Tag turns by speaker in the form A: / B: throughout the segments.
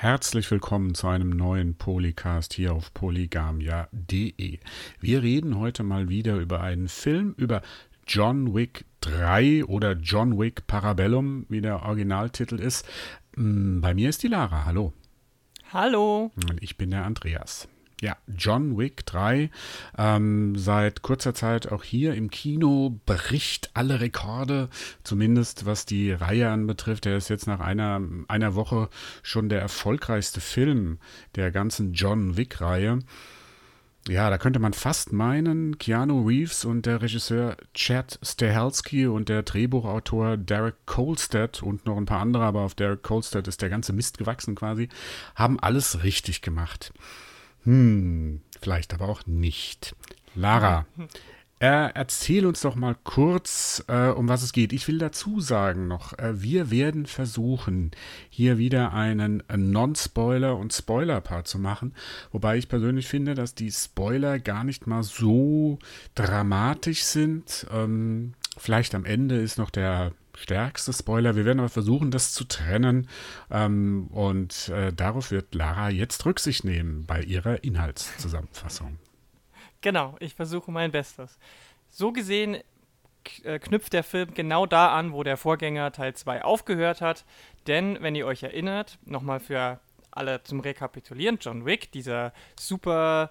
A: Herzlich willkommen zu einem neuen Polycast hier auf polygamia.de. Wir reden heute mal wieder über einen Film, über John Wick 3 oder John Wick Parabellum, wie der Originaltitel ist. Mm, bei mir ist die Lara. Hallo.
B: Hallo.
A: Und ich bin der Andreas. Ja, John Wick 3, ähm, seit kurzer Zeit auch hier im Kino, bricht alle Rekorde, zumindest was die Reihe anbetrifft. Er ist jetzt nach einer, einer Woche schon der erfolgreichste Film der ganzen John Wick-Reihe. Ja, da könnte man fast meinen, Keanu Reeves und der Regisseur Chad Stahelski und der Drehbuchautor Derek Kolstad und noch ein paar andere, aber auf Derek Kolstad ist der ganze Mist gewachsen quasi, haben alles richtig gemacht. Hm, vielleicht aber auch nicht. Lara, äh, erzähl uns doch mal kurz, äh, um was es geht. Ich will dazu sagen noch, äh, wir werden versuchen, hier wieder einen Non-Spoiler- und Spoiler-Part zu machen. Wobei ich persönlich finde, dass die Spoiler gar nicht mal so dramatisch sind. Ähm, vielleicht am Ende ist noch der stärkste Spoiler. Wir werden aber versuchen, das zu trennen. Ähm, und äh, darauf wird Lara jetzt Rücksicht nehmen bei ihrer Inhaltszusammenfassung.
B: Genau, ich versuche mein Bestes. So gesehen äh, knüpft der Film genau da an, wo der Vorgänger Teil 2 aufgehört hat. Denn, wenn ihr euch erinnert, nochmal für alle zum Rekapitulieren, John Wick, dieser super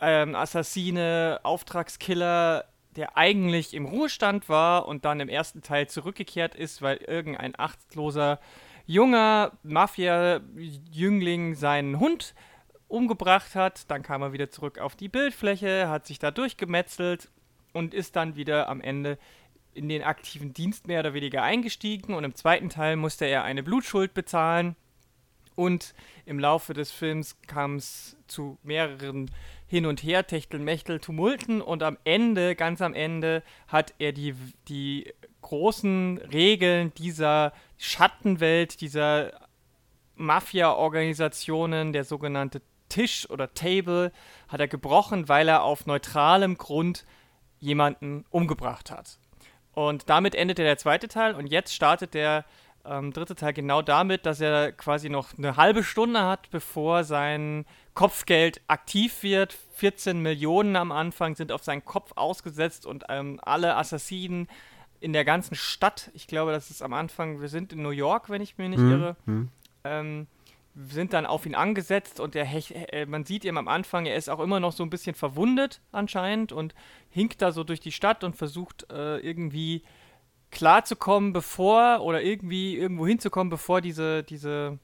B: ähm, Assassine, Auftragskiller, der eigentlich im Ruhestand war und dann im ersten Teil zurückgekehrt ist, weil irgendein achtloser junger Mafia-Jüngling seinen Hund umgebracht hat. Dann kam er wieder zurück auf die Bildfläche, hat sich da durchgemetzelt und ist dann wieder am Ende in den aktiven Dienst mehr oder weniger eingestiegen. Und im zweiten Teil musste er eine Blutschuld bezahlen. Und im Laufe des Films kam es zu mehreren hin und her, Techtel, Mechtel, Tumulten und am Ende, ganz am Ende, hat er die, die großen Regeln dieser Schattenwelt, dieser Mafia-Organisationen, der sogenannte Tisch oder Table, hat er gebrochen, weil er auf neutralem Grund jemanden umgebracht hat. Und damit endete der zweite Teil und jetzt startet der ähm, dritte Teil genau damit, dass er quasi noch eine halbe Stunde hat, bevor sein Kopfgeld aktiv wird. 14 Millionen am Anfang sind auf seinen Kopf ausgesetzt und ähm, alle Assassinen in der ganzen Stadt, ich glaube, das ist am Anfang, wir sind in New York, wenn ich mich nicht mhm. irre, mhm. ähm, sind dann auf ihn angesetzt und der äh, man sieht ihm am Anfang, er ist auch immer noch so ein bisschen verwundet anscheinend und hinkt da so durch die Stadt und versucht äh, irgendwie klarzukommen, bevor oder irgendwie irgendwo hinzukommen, bevor diese, diese,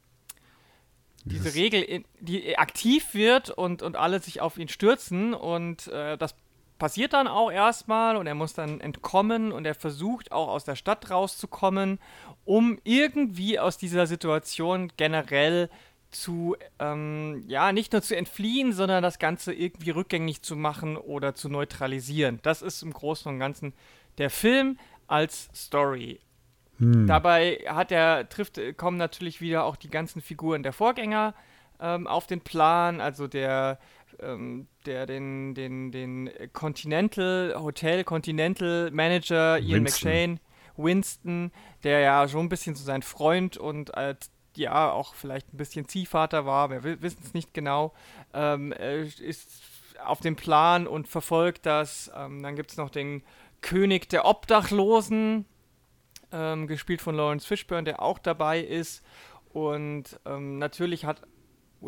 B: diese Regel in, die aktiv wird und, und alle sich auf ihn stürzen und äh, das passiert dann auch erstmal und er muss dann entkommen und er versucht auch aus der Stadt rauszukommen, um irgendwie aus dieser Situation generell zu, ähm, ja, nicht nur zu entfliehen, sondern das Ganze irgendwie rückgängig zu machen oder zu neutralisieren. Das ist im Großen und Ganzen der Film als Story. Hm. Dabei hat er, trifft, kommen natürlich wieder auch die ganzen Figuren der Vorgänger ähm, auf den Plan, also der, ähm, der den, den, den Continental, Hotel Continental Manager Ian Winston. McShane, Winston, der ja schon ein bisschen so sein Freund und als ja auch vielleicht ein bisschen Ziehvater war, wir wissen es nicht genau, ähm, ist auf dem Plan und verfolgt das. Ähm, dann gibt es noch den König der Obdachlosen, ähm, gespielt von Lawrence Fishburne, der auch dabei ist. Und ähm, natürlich hat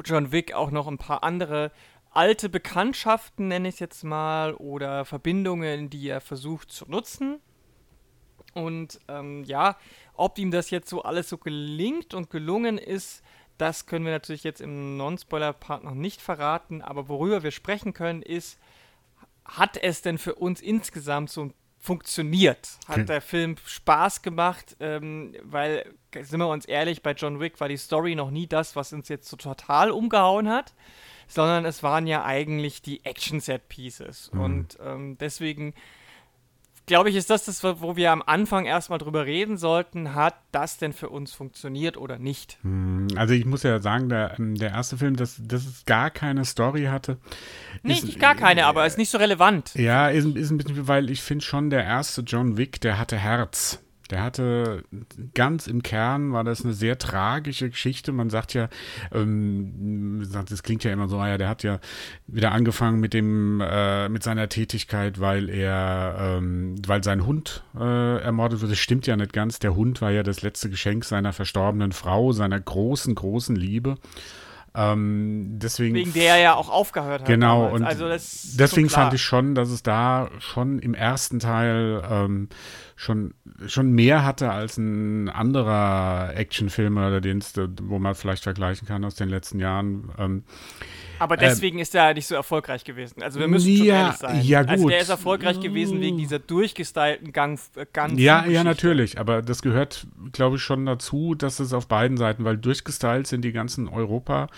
B: John Wick auch noch ein paar andere alte Bekanntschaften, nenne ich es jetzt mal, oder Verbindungen, die er versucht zu nutzen. Und ähm, ja, ob ihm das jetzt so alles so gelingt und gelungen ist, das können wir natürlich jetzt im Non-Spoiler-Part noch nicht verraten. Aber worüber wir sprechen können, ist, hat es denn für uns insgesamt so funktioniert? Hat okay. der Film Spaß gemacht? Ähm, weil, sind wir uns ehrlich, bei John Wick war die Story noch nie das, was uns jetzt so total umgehauen hat, sondern es waren ja eigentlich die Action-Set-Pieces. Mhm. Und ähm, deswegen glaube ich, ist das das, wo wir am Anfang erstmal drüber reden sollten. Hat das denn für uns funktioniert oder nicht?
A: Hm, also ich muss ja sagen, der, der erste Film, dass, dass es gar keine Story hatte.
B: Nicht, ist, gar keine, äh, aber ist nicht so relevant.
A: Ja, ist, ist ein bisschen, weil ich finde schon, der erste John Wick, der hatte Herz. Der hatte ganz im Kern war das eine sehr tragische Geschichte. Man sagt ja, ähm, das klingt ja immer so, ja, der hat ja wieder angefangen mit dem, äh, mit seiner Tätigkeit, weil er, ähm, weil sein Hund äh, ermordet wurde. Das stimmt ja nicht ganz. Der Hund war ja das letzte Geschenk seiner verstorbenen Frau, seiner großen, großen Liebe. Ähm, deswegen,
B: Wegen der er ja auch aufgehört hat.
A: Genau,
B: damals.
A: und
B: also
A: deswegen fand ich schon, dass es da schon im ersten Teil ähm, schon, schon mehr hatte als ein anderer Actionfilm oder Dienst, wo man vielleicht vergleichen kann aus den letzten Jahren. Ähm,
B: aber deswegen ähm, ist er nicht so erfolgreich gewesen. Also wir müssen schon ehrlich sein.
A: Ja, gut.
B: Also der ist erfolgreich gewesen wegen dieser durchgestylten Gang. Gang
A: ja, ja, natürlich. Aber das gehört, glaube ich, schon dazu, dass es auf beiden Seiten, weil durchgestylt sind die ganzen Europa,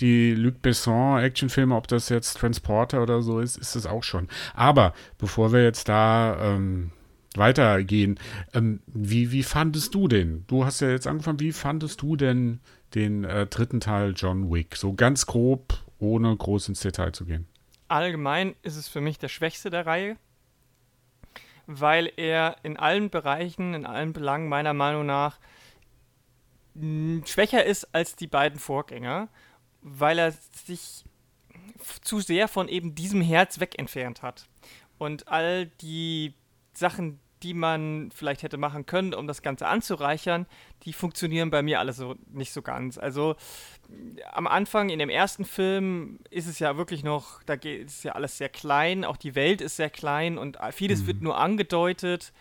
A: die Luc Besson Actionfilme, ob das jetzt Transporter oder so ist, ist es auch schon. Aber bevor wir jetzt da ähm, weitergehen, ähm, wie, wie fandest du den? Du hast ja jetzt angefangen, wie fandest du denn den äh, dritten Teil John Wick? So ganz grob ohne groß ins Detail zu gehen.
B: Allgemein ist es für mich der schwächste der Reihe, weil er in allen Bereichen, in allen Belangen meiner Meinung nach schwächer ist als die beiden Vorgänger, weil er sich zu sehr von eben diesem Herz weg entfernt hat. Und all die Sachen, die man vielleicht hätte machen können, um das Ganze anzureichern, die funktionieren bei mir alle so nicht so ganz. Also am Anfang in dem ersten Film ist es ja wirklich noch, da geht es ja alles sehr klein, auch die Welt ist sehr klein und vieles mhm. wird nur angedeutet.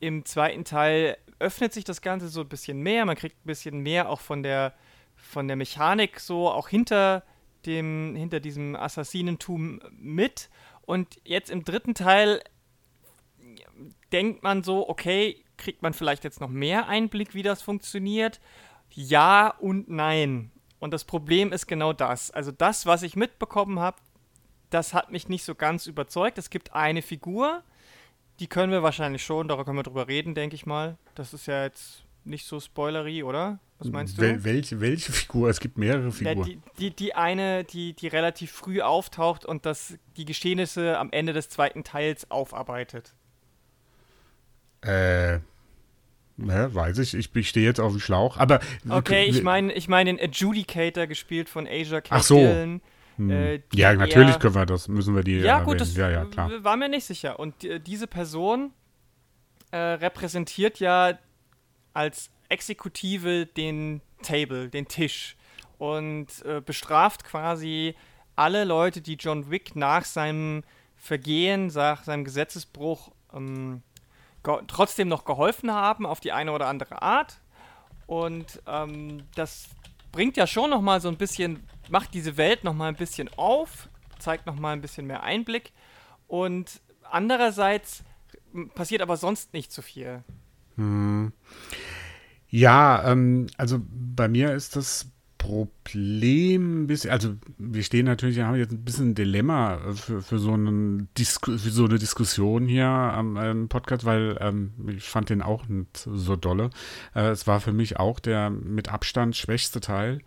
B: Im zweiten Teil öffnet sich das Ganze so ein bisschen mehr, man kriegt ein bisschen mehr auch von der von der Mechanik so auch hinter dem hinter diesem Assassinentum mit und jetzt im dritten Teil denkt man so, okay, kriegt man vielleicht jetzt noch mehr Einblick, wie das funktioniert? Ja und nein. Und das Problem ist genau das. Also das, was ich mitbekommen habe, das hat mich nicht so ganz überzeugt. Es gibt eine Figur, die können wir wahrscheinlich schon, darüber können wir drüber reden, denke ich mal. Das ist ja jetzt nicht so spoilery, oder? Was meinst du?
A: Wel welche, welche Figur? Es gibt mehrere Figuren.
B: Die, die, die eine, die, die relativ früh auftaucht und das, die Geschehnisse am Ende des zweiten Teils aufarbeitet.
A: Äh, Ne, weiß ich, ich, ich stehe jetzt auf dem Schlauch. Aber
B: okay, ich meine, ich meine den Adjudicator gespielt von Asia
A: K. Ach so. Hm. Äh, ja, natürlich eher, können wir das, müssen wir die.
B: Ja, gut, das ja, ja, klar. war mir nicht sicher. Und die, diese Person äh, repräsentiert ja als Exekutive den Table, den Tisch und äh, bestraft quasi alle Leute, die John Wick nach seinem Vergehen, nach seinem Gesetzesbruch ähm, trotzdem noch geholfen haben auf die eine oder andere Art. Und ähm, das bringt ja schon noch mal so ein bisschen, macht diese Welt noch mal ein bisschen auf, zeigt noch mal ein bisschen mehr Einblick. Und andererseits passiert aber sonst nicht so viel.
A: Hm. Ja, ähm, also bei mir ist das Problem, also wir stehen natürlich, haben jetzt ein bisschen ein Dilemma für, für, so, einen für so eine Diskussion hier am, am Podcast, weil ähm, ich fand den auch nicht so dolle. Äh, es war für mich auch der mit Abstand schwächste Teil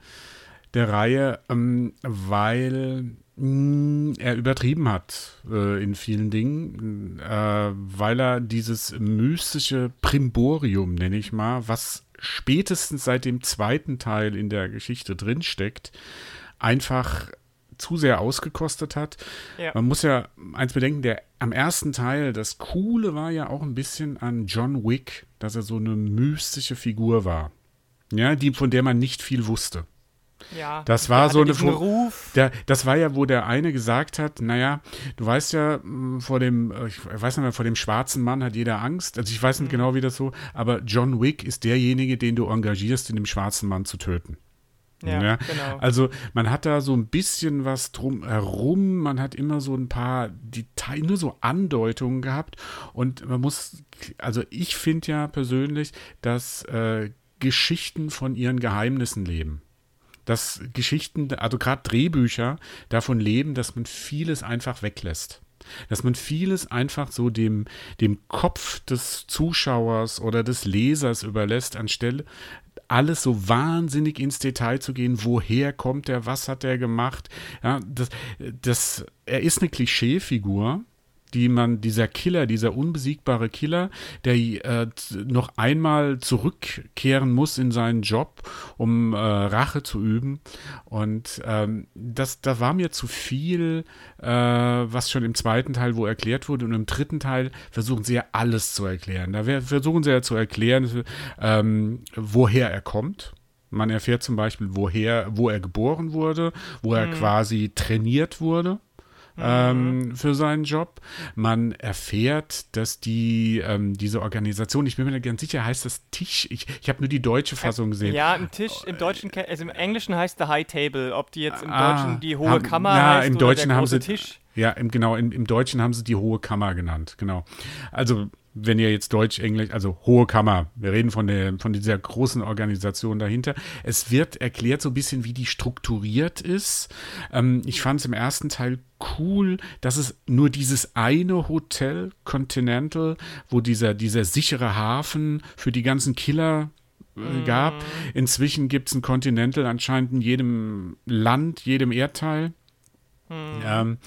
A: der Reihe, ähm, weil mh, mm, er übertrieben hat äh, in vielen Dingen, äh, weil er dieses mystische Primborium, nenne ich mal, was spätestens seit dem zweiten Teil in der Geschichte drinsteckt, einfach zu sehr ausgekostet hat. Ja. Man muss ja eins bedenken, der am ersten Teil, das Coole war ja auch ein bisschen an John Wick, dass er so eine mystische Figur war. Ja, die, von der man nicht viel wusste.
B: Ja,
A: das war so eine Ruf. Der, das war ja, wo der eine gesagt hat, naja, du weißt ja, vor dem, äh, ich weiß nicht mehr, vor dem schwarzen Mann hat jeder Angst. Also ich weiß nicht mhm. genau, wie das so, aber John Wick ist derjenige, den du engagierst, den dem schwarzen Mann zu töten.
B: Ja, ja, genau.
A: Also man hat da so ein bisschen was drum herum, man hat immer so ein paar Details, nur so Andeutungen gehabt und man muss, also ich finde ja persönlich, dass äh, Geschichten von ihren Geheimnissen leben dass Geschichten, also gerade Drehbücher davon leben, dass man vieles einfach weglässt. Dass man vieles einfach so dem, dem Kopf des Zuschauers oder des Lesers überlässt, anstelle alles so wahnsinnig ins Detail zu gehen, woher kommt er, was hat er gemacht. Ja, das, das, er ist eine Klischeefigur, die man, dieser Killer, dieser unbesiegbare Killer, der äh, noch einmal zurückkehren muss in seinen Job, um äh, Rache zu üben. Und ähm, das, da war mir zu viel, äh, was schon im zweiten Teil wo erklärt wurde. Und im dritten Teil versuchen sie ja alles zu erklären. Da versuchen sie ja zu erklären, ähm, woher er kommt. Man erfährt zum Beispiel, woher, wo er geboren wurde, wo er mhm. quasi trainiert wurde ähm, für seinen Job. Man erfährt, dass die ähm, diese Organisation, ich bin mir nicht ganz sicher, heißt das Tisch. Ich, ich habe nur die deutsche Fassung gesehen.
B: Ja, im Tisch, im Deutschen, also im Englischen heißt The High Table. Ob die jetzt im ah, Deutschen die hohe haben, Kammer na, heißt
A: im Deutschen
B: der
A: haben sie,
B: Tisch.
A: Ja, im, genau, im, im Deutschen haben sie die hohe Kammer genannt, genau. Also wenn ihr jetzt Deutsch, Englisch, also Hohe Kammer, wir reden von, der, von dieser großen Organisation dahinter. Es wird erklärt so ein bisschen, wie die strukturiert ist. Ähm, ich fand es im ersten Teil cool, dass es nur dieses eine Hotel, Continental, wo dieser, dieser sichere Hafen für die ganzen Killer äh, gab. Mhm. Inzwischen gibt es ein Continental anscheinend in jedem Land, jedem Erdteil. Hm. Ähm,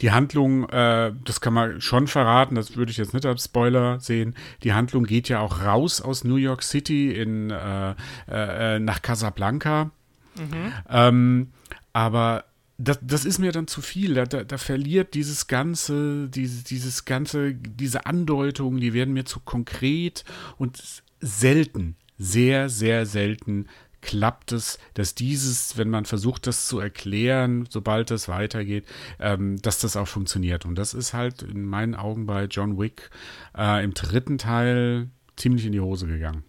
A: die Handlung, äh, das kann man schon verraten, das würde ich jetzt nicht als Spoiler sehen. Die Handlung geht ja auch raus aus New York City in, äh, äh, nach Casablanca. Mhm. Ähm, aber das, das, ist mir dann zu viel. Da, da, da verliert dieses ganze, diese, dieses ganze, diese Andeutungen, die werden mir zu konkret und selten, sehr, sehr selten klappt es, dass dieses, wenn man versucht, das zu erklären, sobald es weitergeht, ähm, dass das auch funktioniert. Und das ist halt in meinen Augen bei John Wick äh, im dritten Teil ziemlich in die Hose gegangen.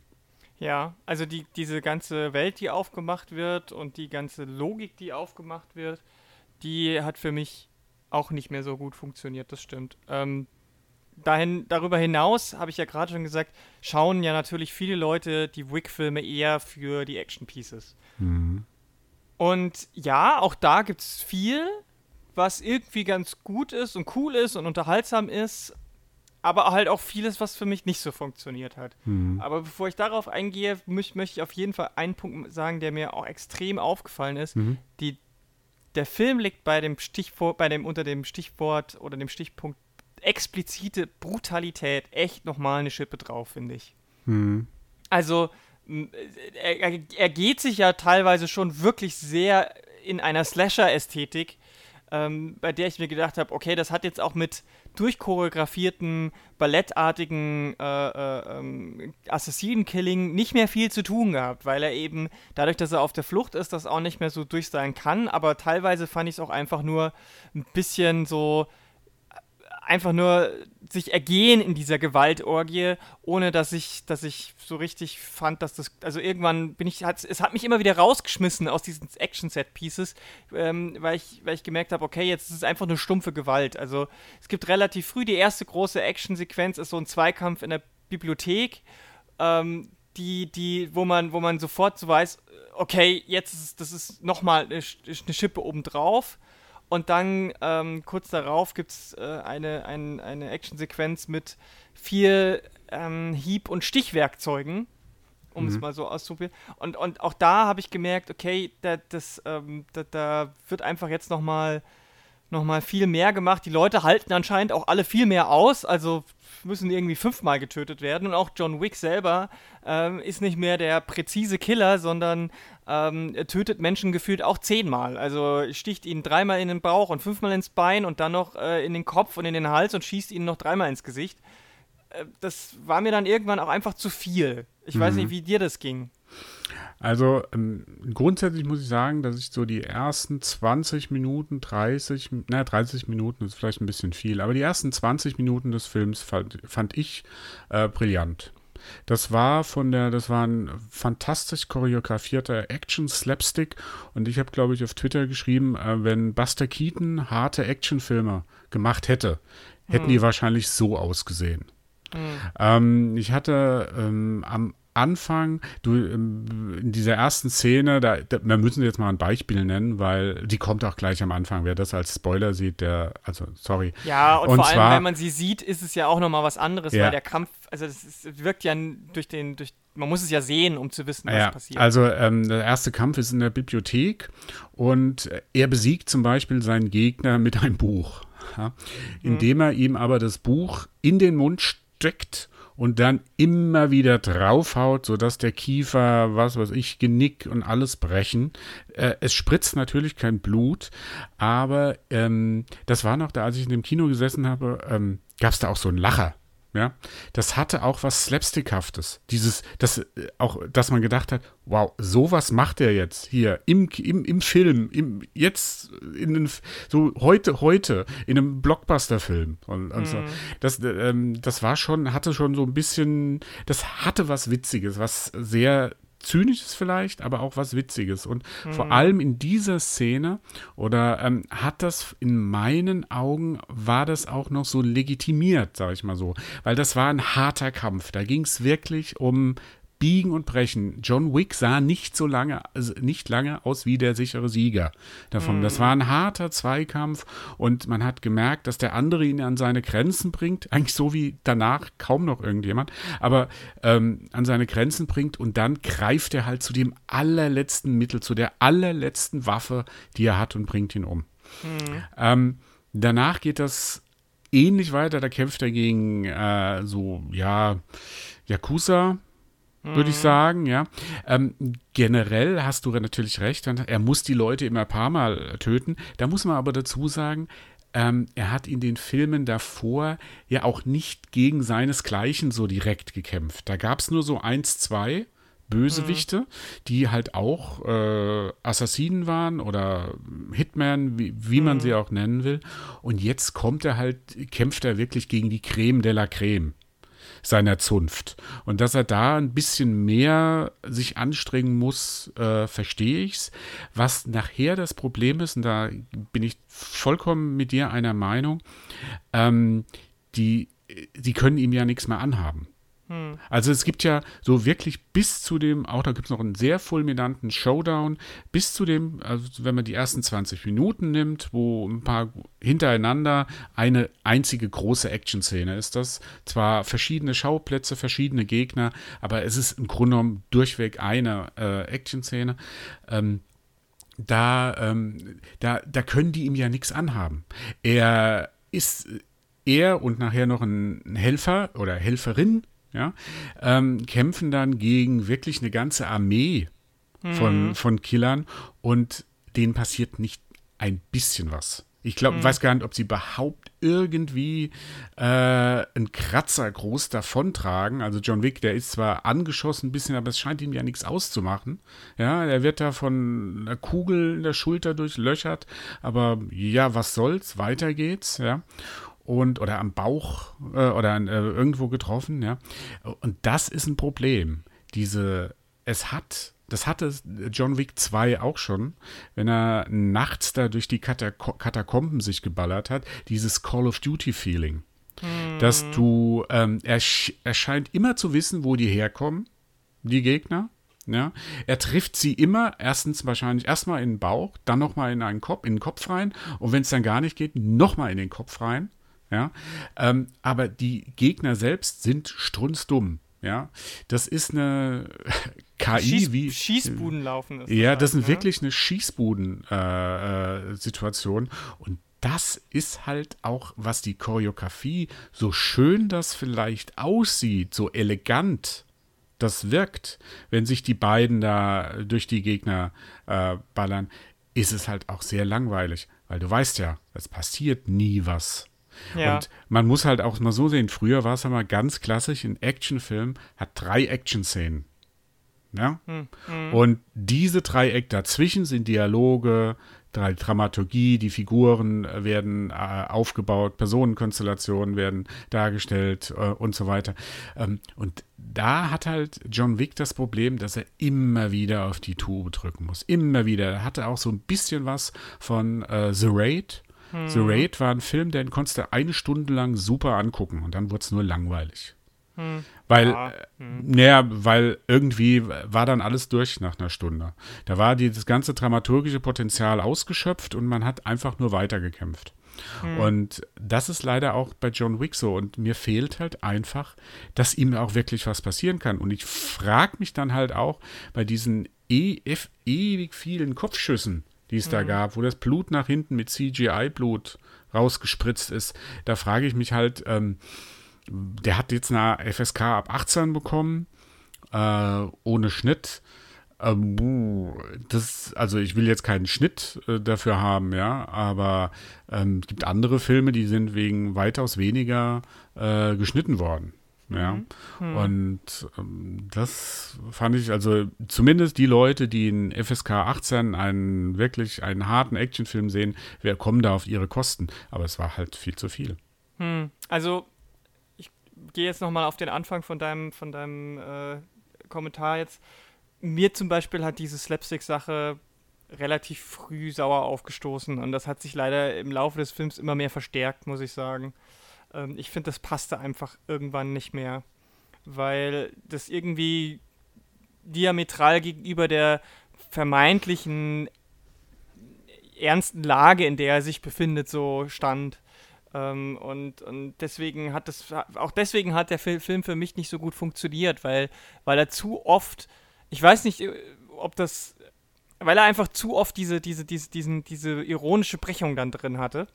B: Ja, also die, diese ganze Welt, die aufgemacht wird und die ganze Logik, die aufgemacht wird, die hat für mich auch nicht mehr so gut funktioniert, das stimmt. Ähm, dahin, darüber hinaus, habe ich ja gerade schon gesagt, schauen ja natürlich viele Leute die Wick-Filme eher für die Action-Pieces. Mhm. Und ja, auch da gibt es viel, was irgendwie ganz gut ist und cool ist und unterhaltsam ist, aber halt auch vieles, was für mich nicht so funktioniert hat. Mhm. Aber bevor ich darauf eingehe, möchte ich auf jeden Fall einen Punkt sagen, der mir auch extrem aufgefallen ist. Mhm. Die, der Film liegt bei dem Stichwort, bei dem unter dem Stichwort oder dem Stichpunkt explizite Brutalität echt nochmal eine Schippe drauf, finde ich. Mhm. Also, er, er, geht sich ja teilweise schon wirklich sehr in einer Slasher-Ästhetik, ähm, bei der ich mir gedacht habe, okay, das hat jetzt auch mit durchchoreografierten, ballettartigen äh, äh, ähm, Assassinen-Killing nicht mehr viel zu tun gehabt, weil er eben, dadurch, dass er auf der Flucht ist, das auch nicht mehr so durch sein kann, aber teilweise fand ich es auch einfach nur ein bisschen so einfach nur sich ergehen in dieser Gewaltorgie, ohne dass ich, dass ich so richtig fand, dass das, also irgendwann bin ich, es hat mich immer wieder rausgeschmissen aus diesen Action-Set-Pieces, ähm, weil, ich, weil ich gemerkt habe, okay, jetzt ist es einfach nur stumpfe Gewalt. Also es gibt relativ früh die erste große Action-Sequenz, ist so ein Zweikampf in der Bibliothek, ähm, die, die, wo man, wo man sofort so weiß, okay, jetzt ist das ist nochmal eine, eine Schippe obendrauf. Und dann ähm, kurz darauf gibt es äh, eine, ein, eine Actionsequenz mit vier ähm, Hieb- und Stichwerkzeugen, um mhm. es mal so auszuprobieren. Und, und auch da habe ich gemerkt, okay, da, das, ähm, da, da, wird einfach jetzt nochmal noch mal viel mehr gemacht. Die Leute halten anscheinend auch alle viel mehr aus. Also müssen irgendwie fünfmal getötet werden. Und auch John Wick selber ähm, ist nicht mehr der präzise Killer, sondern ähm, tötet Menschen gefühlt auch zehnmal. Also sticht ihnen dreimal in den Bauch und fünfmal ins Bein und dann noch äh, in den Kopf und in den Hals und schießt ihnen noch dreimal ins Gesicht. Äh, das war mir dann irgendwann auch einfach zu viel. Ich mhm. weiß nicht, wie dir das ging.
A: Also ähm, grundsätzlich muss ich sagen, dass ich so die ersten 20 Minuten, 30, naja, 30 Minuten ist vielleicht ein bisschen viel, aber die ersten 20 Minuten des Films fand, fand ich äh, brillant. Das war von der, das war ein fantastisch choreografierter Action-Slapstick und ich habe, glaube ich, auf Twitter geschrieben, äh, wenn Buster Keaton harte Actionfilme gemacht hätte, hätten hm. die wahrscheinlich so ausgesehen. Hm. Ähm, ich hatte ähm, am Anfang, du ähm, in dieser ersten Szene, da, da, wir müssen jetzt mal ein Beispiel nennen, weil die kommt auch gleich am Anfang. Wer das als Spoiler sieht, der, also sorry.
B: Ja, und, und vor allem, zwar, wenn man sie sieht, ist es ja auch nochmal was anderes, ja. weil der Kampf, also das ist, wirkt ja durch den, durch, man muss es ja sehen, um zu wissen, was ja, passiert.
A: Also ähm, der erste Kampf ist in der Bibliothek und er besiegt zum Beispiel seinen Gegner mit einem Buch. ja, indem er ihm aber das Buch in den Mund steckt und dann immer wieder draufhaut, sodass der Kiefer, was weiß ich, Genick und alles brechen. Äh, es spritzt natürlich kein Blut, aber ähm, das war noch da, als ich in dem Kino gesessen habe, ähm, gab es da auch so einen Lacher. Ja, das hatte auch was Slapstickhaftes. Dieses, das, äh, auch, dass man gedacht hat, wow, sowas macht er jetzt hier im, im, im Film, im, jetzt in den, so heute, heute, in einem Blockbuster-Film. Und, und so. Mhm. das, ähm, das war schon, hatte schon so ein bisschen, das hatte was Witziges, was sehr Zynisches vielleicht, aber auch was Witziges. Und mhm. vor allem in dieser Szene, oder ähm, hat das in meinen Augen, war das auch noch so legitimiert, sage ich mal so. Weil das war ein harter Kampf. Da ging es wirklich um Biegen und Brechen. John Wick sah nicht so lange, also nicht lange aus wie der sichere Sieger davon. Mhm. Das war ein harter Zweikampf und man hat gemerkt, dass der andere ihn an seine Grenzen bringt. Eigentlich so wie danach kaum noch irgendjemand, aber ähm, an seine Grenzen bringt und dann greift er halt zu dem allerletzten Mittel, zu der allerletzten Waffe, die er hat und bringt ihn um. Mhm. Ähm, danach geht das ähnlich weiter. Da kämpft er gegen äh, so, ja, Yakuza, würde ich mhm. sagen, ja. Ähm, generell hast du natürlich recht, er muss die Leute immer ein paar Mal töten. Da muss man aber dazu sagen, ähm, er hat in den Filmen davor ja auch nicht gegen seinesgleichen so direkt gekämpft. Da gab es nur so eins, zwei Bösewichte, mhm. die halt auch äh, Assassinen waren oder Hitman, wie, wie mhm. man sie auch nennen will. Und jetzt kommt er halt, kämpft er wirklich gegen die Creme de la Creme seiner Zunft. Und dass er da ein bisschen mehr sich anstrengen muss, äh, verstehe ich's. Was nachher das Problem ist, und da bin ich vollkommen mit dir einer Meinung, ähm, die, die können ihm ja nichts mehr anhaben. Hm. Also es gibt ja so wirklich bis zu dem, auch da gibt es noch einen sehr fulminanten Showdown, bis zu dem, also wenn man die ersten 20 Minuten nimmt, wo ein paar hintereinander eine einzige große Action-Szene ist das. Zwar verschiedene Schauplätze, verschiedene Gegner, aber es ist im Grunde genommen durchweg eine äh, Action-Szene. Ähm, da, ähm, da, da können die ihm ja nichts anhaben. Er ist er und nachher noch ein Helfer oder Helferin ja, ähm, kämpfen dann gegen wirklich eine ganze Armee von, mhm. von Killern und denen passiert nicht ein bisschen was. Ich glaube, mhm. weiß gar nicht, ob sie überhaupt irgendwie äh, einen Kratzer groß davontragen. Also John Wick, der ist zwar angeschossen ein bisschen, aber es scheint ihm ja nichts auszumachen. Ja, er wird da von einer Kugel in der Schulter durchlöchert, aber ja, was soll's, weiter geht's, ja und oder am Bauch äh, oder an, äh, irgendwo getroffen, ja. Und das ist ein Problem. Diese, es hat, das hatte John Wick 2 auch schon, wenn er nachts da durch die Katak Katakomben sich geballert hat, dieses Call of Duty Feeling. Hm. Dass du, ähm, er, er scheint immer zu wissen, wo die herkommen, die Gegner. Ja, er trifft sie immer erstens wahrscheinlich erstmal in den Bauch, dann nochmal in einen Kopf, in den Kopf rein und wenn es dann gar nicht geht, nochmal in den Kopf rein. Ja? Ähm, aber die Gegner selbst sind strunzdumm. Ja, das ist eine KI
B: Schieß,
A: wie
B: Schießbuden laufen.
A: Ist ja, das, das ist ne? wirklich eine Schießbuden-Situation. Äh, äh, und das ist halt auch, was die Choreografie, so schön das vielleicht aussieht, so elegant das wirkt, wenn sich die beiden da durch die Gegner äh, ballern, ist es halt auch sehr langweilig, weil du weißt ja, es passiert nie was. Ja. Und man muss halt auch mal so sehen, früher war es einmal ganz klassisch, ein Actionfilm hat drei Action-Szenen. Ja? Hm, hm. Und diese drei Eck dazwischen sind Dialoge, drei Dramaturgie, die Figuren werden äh, aufgebaut, Personenkonstellationen werden dargestellt äh, und so weiter. Ähm, und da hat halt John Wick das Problem, dass er immer wieder auf die Tube drücken muss. Immer wieder. Er hatte auch so ein bisschen was von äh, The Raid hm. The Raid war ein Film, den konntest du eine Stunde lang super angucken und dann wurde es nur langweilig. Hm. Weil, ja. hm. naja, weil irgendwie war dann alles durch nach einer Stunde. Da war die, das ganze dramaturgische Potenzial ausgeschöpft und man hat einfach nur weitergekämpft. Hm. Und das ist leider auch bei John Wick so. Und mir fehlt halt einfach, dass ihm auch wirklich was passieren kann. Und ich frage mich dann halt auch bei diesen e ewig vielen Kopfschüssen, die es mhm. da gab, wo das Blut nach hinten mit CGI-Blut rausgespritzt ist. Da frage ich mich halt, ähm, der hat jetzt eine FSK ab 18 bekommen, äh, ohne Schnitt. Ähm, das, also ich will jetzt keinen Schnitt äh, dafür haben, ja, aber ähm, es gibt andere Filme, die sind wegen weitaus weniger äh, geschnitten worden. Ja. Mhm. Hm. Und ähm, das fand ich, also zumindest die Leute, die in FSK 18 einen wirklich einen harten Actionfilm sehen, wir kommen da auf ihre Kosten. Aber es war halt viel zu viel.
B: Hm. Also ich gehe jetzt nochmal auf den Anfang von deinem, von deinem äh, Kommentar jetzt. Mir zum Beispiel hat diese Slapstick-Sache relativ früh sauer aufgestoßen und das hat sich leider im Laufe des Films immer mehr verstärkt, muss ich sagen. Ähm, ich finde, das passte einfach irgendwann nicht mehr, weil das irgendwie diametral gegenüber der vermeintlichen ernsten Lage, in der er sich befindet, so stand. Ähm, und, und deswegen hat das, auch deswegen hat der Film für mich nicht so gut funktioniert, weil, weil er zu oft, ich weiß nicht, äh, ob das, weil er einfach zu oft diese, diese, diese, diesen, diese ironische Brechung dann drin hatte.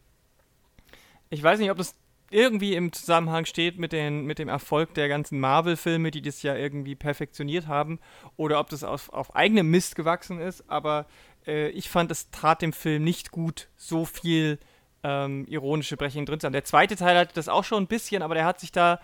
B: Ich weiß nicht, ob das irgendwie im Zusammenhang steht mit, den, mit dem Erfolg der ganzen Marvel-Filme, die das ja irgendwie perfektioniert haben, oder ob das auf, auf eigenem Mist gewachsen ist, aber äh, ich fand, es trat dem Film nicht gut, so viel ähm, ironische Brechungen drin zu haben. Der zweite Teil hatte das auch schon ein bisschen, aber der hat sich da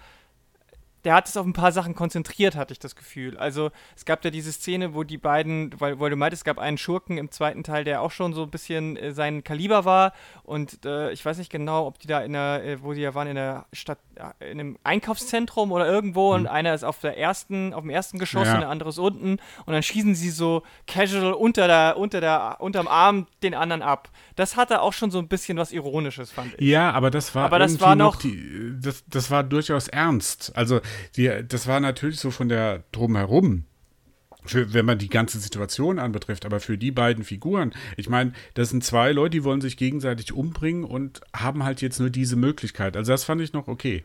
B: der hat es auf ein paar Sachen konzentriert, hatte ich das Gefühl. Also es gab ja diese Szene, wo die beiden, weil, weil du meintest, es gab einen Schurken im zweiten Teil, der auch schon so ein bisschen äh, sein Kaliber war und äh, ich weiß nicht genau, ob die da in der, äh, wo die ja waren, in der Stadt, in einem Einkaufszentrum oder irgendwo mhm. und einer ist auf der ersten, auf dem ersten Geschoss ja. und der andere ist unten und dann schießen sie so casual unter der, unter der, unterm Arm den anderen ab. Das hatte auch schon so ein bisschen was Ironisches, fand ich.
A: Ja, aber das war,
B: aber das war noch,
A: die, das, das war durchaus ernst. Also die, das war natürlich so von der drumherum. Für, wenn man die ganze Situation anbetrifft, aber für die beiden Figuren, ich meine, das sind zwei Leute, die wollen sich gegenseitig umbringen und haben halt jetzt nur diese Möglichkeit. Also das fand ich noch okay.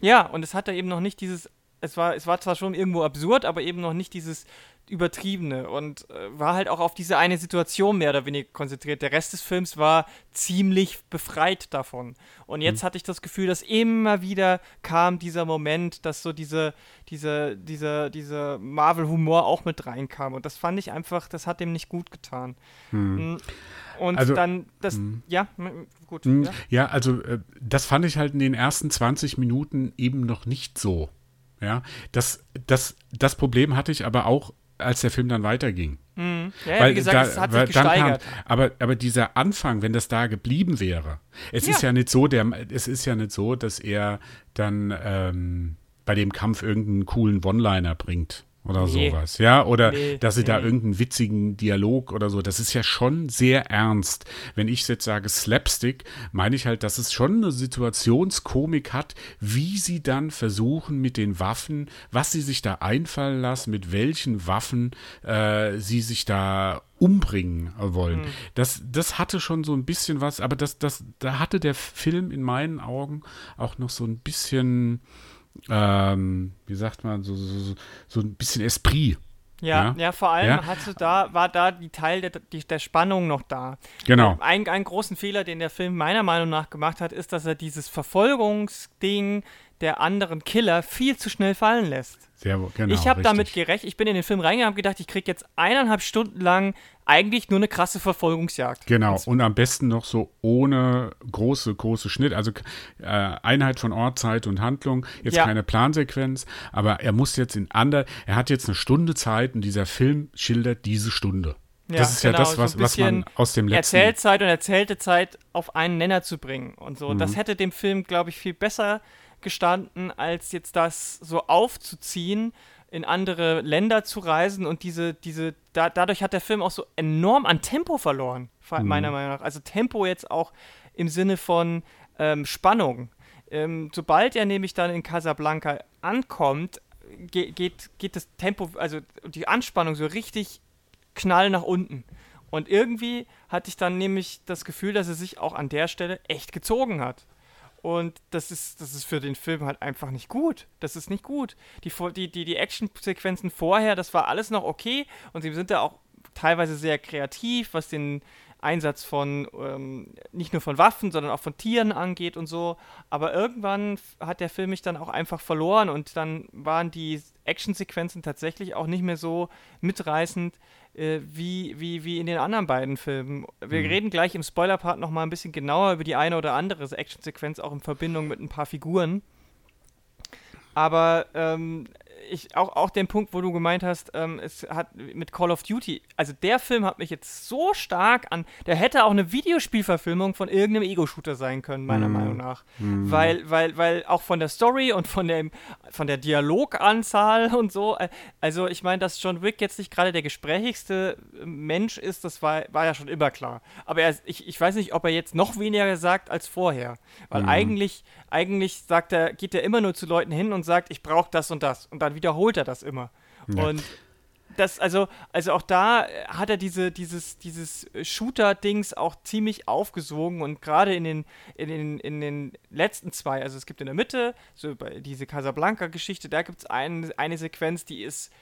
B: Ja, und es hatte eben noch nicht dieses, es war, es war zwar schon irgendwo absurd, aber eben noch nicht dieses Übertriebene und äh, war halt auch auf diese eine Situation mehr oder weniger konzentriert. Der Rest des Films war ziemlich befreit davon. Und jetzt mhm. hatte ich das Gefühl, dass immer wieder kam dieser Moment, dass so diese, diese, diese, diese Marvel-Humor auch mit reinkam. Und das fand ich einfach, das hat dem nicht gut getan. Mhm. Und also, dann das, mh. ja, gut.
A: Mh, ja. ja. also äh, das fand ich halt in den ersten 20 Minuten eben noch nicht so. Ja, das, das, das Problem hatte ich aber auch als der Film dann weiterging.
B: Mhm. Ja, weil gesagt, da, es hat sich gesteigert.
A: Kam, aber, aber dieser Anfang, wenn das da geblieben wäre, es ja. ist ja nicht so, der, es ist ja nicht so, dass er dann ähm, bei dem Kampf irgendeinen coolen One-Liner bringt oder nee. sowas, ja, oder nee, dass sie nee. da irgendeinen witzigen Dialog oder so, das ist ja schon sehr ernst. Wenn ich jetzt sage Slapstick, meine ich halt, dass es schon eine Situationskomik hat, wie sie dann versuchen mit den Waffen, was sie sich da einfallen lassen, mit welchen Waffen äh, sie sich da umbringen wollen. Mhm. Das, das hatte schon so ein bisschen was, aber das, das, da hatte der Film in meinen Augen auch noch so ein bisschen ähm, wie sagt man, so, so, so ein bisschen Esprit.
B: Ja, ja, ja, vor allem ja. Hast du da, war da die Teil der, die, der Spannung noch da.
A: Genau.
B: Ein, einen großen Fehler, den der Film meiner Meinung nach gemacht hat, ist, dass er dieses Verfolgungsding der anderen Killer viel zu schnell fallen lässt.
A: Sehr, genau,
B: ich habe damit gerechnet, ich bin in den Film reingegangen und gedacht, ich kriege jetzt eineinhalb Stunden lang eigentlich nur eine krasse Verfolgungsjagd.
A: Genau, und am besten noch so ohne große, große Schnitt, also äh, Einheit von Ort, Zeit und Handlung, jetzt ja. keine Plansequenz, aber er muss jetzt in ander, er hat jetzt eine Stunde Zeit und dieser Film schildert diese Stunde. Ja, das ist genau, ja das, was, so was man aus dem letzten...
B: Erzählzeit und erzählte Zeit auf einen Nenner zu bringen und so. Mhm. Das hätte dem Film, glaube ich, viel besser gestanden, als jetzt das so aufzuziehen, in andere Länder zu reisen und diese, diese, da, dadurch hat der Film auch so enorm an Tempo verloren, mhm. meiner Meinung nach. Also Tempo jetzt auch im Sinne von ähm, Spannung. Ähm, sobald er nämlich dann in Casablanca ankommt, ge geht, geht das Tempo, also die Anspannung so richtig knall nach unten. Und irgendwie hatte ich dann nämlich das Gefühl, dass er sich auch an der Stelle echt gezogen hat. Und das ist, das ist für den Film halt einfach nicht gut. Das ist nicht gut. Die, die, die, die Action-Sequenzen vorher, das war alles noch okay. Und sie sind da auch teilweise sehr kreativ, was den Einsatz von ähm, nicht nur von Waffen, sondern auch von Tieren angeht und so. Aber irgendwann hat der Film mich dann auch einfach verloren und dann waren die Actionsequenzen tatsächlich auch nicht mehr so mitreißend äh, wie, wie, wie in den anderen beiden Filmen. Wir mhm. reden gleich im Spoiler-Part nochmal ein bisschen genauer über die eine oder andere Actionsequenz, auch in Verbindung mit ein paar Figuren. Aber ähm, ich, auch, auch den Punkt, wo du gemeint hast, ähm, es hat mit Call of Duty, also der Film hat mich jetzt so stark an, der hätte auch eine Videospielverfilmung von irgendeinem Ego-Shooter sein können, meiner mm. Meinung nach. Mm. Weil, weil, weil auch von der Story und von, dem, von der Dialoganzahl und so, äh, also ich meine, dass John Wick jetzt nicht gerade der gesprächigste Mensch ist, das war, war ja schon immer klar. Aber er, ich, ich weiß nicht, ob er jetzt noch weniger sagt als vorher. Weil mm. eigentlich, eigentlich sagt er, geht er immer nur zu Leuten hin und sagt, ich brauche das und das. Und dann wiederholt er das immer. Ja. Und das, also, also auch da hat er diese, dieses, dieses Shooter-Dings auch ziemlich aufgesogen und gerade in den, in, den, in den letzten zwei, also es gibt in der Mitte, so bei diese Casablanca-Geschichte, da gibt es ein, eine Sequenz, die ist,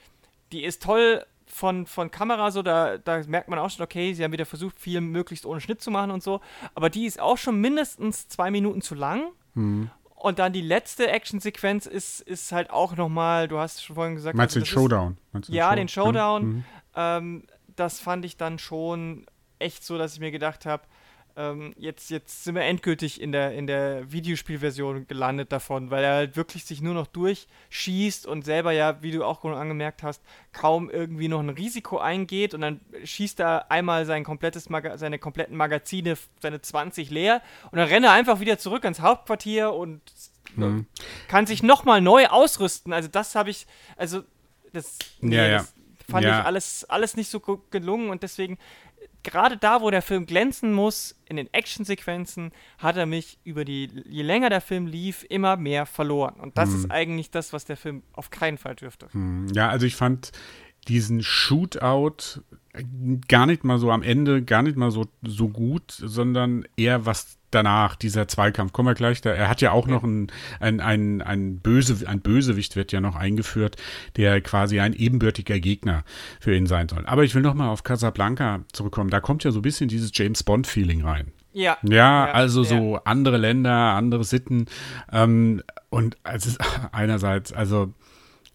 B: die ist toll von, von Kamera, so, da, da merkt man auch schon, okay, sie haben wieder versucht, viel möglichst ohne Schnitt zu machen und so, aber die ist auch schon mindestens zwei Minuten zu lang. Mhm. Und dann die letzte Actionsequenz ist, ist halt auch nochmal, du hast schon vorhin gesagt.
A: Meinst du also den Showdown?
B: Ist, ja, den Showdown. Mhm. Ähm, das fand ich dann schon echt so, dass ich mir gedacht habe, ähm, jetzt, jetzt sind wir endgültig in der, in der Videospielversion gelandet davon, weil er halt wirklich sich nur noch durchschießt und selber ja, wie du auch angemerkt hast, kaum irgendwie noch ein Risiko eingeht und dann schießt er einmal sein komplettes Maga seine kompletten Magazine, seine 20 leer und dann rennt er einfach wieder zurück ans Hauptquartier und mhm. kann sich nochmal neu ausrüsten. Also das habe ich, also das, nee,
A: ja,
B: das fand ja. ich alles, alles nicht so gelungen und deswegen gerade da, wo der Film glänzen muss, in den Actionsequenzen, hat er mich über die, je länger der Film lief, immer mehr verloren. Und das hm. ist eigentlich das, was der Film auf keinen Fall dürfte.
A: Hm. Ja, also ich fand diesen Shootout gar nicht mal so am Ende, gar nicht mal so, so gut, sondern eher was danach, dieser Zweikampf, kommen wir gleich da. Er hat ja auch noch ein, ein, ein, ein, Böse, ein Bösewicht wird ja noch eingeführt, der quasi ein ebenbürtiger Gegner für ihn sein soll. Aber ich will noch mal auf Casablanca zurückkommen. Da kommt ja so ein bisschen dieses James Bond-Feeling rein.
B: Ja.
A: Ja, also ja. so andere Länder, andere Sitten. Ähm, und also einerseits, also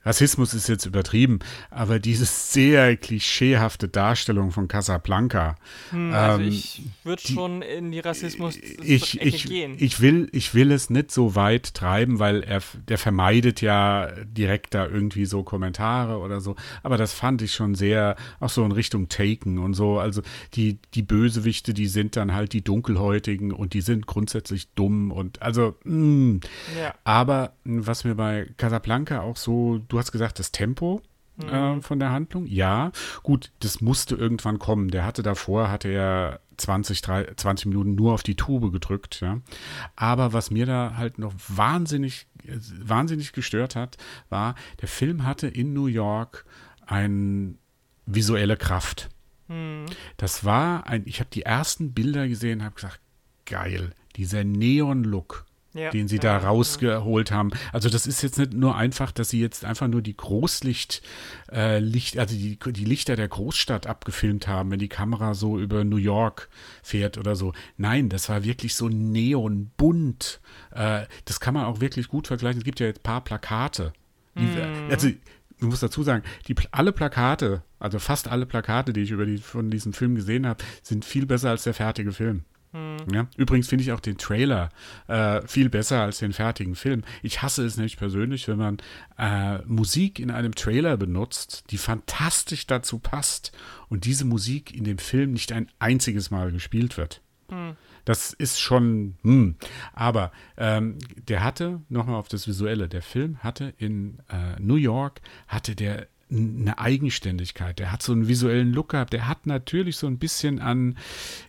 A: Rassismus ist jetzt übertrieben, aber diese sehr klischeehafte Darstellung von Casablanca.
B: Hm, also ähm, ich würde schon in die Rassismus
A: ich, ich, gehen. Ich will, ich will es nicht so weit treiben, weil er der vermeidet ja direkt da irgendwie so Kommentare oder so. Aber das fand ich schon sehr auch so in Richtung Taken und so. Also die, die Bösewichte, die sind dann halt die Dunkelhäutigen und die sind grundsätzlich dumm und also mh. Hm. Ja. aber was mir bei Casablanca auch so du hast gesagt, das Tempo mhm. äh, von der Handlung. Ja, gut, das musste irgendwann kommen. Der hatte davor, hatte er 20, 30, 20 Minuten nur auf die Tube gedrückt. Ja. Aber was mir da halt noch wahnsinnig, wahnsinnig gestört hat, war, der Film hatte in New York eine visuelle Kraft. Mhm. Das war ein, ich habe die ersten Bilder gesehen, habe gesagt, geil, dieser Neon-Look ja. den sie da rausgeholt haben. Also das ist jetzt nicht nur einfach, dass sie jetzt einfach nur die Großlicht, äh, Licht, also die, die Lichter der Großstadt abgefilmt haben, wenn die Kamera so über New York fährt oder so. Nein, das war wirklich so neonbunt. Äh, das kann man auch wirklich gut vergleichen. Es gibt ja jetzt ein paar Plakate. Die, mm. Also du musst dazu sagen, die, alle Plakate, also fast alle Plakate, die ich über die, von diesem Film gesehen habe, sind viel besser als der fertige Film. Hm. Ja? Übrigens finde ich auch den Trailer äh, viel besser als den fertigen Film. Ich hasse es nämlich persönlich, wenn man äh, Musik in einem Trailer benutzt, die fantastisch dazu passt und diese Musik in dem Film nicht ein einziges Mal gespielt wird. Hm. Das ist schon, hm. aber ähm, der hatte, nochmal auf das Visuelle, der Film hatte in äh, New York, hatte der eine Eigenständigkeit. Der hat so einen visuellen Look gehabt. Der hat natürlich so ein bisschen an,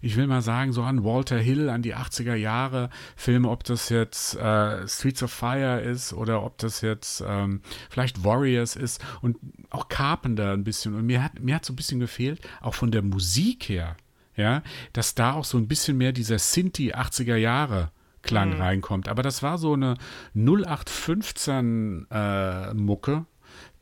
A: ich will mal sagen, so an Walter Hill, an die 80er Jahre Filme, ob das jetzt äh, Streets of Fire ist oder ob das jetzt ähm, vielleicht Warriors ist und auch Carpenter ein bisschen. Und mir hat, mir hat so ein bisschen gefehlt, auch von der Musik her, ja, dass da auch so ein bisschen mehr dieser Sinti 80er Jahre Klang mhm. reinkommt. Aber das war so eine 0815 äh, Mucke,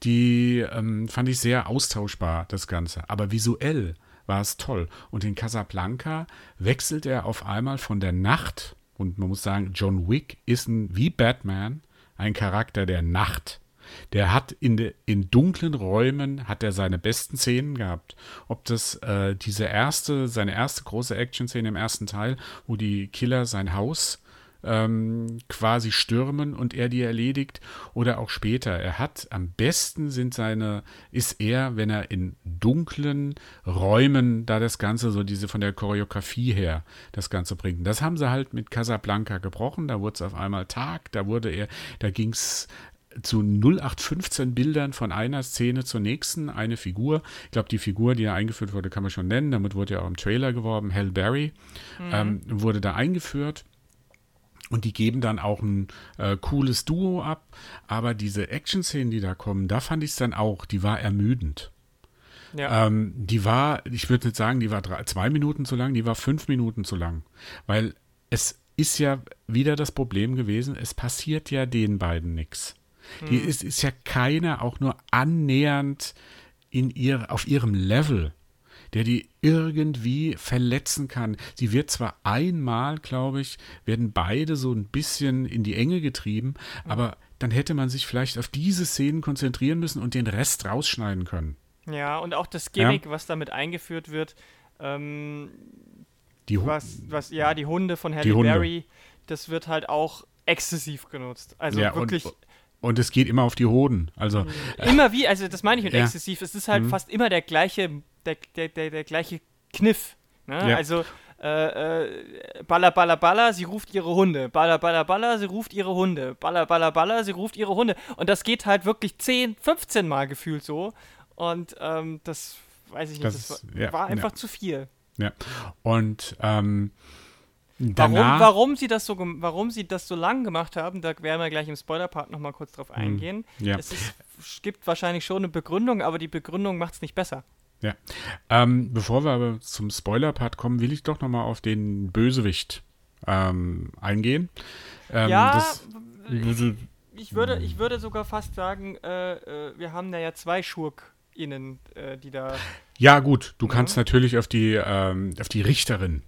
A: die ähm, fand ich sehr austauschbar, das Ganze. Aber visuell war es toll. Und in Casablanca wechselt er auf einmal von der Nacht, und man muss sagen, John Wick ist ein, wie Batman ein Charakter der Nacht. Der hat in, de, in dunklen Räumen hat er seine besten Szenen gehabt. Ob das äh, diese erste, seine erste große Action-Szene im ersten Teil, wo die Killer sein Haus ähm, quasi stürmen und er die erledigt oder auch später. Er hat am besten sind seine, ist er, wenn er in dunklen Räumen da das Ganze, so diese von der Choreografie her, das Ganze bringt. Das haben sie halt mit Casablanca gebrochen. Da wurde es auf einmal Tag, da wurde er, da ging es zu 0815 Bildern von einer Szene zur nächsten, eine Figur. Ich glaube, die Figur, die da eingeführt wurde, kann man schon nennen. Damit wurde ja auch im Trailer geworben. Hal Berry mhm. ähm, wurde da eingeführt. Und die geben dann auch ein äh, cooles Duo ab. Aber diese Action-Szenen, die da kommen, da fand ich es dann auch, die war ermüdend. Ja. Ähm, die war, ich würde nicht sagen, die war drei, zwei Minuten zu lang, die war fünf Minuten zu lang. Weil es ist ja wieder das Problem gewesen, es passiert ja den beiden nichts. Die hm. ist, ist ja keiner auch nur annähernd in ihr, auf ihrem Level der die irgendwie verletzen kann. Sie wird zwar einmal, glaube ich, werden beide so ein bisschen in die Enge getrieben, aber dann hätte man sich vielleicht auf diese Szenen konzentrieren müssen und den Rest rausschneiden können.
B: Ja, und auch das Gimmick, ja. was damit eingeführt wird, ähm, die was, was, ja, die Hunde von Halle Berry, das wird halt auch exzessiv genutzt. Also ja, wirklich.
A: Und, und es geht immer auf die Hoden. Also,
B: immer wie, also das meine ich mit ja. exzessiv. Es ist halt mhm. fast immer der gleiche der, der, der, der gleiche Kniff. Ne? Ja. Also äh, äh, Baller, Baller, Baller, sie ruft ihre Hunde. Baller, Baller, Baller, sie ruft ihre Hunde. Baller, Baller, Baller, sie ruft ihre Hunde. Und das geht halt wirklich 10, 15 Mal gefühlt so. Und ähm, das weiß ich nicht, das, das war, ja, war, einfach ja. zu viel.
A: Ja. Und ähm,
B: Warum, warum, sie das so, warum sie das so lang gemacht haben, da werden wir gleich im Spoiler-Part nochmal kurz drauf hm, eingehen. Ja. Es, ist, es gibt wahrscheinlich schon eine Begründung, aber die Begründung macht es nicht besser.
A: Ja. Ähm, bevor wir aber zum Spoiler-Part kommen, will ich doch nochmal auf den Bösewicht ähm, eingehen.
B: Ähm, ja, das, ich, würde, ich würde sogar fast sagen, äh, äh, wir haben da ja zwei SchurkInnen, äh, die da.
A: Ja, gut, du kannst natürlich auf die, ähm, auf die Richterin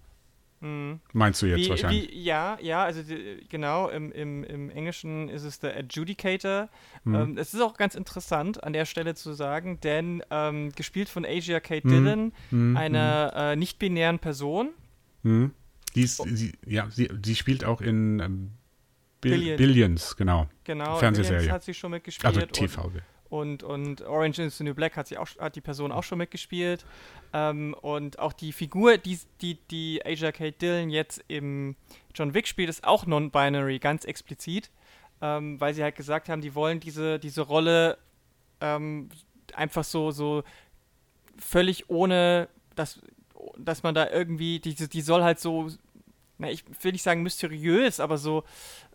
A: Mhm. Meinst du jetzt wie, wahrscheinlich?
B: Wie, ja, ja, also die, genau, im, im, im Englischen ist es der Adjudicator. Mhm. Ähm, es ist auch ganz interessant an der Stelle zu sagen, denn ähm, gespielt von Asia Kate mhm. Dillon, mhm. einer mhm. äh, nicht-binären Person.
A: Mhm. Die ist, oh. sie, ja, sie, sie spielt auch in ähm, Bill, Billions. Billions, genau.
B: Genau, Fernsehserie. Billions hat sie schon mitgespielt.
A: Also TV. Und,
B: und, und Orange is the New Black hat, sie auch, hat die Person auch schon mitgespielt. Ähm, und auch die Figur, die, die, die Asia Kate Dillon jetzt im John Wick spielt, ist auch non-binary, ganz explizit. Ähm, weil sie halt gesagt haben, die wollen diese, diese Rolle ähm, einfach so, so völlig ohne, dass, dass man da irgendwie, die, die soll halt so, na, ich will nicht sagen mysteriös, aber so,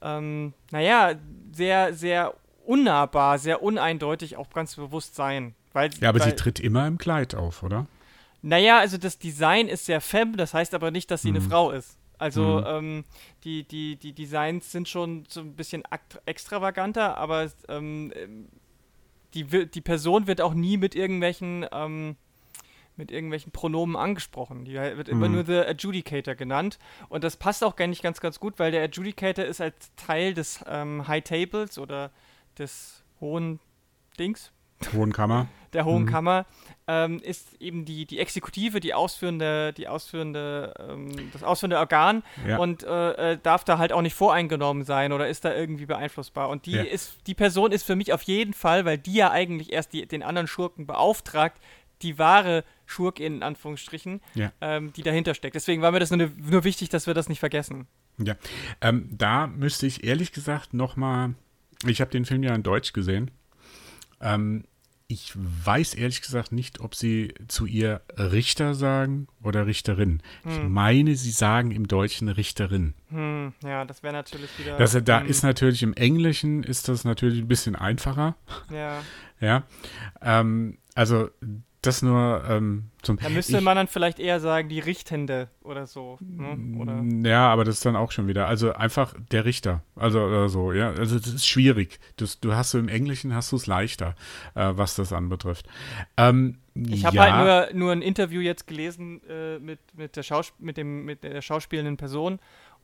B: ähm, naja, sehr, sehr unnahbar, sehr uneindeutig auch ganz bewusst sein. Weil,
A: ja, aber
B: weil,
A: sie tritt immer im Kleid auf, oder?
B: Naja, also das Design ist sehr femme, das heißt aber nicht, dass sie mhm. eine Frau ist. Also mhm. ähm, die, die, die Designs sind schon so ein bisschen extravaganter, aber ähm, die, die Person wird auch nie mit irgendwelchen ähm, mit irgendwelchen Pronomen angesprochen. Die wird mhm. immer nur The Adjudicator genannt. Und das passt auch gar nicht ganz, ganz gut, weil der Adjudicator ist als Teil des ähm, High Tables oder des hohen Dings,
A: Hohen Kammer.
B: Der Hohen mhm. Kammer ähm, ist eben die, die Exekutive, die ausführende, die ausführende, ähm, das ausführende Organ ja. und äh, äh, darf da halt auch nicht voreingenommen sein oder ist da irgendwie beeinflussbar. Und die ja. ist, die Person ist für mich auf jeden Fall, weil die ja eigentlich erst die, den anderen Schurken beauftragt, die wahre Schurkin in Anführungsstrichen, ja. ähm, die dahinter steckt. Deswegen war mir das nur, nur wichtig, dass wir das nicht vergessen.
A: Ja, ähm, da müsste ich ehrlich gesagt nochmal, ich habe den Film ja in Deutsch gesehen. Ähm, ich weiß ehrlich gesagt nicht, ob sie zu ihr Richter sagen oder Richterin. Hm. Ich meine, sie sagen im Deutschen Richterin.
B: Hm, ja, das wäre natürlich wieder.
A: Das, da hm. ist natürlich im Englischen ist das natürlich ein bisschen einfacher.
B: Ja.
A: ja. Ähm, also das nur ähm, zum.
B: Da müsste ich, man dann vielleicht eher sagen, die Richtende oder so. Ne? Oder?
A: Ja, aber das ist dann auch schon wieder. Also einfach der Richter. Also oder so, ja. Also das ist schwierig. Das, du hast so im Englischen hast du es leichter, äh, was das anbetrifft. Ähm,
B: ich habe ja. halt nur, nur ein Interview jetzt gelesen äh, mit, mit, der Schaus mit, dem, mit der schauspielenden Person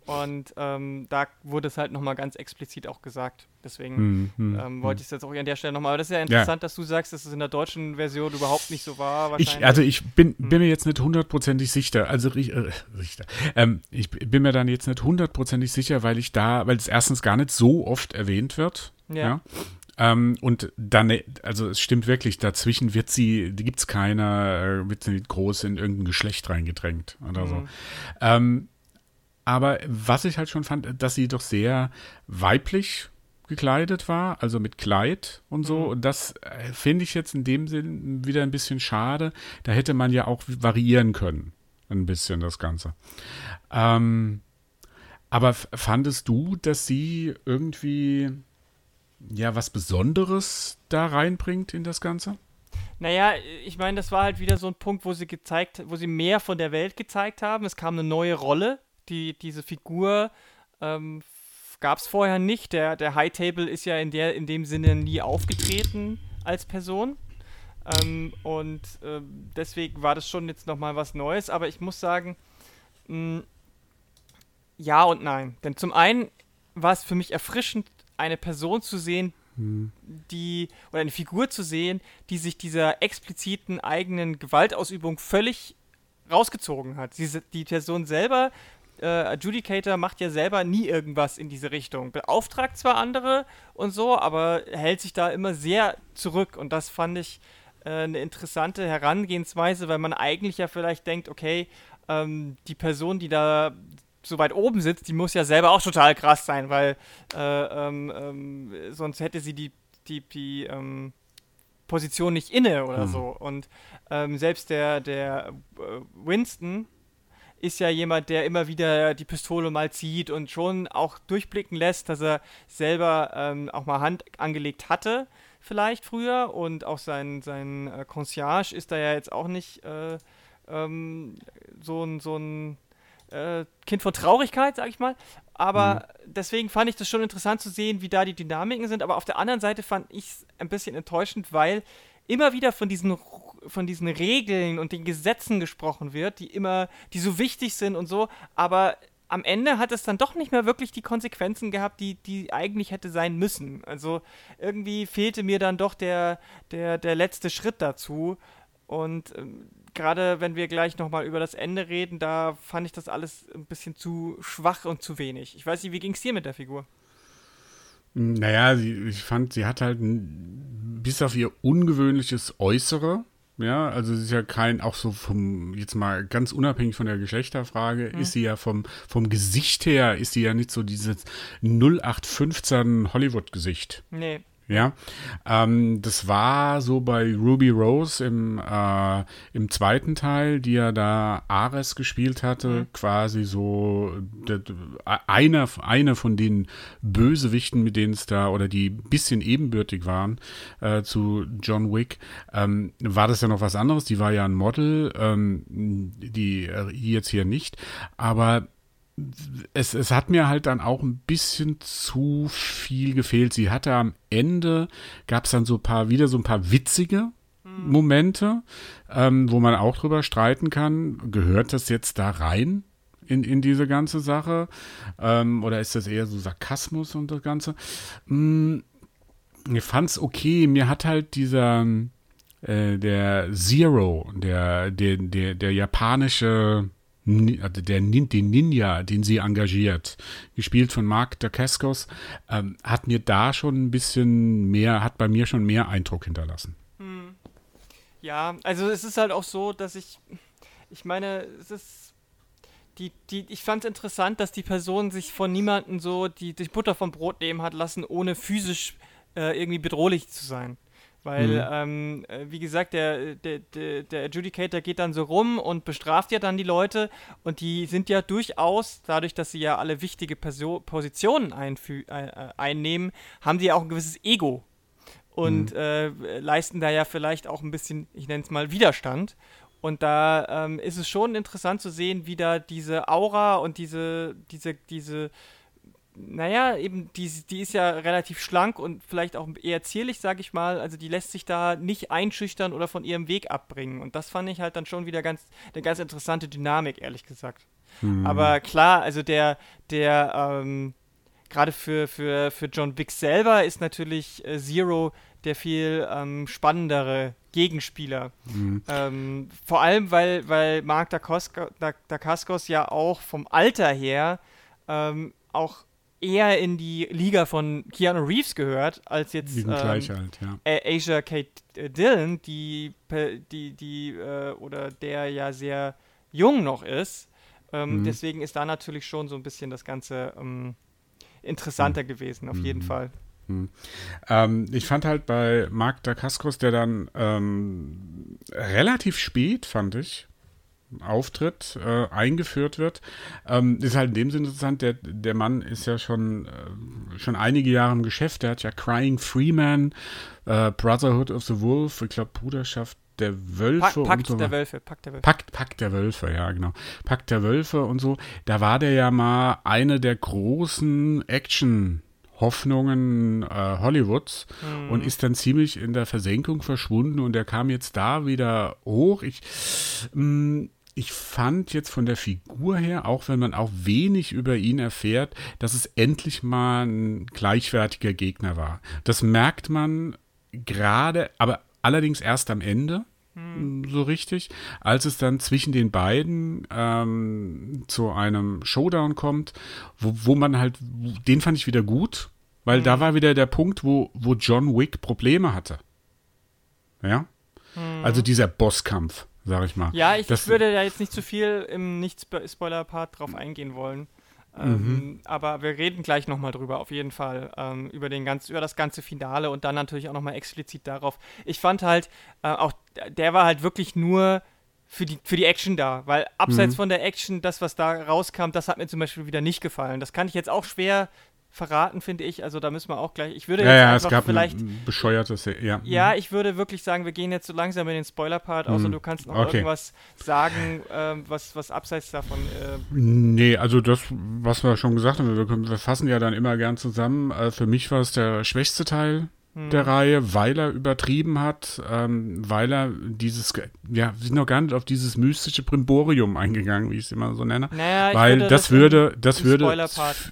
B: und ähm, da wurde es halt nochmal ganz explizit auch gesagt. Deswegen hm, hm, ähm, wollte hm. ich es jetzt auch an der Stelle nochmal. Aber das ist ja interessant, ja. dass du sagst, dass es in der deutschen Version überhaupt nicht so war.
A: Ich, also ich bin, hm. bin mir jetzt nicht hundertprozentig sicher. Also äh, Richter. Ähm, ich bin mir dann jetzt nicht hundertprozentig sicher, weil ich da, weil es erstens gar nicht so oft erwähnt wird. Ja. ja? Ähm, und dann, also es stimmt wirklich, dazwischen wird sie, gibt es keine, äh, wird sie nicht groß in irgendein Geschlecht reingedrängt oder so. Mhm. Ähm, aber was ich halt schon fand, dass sie doch sehr weiblich gekleidet war, also mit Kleid und so. Mhm. Und das äh, finde ich jetzt in dem Sinn wieder ein bisschen schade. Da hätte man ja auch variieren können. Ein bisschen das Ganze. Ähm, aber fandest du, dass sie irgendwie ja was Besonderes da reinbringt in das Ganze?
B: Naja, ich meine, das war halt wieder so ein Punkt, wo sie gezeigt, wo sie mehr von der Welt gezeigt haben. Es kam eine neue Rolle, die, diese Figur ähm, gab es vorher nicht. Der, der High Table ist ja in, der, in dem Sinne nie aufgetreten als Person. Ähm, und äh, deswegen war das schon jetzt nochmal was Neues. Aber ich muss sagen, mh, ja und nein. Denn zum einen war es für mich erfrischend, eine Person zu sehen, hm. die, oder eine Figur zu sehen, die sich dieser expliziten eigenen Gewaltausübung völlig rausgezogen hat. Diese, die Person selber äh, Adjudicator macht ja selber nie irgendwas in diese Richtung. Beauftragt zwar andere und so, aber hält sich da immer sehr zurück. Und das fand ich äh, eine interessante Herangehensweise, weil man eigentlich ja vielleicht denkt, okay, ähm, die Person, die da so weit oben sitzt, die muss ja selber auch total krass sein, weil äh, ähm, ähm, sonst hätte sie die, die, die ähm, Position nicht inne oder hm. so. Und ähm, selbst der, der äh, Winston, ist ja jemand, der immer wieder die Pistole mal zieht und schon auch durchblicken lässt, dass er selber ähm, auch mal Hand angelegt hatte, vielleicht früher. Und auch sein, sein äh, Concierge ist da ja jetzt auch nicht äh, ähm, so ein, so ein äh, Kind von Traurigkeit, sag ich mal. Aber mhm. deswegen fand ich das schon interessant zu sehen, wie da die Dynamiken sind. Aber auf der anderen Seite fand ich es ein bisschen enttäuschend, weil immer wieder von diesen von diesen Regeln und den Gesetzen gesprochen wird, die immer, die so wichtig sind und so, aber am Ende hat es dann doch nicht mehr wirklich die Konsequenzen gehabt, die, die eigentlich hätte sein müssen. Also irgendwie fehlte mir dann doch der, der, der letzte Schritt dazu. Und ähm, gerade wenn wir gleich nochmal über das Ende reden, da fand ich das alles ein bisschen zu schwach und zu wenig. Ich weiß nicht, wie ging es dir mit der Figur?
A: Naja, ich fand, sie hat halt bis auf ihr ungewöhnliches Äußere, ja, also sie ist ja kein, auch so vom, jetzt mal ganz unabhängig von der Geschlechterfrage, mhm. ist sie ja vom, vom Gesicht her, ist sie ja nicht so dieses 0815 Hollywood-Gesicht.
B: Nee.
A: Ja, ähm, das war so bei Ruby Rose im, äh, im zweiten Teil, die ja da Ares gespielt hatte, mhm. quasi so der, einer, einer von den Bösewichten, mit denen es da oder die ein bisschen ebenbürtig waren äh, zu John Wick, ähm, war das ja noch was anderes. Die war ja ein Model, ähm, die äh, jetzt hier nicht, aber es, es hat mir halt dann auch ein bisschen zu viel gefehlt. Sie hatte am Ende, gab es dann so ein paar, wieder so ein paar witzige hm. Momente, ähm, wo man auch drüber streiten kann. Gehört das jetzt da rein? In, in diese ganze Sache? Ähm, oder ist das eher so Sarkasmus und das Ganze? Hm, ich fand's okay. Mir hat halt dieser, äh, der Zero, der, der, der, der japanische der, den Ninja, den sie engagiert, gespielt von Mark Dacascos, ähm, hat mir da schon ein bisschen mehr, hat bei mir schon mehr Eindruck hinterlassen. Hm.
B: Ja, also es ist halt auch so, dass ich, ich meine, es ist, die, die, ich fand es interessant, dass die Person sich von niemandem so die, die Butter vom Brot nehmen hat lassen, ohne physisch äh, irgendwie bedrohlich zu sein. Weil, mhm. ähm, äh, wie gesagt, der, der, der, der, Adjudicator geht dann so rum und bestraft ja dann die Leute und die sind ja durchaus, dadurch, dass sie ja alle wichtige Perso Positionen äh, äh, einnehmen, haben sie ja auch ein gewisses Ego. und mhm. äh, leisten da ja vielleicht auch ein bisschen, ich nenne es mal, Widerstand. Und da ähm, ist es schon interessant zu sehen, wie da diese Aura und diese, diese, diese, naja, eben, die, die ist ja relativ schlank und vielleicht auch eher zierlich, sag ich mal. Also die lässt sich da nicht einschüchtern oder von ihrem Weg abbringen. Und das fand ich halt dann schon wieder ganz, eine ganz interessante Dynamik, ehrlich gesagt. Mhm. Aber klar, also der, der, ähm, gerade für, für, für John Wick selber ist natürlich äh, Zero der viel ähm, spannendere Gegenspieler. Mhm. Ähm, vor allem, weil, weil Mark Dacascos ja auch vom Alter her ähm, auch eher in die Liga von Keanu Reeves gehört, als jetzt ähm,
A: alt, ja.
B: Asia Kate äh, Dillon, die, die, die äh, oder der ja sehr jung noch ist. Ähm, mhm. Deswegen ist da natürlich schon so ein bisschen das Ganze ähm, interessanter mhm. gewesen, auf jeden mhm. Fall.
A: Hm. Ähm, ich fand halt bei Marc Dacascos, der dann ähm, relativ spät, fand ich, Auftritt äh, eingeführt wird, ähm, ist halt in dem Sinne interessant, der, der Mann ist ja schon, äh, schon einige Jahre im Geschäft, der hat ja Crying Freeman, äh, Brotherhood of the Wolf, ich glaube Bruderschaft der Wölfe
B: Pakt und so. der Wölfe, Pakt
A: der Wölfe. Pakt, Pakt der Wölfe, ja, genau. Pakt der Wölfe und so. Da war der ja mal eine der großen Action- Hoffnungen äh, Hollywoods mhm. und ist dann ziemlich in der Versenkung verschwunden und er kam jetzt da wieder hoch. Ich, mh, mm, ich fand jetzt von der Figur her, auch wenn man auch wenig über ihn erfährt, dass es endlich mal ein gleichwertiger Gegner war. Das merkt man gerade, aber allerdings erst am Ende hm. so richtig, als es dann zwischen den beiden ähm, zu einem Showdown kommt, wo, wo man halt, den fand ich wieder gut, weil hm. da war wieder der Punkt, wo, wo John Wick Probleme hatte. Ja? Hm. Also dieser Bosskampf, sag ich mal.
B: Ja, ich das, würde da jetzt nicht zu viel im Nicht-Spoiler-Part drauf eingehen wollen. Ähm, mhm. aber wir reden gleich nochmal drüber, auf jeden Fall, ähm, über, den ganz, über das ganze Finale und dann natürlich auch nochmal explizit darauf. Ich fand halt, äh, auch der war halt wirklich nur für die, für die Action da, weil abseits mhm. von der Action, das, was da rauskam, das hat mir zum Beispiel wieder nicht gefallen. Das kann ich jetzt auch schwer verraten, finde ich. Also da müssen wir auch gleich. Ich würde
A: ja, jetzt ja, einfach es gab vielleicht. Ein bescheuertes, ja.
B: Ja, ich würde wirklich sagen, wir gehen jetzt so langsam in den Spoiler-Part aus mhm. und du kannst noch okay. irgendwas sagen, ähm, was, was abseits davon. Äh
A: nee, also das, was wir schon gesagt haben, wir, wir fassen ja dann immer gern zusammen. Äh, für mich war es der schwächste Teil der hm. Reihe, weil er übertrieben hat, ähm, weil er dieses, ja, wir sind noch gar nicht auf dieses mystische Brimborium eingegangen, wie ich es immer so nenne. Naja, weil würde das, würde, das würde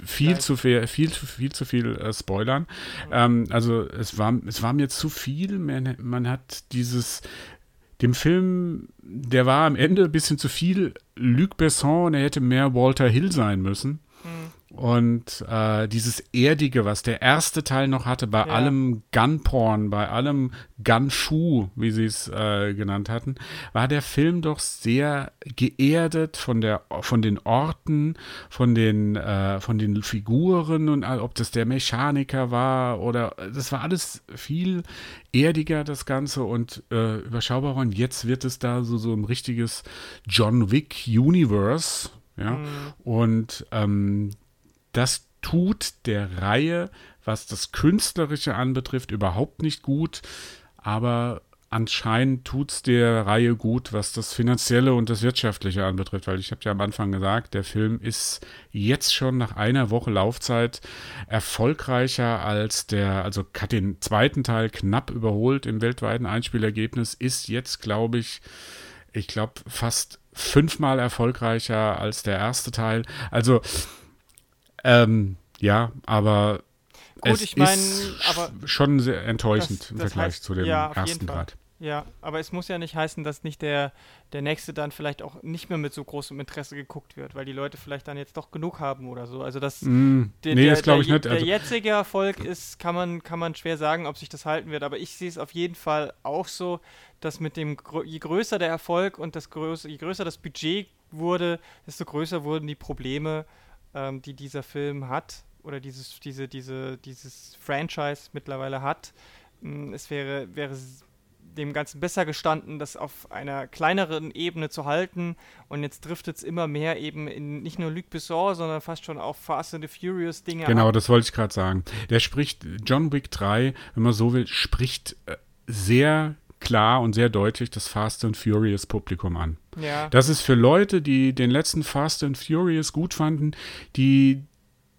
A: viel zu viel, viel, viel zu viel äh, spoilern. Mhm. Ähm, also es war, es war mir zu viel. Man, man hat dieses, dem Film, der war am Ende ein bisschen zu viel Luc Besson, er hätte mehr Walter Hill sein müssen. Mhm. Und äh, dieses Erdige, was der erste Teil noch hatte, bei ja. allem Gunporn, bei allem Gunshoe, wie sie es äh, genannt hatten, war der Film doch sehr geerdet von, der, von den Orten, von den, äh, von den Figuren und ob das der Mechaniker war oder das war alles viel erdiger, das Ganze und äh, überschaubarer. Und jetzt wird es da so, so ein richtiges John Wick Universe. Ja, mhm. und ähm, das tut der Reihe, was das Künstlerische anbetrifft, überhaupt nicht gut. Aber anscheinend tut es der Reihe gut, was das Finanzielle und das Wirtschaftliche anbetrifft, weil ich habe ja am Anfang gesagt, der Film ist jetzt schon nach einer Woche Laufzeit erfolgreicher als der, also hat den zweiten Teil knapp überholt im weltweiten Einspielergebnis, ist jetzt, glaube ich, ich glaube fast fünfmal erfolgreicher als der erste Teil. Also ähm, ja, aber Gut, es ich mein, ist schon sehr enttäuschend das, im Vergleich heißt, zu dem ja, ersten Grad.
B: Ja, aber es muss ja nicht heißen, dass nicht der, der nächste dann vielleicht auch nicht mehr mit so großem Interesse geguckt wird, weil die Leute vielleicht dann jetzt doch genug haben oder so. Also das,
A: mm, der, nee, das glaube ich nicht.
B: Der also, jetzige Erfolg ist, kann man, kann man schwer sagen, ob sich das halten wird, aber ich sehe es auf jeden Fall auch so, dass mit dem, je größer der Erfolg und das größer, je größer das Budget wurde, desto größer wurden die Probleme ähm, die dieser Film hat oder dieses, diese, diese, dieses Franchise mittlerweile hat. Mm, es wäre, wäre dem Ganzen besser gestanden, das auf einer kleineren Ebene zu halten. Und jetzt driftet es immer mehr eben in nicht nur Luc Besson, sondern fast schon auf Fast and the Furious Dinge.
A: Genau, ab. das wollte ich gerade sagen. Der spricht, John Wick 3, wenn man so will, spricht äh, sehr klar und sehr deutlich das Fast and Furious Publikum an.
B: Ja.
A: Das ist für Leute, die den letzten Fast and Furious gut fanden, die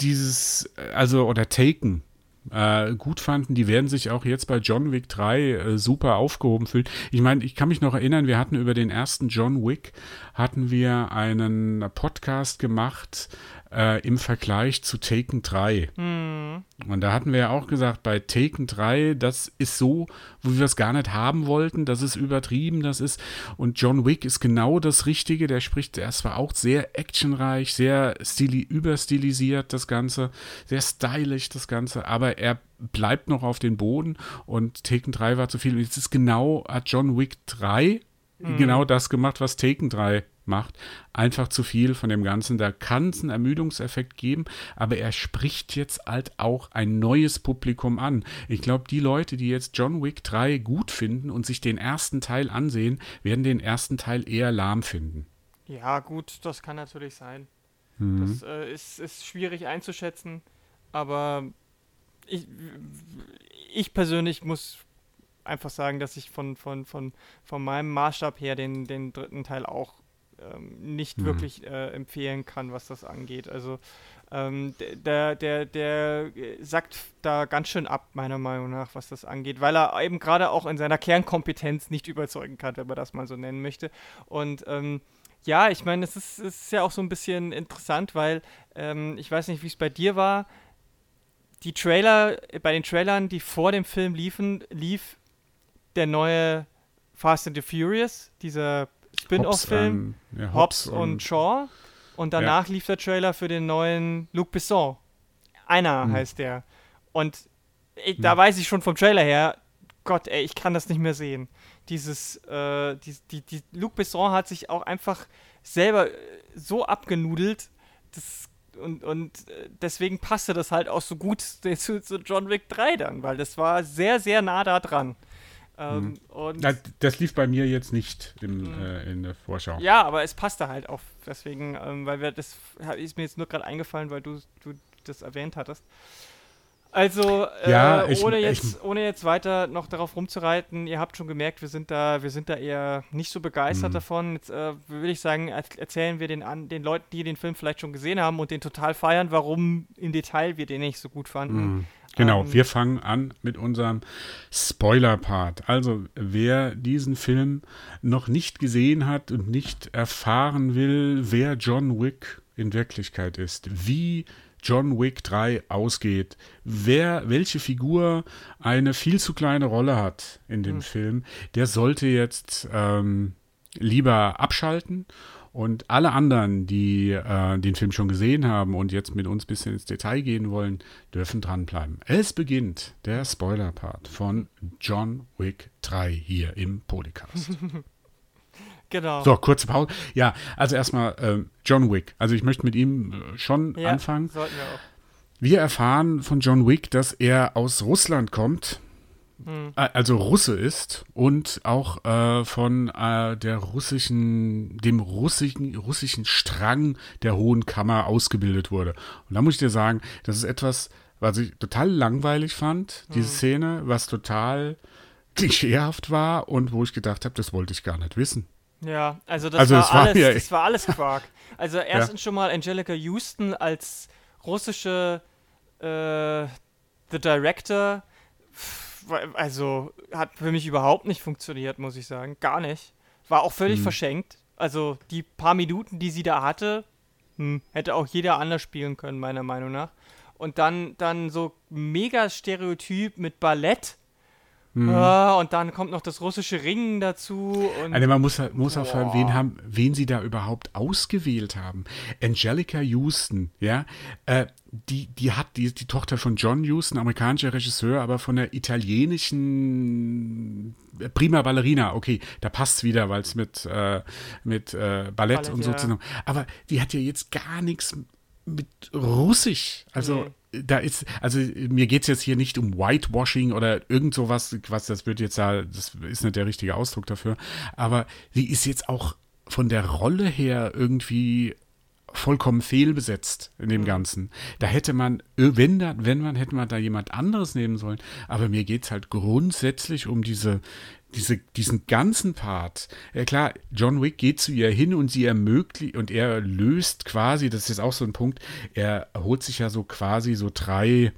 A: dieses, also, oder Taken, äh, gut fanden, die werden sich auch jetzt bei John Wick 3 äh, super aufgehoben fühlen. Ich meine, ich kann mich noch erinnern, wir hatten über den ersten John Wick, hatten wir einen Podcast gemacht äh, im Vergleich zu Taken 3.
B: Mhm.
A: Und da hatten wir ja auch gesagt, bei Taken 3, das ist so, wo wir es gar nicht haben wollten, das ist übertrieben, das ist, und John Wick ist genau das Richtige, der spricht, er war auch sehr actionreich, sehr stili überstilisiert, das Ganze, sehr stylisch, das Ganze, aber er bleibt noch auf den Boden und Taken 3 war zu viel. Und jetzt ist genau, hat John Wick 3 mhm. genau das gemacht, was Taken 3 macht. Einfach zu viel von dem Ganzen. Da kann es einen Ermüdungseffekt geben, aber er spricht jetzt halt auch ein neues Publikum an. Ich glaube, die Leute, die jetzt John Wick 3 gut finden und sich den ersten Teil ansehen, werden den ersten Teil eher lahm finden.
B: Ja, gut, das kann natürlich sein.
A: Mhm.
B: Das äh, ist, ist schwierig einzuschätzen, aber ich, ich persönlich muss einfach sagen, dass ich von, von, von, von meinem Maßstab her den, den dritten Teil auch ähm, nicht mhm. wirklich äh, empfehlen kann, was das angeht. Also ähm, der, der, der sagt da ganz schön ab, meiner Meinung nach, was das angeht, weil er eben gerade auch in seiner Kernkompetenz nicht überzeugen kann, wenn man das mal so nennen möchte. Und ähm, ja, ich meine, es ist, es ist ja auch so ein bisschen interessant, weil ähm, ich weiß nicht, wie es bei dir war. Die Trailer, bei den Trailern, die vor dem Film liefen, lief der neue Fast and the Furious, dieser Spin-off-Film,
A: ähm, ja,
B: Hobbs, und, und, Shaw. Und danach ja. lief der Trailer für den neuen Luc Besson. Einer hm. heißt der. Und ich, da hm. weiß ich schon vom Trailer her, Gott, ey, ich kann das nicht mehr sehen. Dieses, äh, die, die, die, Luc Besson hat sich auch einfach selber äh, so abgenudelt, das, und, und äh, deswegen passte das halt auch so gut zu, zu John Wick 3 dann, weil das war sehr, sehr nah da dran. Ähm,
A: mhm. Na, das lief bei mir jetzt nicht im, mhm. äh, in der Vorschau.
B: Ja, aber es passte halt auch deswegen, ähm, weil wir das ist mir jetzt nur gerade eingefallen, weil du, du das erwähnt hattest. Also, äh, ja, ich, ohne, jetzt, ich, ohne jetzt weiter noch darauf rumzureiten, ihr habt schon gemerkt, wir sind da, wir sind da eher nicht so begeistert mhm. davon. Jetzt äh, würde ich sagen, erzählen wir den, an, den Leuten, die den Film vielleicht schon gesehen haben und den total feiern, warum im Detail wir den nicht so gut fanden.
A: Mhm. Genau, ähm, wir fangen an mit unserem Spoiler-Part. Also, wer diesen Film noch nicht gesehen hat und nicht erfahren will, wer John Wick in Wirklichkeit ist, wie John Wick 3 ausgeht, wer, welche Figur eine viel zu kleine Rolle hat in dem mhm. Film, der sollte jetzt ähm, lieber abschalten und alle anderen, die äh, den Film schon gesehen haben und jetzt mit uns ein bisschen ins Detail gehen wollen, dürfen dranbleiben. Es beginnt der Spoiler-Part von John Wick 3 hier im Polycast.
B: genau.
A: So, kurze Pause. Ja, also erstmal ähm, John Wick. Also ich möchte mit ihm äh, schon ja, anfangen.
B: Sollten wir auch.
A: Wir erfahren von John Wick, dass er aus Russland kommt hm. also Russe ist und auch äh, von äh, der russischen, dem russischen, russischen Strang der Hohen Kammer ausgebildet wurde. Und da muss ich dir sagen, das ist etwas, was ich total langweilig fand, diese hm. Szene, was total klischeehaft war und wo ich gedacht habe, das wollte ich gar nicht wissen.
B: Ja, also das, also war, war, alles, ja, das war alles Quark. Also erstens ja. schon mal Angelica Houston als russische äh, The Director also hat für mich überhaupt nicht funktioniert, muss ich sagen. Gar nicht. War auch völlig hm. verschenkt. Also die paar Minuten, die sie da hatte, hm, hätte auch jeder anders spielen können, meiner Meinung nach. Und dann, dann so mega Stereotyp mit Ballett. Mhm. Ah, und dann kommt noch das russische Ringen dazu.
A: also man muss, muss auch fragen, wen, haben, wen sie da überhaupt ausgewählt haben. Angelica Houston, ja, äh, die, die hat, die ist die Tochter von John Houston, amerikanischer Regisseur, aber von der italienischen äh, Prima Ballerina. Okay, da passt es wieder, weil es mit, äh, mit äh, Ballett, Ballett, und so ja. zusammen. Aber die hat ja jetzt gar nichts mit Russisch. Also nee. da ist, also mir geht es jetzt hier nicht um Whitewashing oder irgend sowas, was das wird jetzt da, das ist nicht der richtige Ausdruck dafür. Aber sie ist jetzt auch von der Rolle her irgendwie vollkommen fehlbesetzt in dem mhm. Ganzen. Da hätte man, wenn, da, wenn man, hätte man da jemand anderes nehmen sollen. Aber mir geht es halt grundsätzlich um diese, diese, diesen ganzen Part. Ja klar, John Wick geht zu ihr hin und sie ermöglicht und er löst quasi, das ist auch so ein Punkt, er holt sich ja so quasi so drei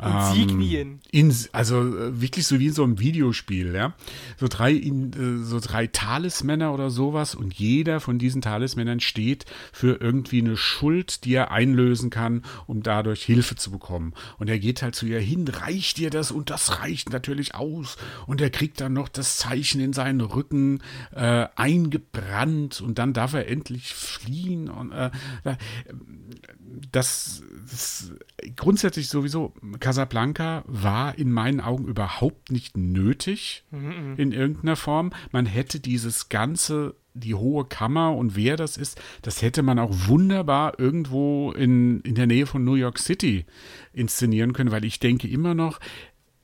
B: Insignien.
A: Ähm, in, also äh, wirklich so wie in so einem Videospiel, ja. So drei, in, äh, so drei Talismänner oder sowas und jeder von diesen Talismännern steht für irgendwie eine Schuld, die er einlösen kann, um dadurch Hilfe zu bekommen. Und er geht halt zu ihr hin, reicht ihr das und das reicht natürlich aus. Und er kriegt dann noch das Zeichen in seinen Rücken äh, eingebrannt und dann darf er endlich fliehen. Und äh, das, das grundsätzlich sowieso Casablanca war in meinen Augen überhaupt nicht nötig mhm. in irgendeiner Form. Man hätte dieses ganze, die hohe Kammer und wer das ist, das hätte man auch wunderbar irgendwo in, in der Nähe von New York City inszenieren können, weil ich denke immer noch,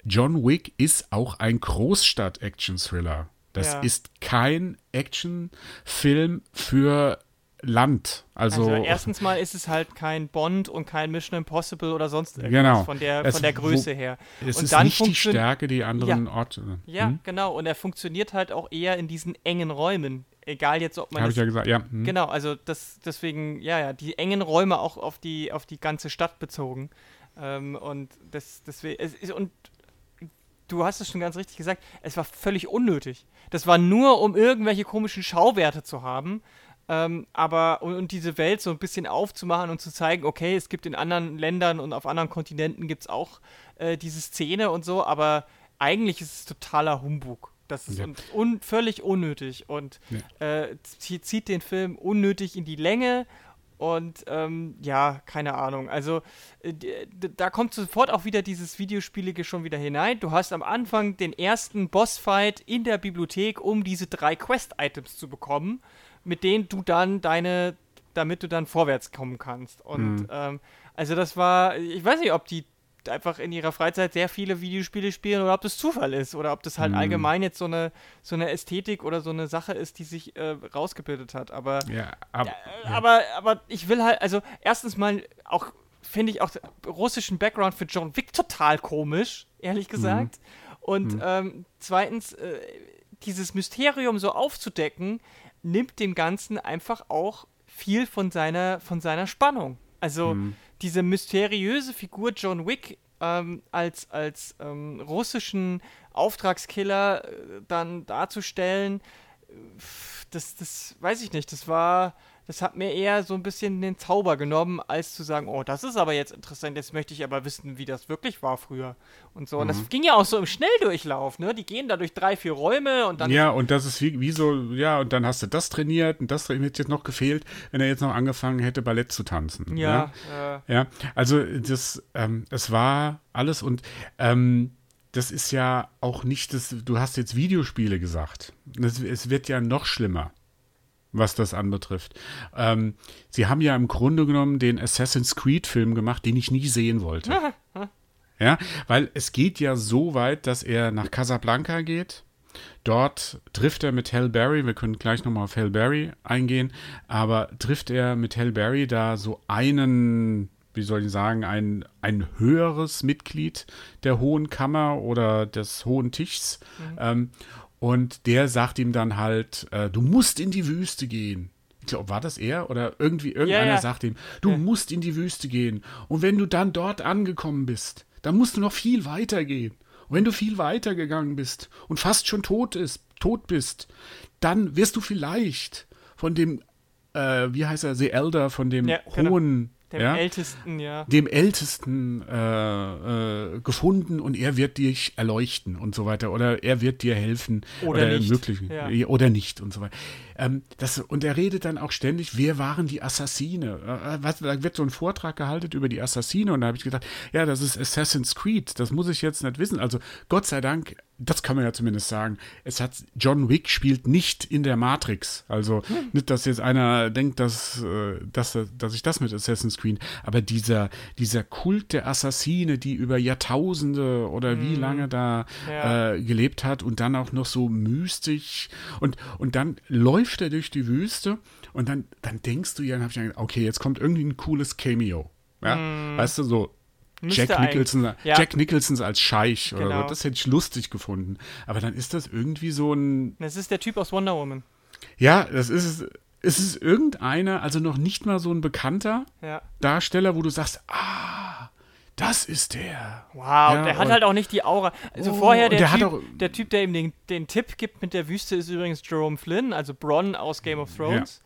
A: John Wick ist auch ein Großstadt-Action-Thriller. Das ja. ist kein Actionfilm für Land. Also, also,
B: erstens mal ist es halt kein Bond und kein Mission Impossible oder sonst
A: irgendwas genau.
B: von der, es, von der Größe
A: wo,
B: her.
A: Es und ist dann nicht die Stärke, die anderen
B: ja,
A: Orte.
B: Ja, hm? genau. Und er funktioniert halt auch eher in diesen engen Räumen. Egal jetzt, ob man.
A: Habe ich ja gesagt, ja. Hm.
B: Genau, also das, deswegen, ja, ja, die engen Räume auch auf die, auf die ganze Stadt bezogen. Ähm, und das, deswegen, es ist, und du hast es schon ganz richtig gesagt, es war völlig unnötig. Das war nur, um irgendwelche komischen Schauwerte zu haben. Ähm, aber und, und, diese Welt so ein bisschen aufzumachen und zu zeigen, okay, es gibt in anderen Ländern und auf anderen Kontinenten gibt es auch äh, diese Szene und so, aber eigentlich ist es totaler Humbug. Das ist ja. un, völlig unnötig und ja. äh, zieht den Film unnötig in die Länge und ähm, ja, keine Ahnung. Also äh, da kommt sofort auch wieder dieses Videospielige schon wieder hinein. Du hast am Anfang den ersten Bossfight in der Bibliothek, um diese drei Quest-Items zu bekommen mit denen du dann deine, damit du dann vorwärts kommen kannst. Und mhm. ähm, also das war, ich weiß nicht, ob die einfach in ihrer Freizeit sehr viele Videospiele spielen oder ob das Zufall ist oder ob das halt mhm. allgemein jetzt so eine, so eine Ästhetik oder so eine Sache ist, die sich äh, rausgebildet hat. Aber,
A: ja, ab,
B: ja, aber, aber ich will halt, also erstens mal auch, finde ich auch russischen Background für John Wick total komisch, ehrlich gesagt. Mhm. Und mhm. Ähm, zweitens, äh, dieses Mysterium so aufzudecken, nimmt dem Ganzen einfach auch viel von seiner, von seiner Spannung. Also mhm. diese mysteriöse Figur John Wick ähm, als, als ähm, russischen Auftragskiller äh, dann darzustellen, äh, das, das weiß ich nicht. Das war, das hat mir eher so ein bisschen den Zauber genommen, als zu sagen, oh, das ist aber jetzt interessant, jetzt möchte ich aber wissen, wie das wirklich war früher und so. Und das mhm. ging ja auch so im Schnelldurchlauf, ne? Die gehen da durch drei, vier Räume und dann.
A: Ja, und das ist wie, wie so, ja, und dann hast du das trainiert und das hätte jetzt noch gefehlt, wenn er jetzt noch angefangen hätte, Ballett zu tanzen.
B: Ja.
A: Ja, äh. ja also das, ähm, es war alles und ähm, das ist ja auch nicht das, du hast jetzt Videospiele gesagt. Das, es wird ja noch schlimmer was das anbetrifft. Ähm, sie haben ja im Grunde genommen den Assassin's Creed-Film gemacht, den ich nie sehen wollte. ja, weil es geht ja so weit, dass er nach Casablanca geht. Dort trifft er mit Hal Berry, wir können gleich nochmal auf Hal Berry eingehen, aber trifft er mit Hal Berry da so einen, wie soll ich sagen, ein, ein höheres Mitglied der Hohen Kammer oder des Hohen Tischs. Mhm. Ähm, und der sagt ihm dann halt, äh, du musst in die Wüste gehen. Ich glaube, war das er? Oder irgendwie, irgendeiner ja. sagt ihm, du ja. musst in die Wüste gehen. Und wenn du dann dort angekommen bist, dann musst du noch viel weiter gehen. Und wenn du viel weiter gegangen bist und fast schon tot, ist, tot bist, dann wirst du vielleicht von dem, äh, wie heißt er, The Elder, von dem genau. hohen
B: dem ja? Ältesten, ja.
A: Dem Ältesten äh, äh, gefunden und er wird dich erleuchten und so weiter. Oder er wird dir helfen.
B: Oder, oder nicht.
A: Möglich, ja. Oder nicht und so weiter. Ähm, das, und er redet dann auch ständig, wer waren die Assassine? Äh, was, da wird so ein Vortrag gehalten über die Assassine und da habe ich gedacht, ja, das ist Assassin's Creed. Das muss ich jetzt nicht wissen. Also Gott sei Dank das kann man ja zumindest sagen. Es hat John Wick spielt nicht in der Matrix. Also hm. nicht, dass jetzt einer denkt, dass, äh, dass, dass ich das mit Assassin's Creed, aber dieser, dieser Kult der Assassine, die über Jahrtausende oder hm. wie lange da ja. äh, gelebt hat und dann auch noch so mystisch und, und dann läuft er durch die Wüste und dann, dann denkst du ja, dann hab ich gedacht, okay, jetzt kommt irgendwie ein cooles Cameo. Ja? Hm. Weißt du, so Jack Nicholson, ja. Jack Nicholson als Scheich genau. oder so. Das hätte ich lustig gefunden. Aber dann ist das irgendwie so ein.
B: Das ist der Typ aus Wonder Woman.
A: Ja, das ist es. ist irgendeiner, also noch nicht mal so ein bekannter ja. Darsteller, wo du sagst, ah, das ist der.
B: Wow, ja, der hat halt auch nicht die Aura. Also oh, vorher der, der, typ, auch, der Typ, der ihm den, den Tipp gibt mit der Wüste, ist übrigens Jerome Flynn, also Bronn aus Game of Thrones.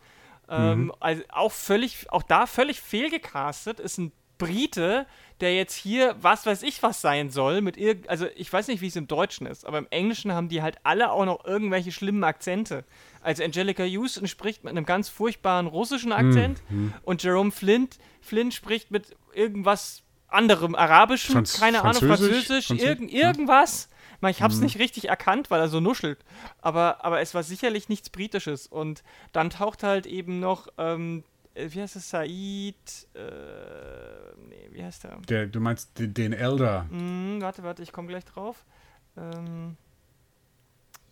B: Ja. Ähm, mhm. also auch völlig, auch da völlig fehlgecastet, ist ein Brite, der jetzt hier was weiß ich was sein soll, mit irg also ich weiß nicht, wie es im Deutschen ist, aber im Englischen haben die halt alle auch noch irgendwelche schlimmen Akzente. Also Angelica Houston spricht mit einem ganz furchtbaren russischen Akzent mm, und Jerome Flint, Flynn spricht mit irgendwas anderem, arabischem, Franz keine Ahnung, französisch, Französisch irgend, irgendwas. Ich habe es mhm. nicht richtig erkannt, weil er so nuschelt. Aber, aber es war sicherlich nichts Britisches. Und dann taucht halt eben noch ähm, äh, wie heißt es, Said, äh, nee, wie heißt der?
A: der du meinst den, den Elder.
B: Mm, warte, warte, ich komme gleich drauf. Ähm,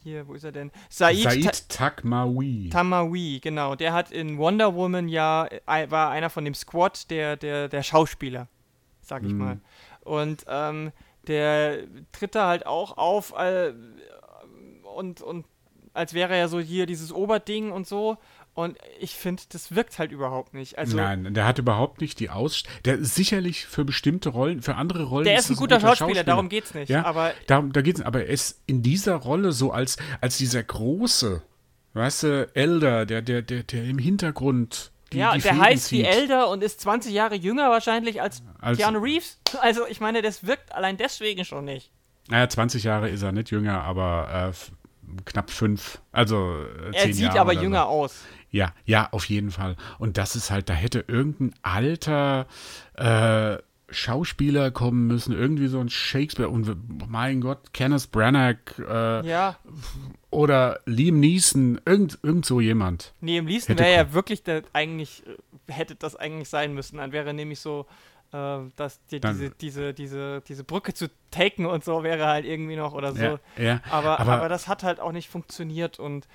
B: hier, wo ist er denn? Said,
A: Said Takmawi.
B: Tamawi, genau. Der hat in Wonder Woman ja, äh, war einer von dem Squad der, der, der Schauspieler, sag ich mm. mal. Und ähm, der tritt da halt auch auf äh, und, und als wäre er ja so hier dieses Oberding und so. Und ich finde, das wirkt halt überhaupt nicht. Also,
A: Nein, der hat überhaupt nicht die Aus. Der ist sicherlich für bestimmte Rollen, für andere Rollen.
B: Der ist ein guter, ein guter Schauspieler, Schauspieler, darum geht's nicht.
A: Ja, aber da, da geht's Aber er ist in dieser Rolle so als, als dieser große, weißt du, Elder, der, der, der, der im Hintergrund.
B: Die, ja, die der Fäden heißt zieht. wie Elder und ist 20 Jahre jünger wahrscheinlich als, als Keanu Reeves. Also, ich meine, das wirkt allein deswegen schon nicht.
A: Naja, 20 Jahre ist er nicht jünger, aber äh, knapp fünf. Also
B: äh, Er sieht Jahre aber jünger so. aus.
A: Ja, ja, auf jeden Fall. Und das ist halt, da hätte irgendein alter äh, Schauspieler kommen müssen, irgendwie so ein Shakespeare und mein Gott, Kenneth Branagh äh,
B: ja.
A: oder Liam Neeson, irgend, irgend so jemand.
B: Liam Neeson wäre ja wirklich der, eigentlich, äh, hätte das eigentlich sein müssen. Dann wäre nämlich so, äh, dass die, diese, diese, diese, diese Brücke zu taken und so wäre halt irgendwie noch oder so.
A: Ja, ja,
B: aber, aber, aber das hat halt auch nicht funktioniert und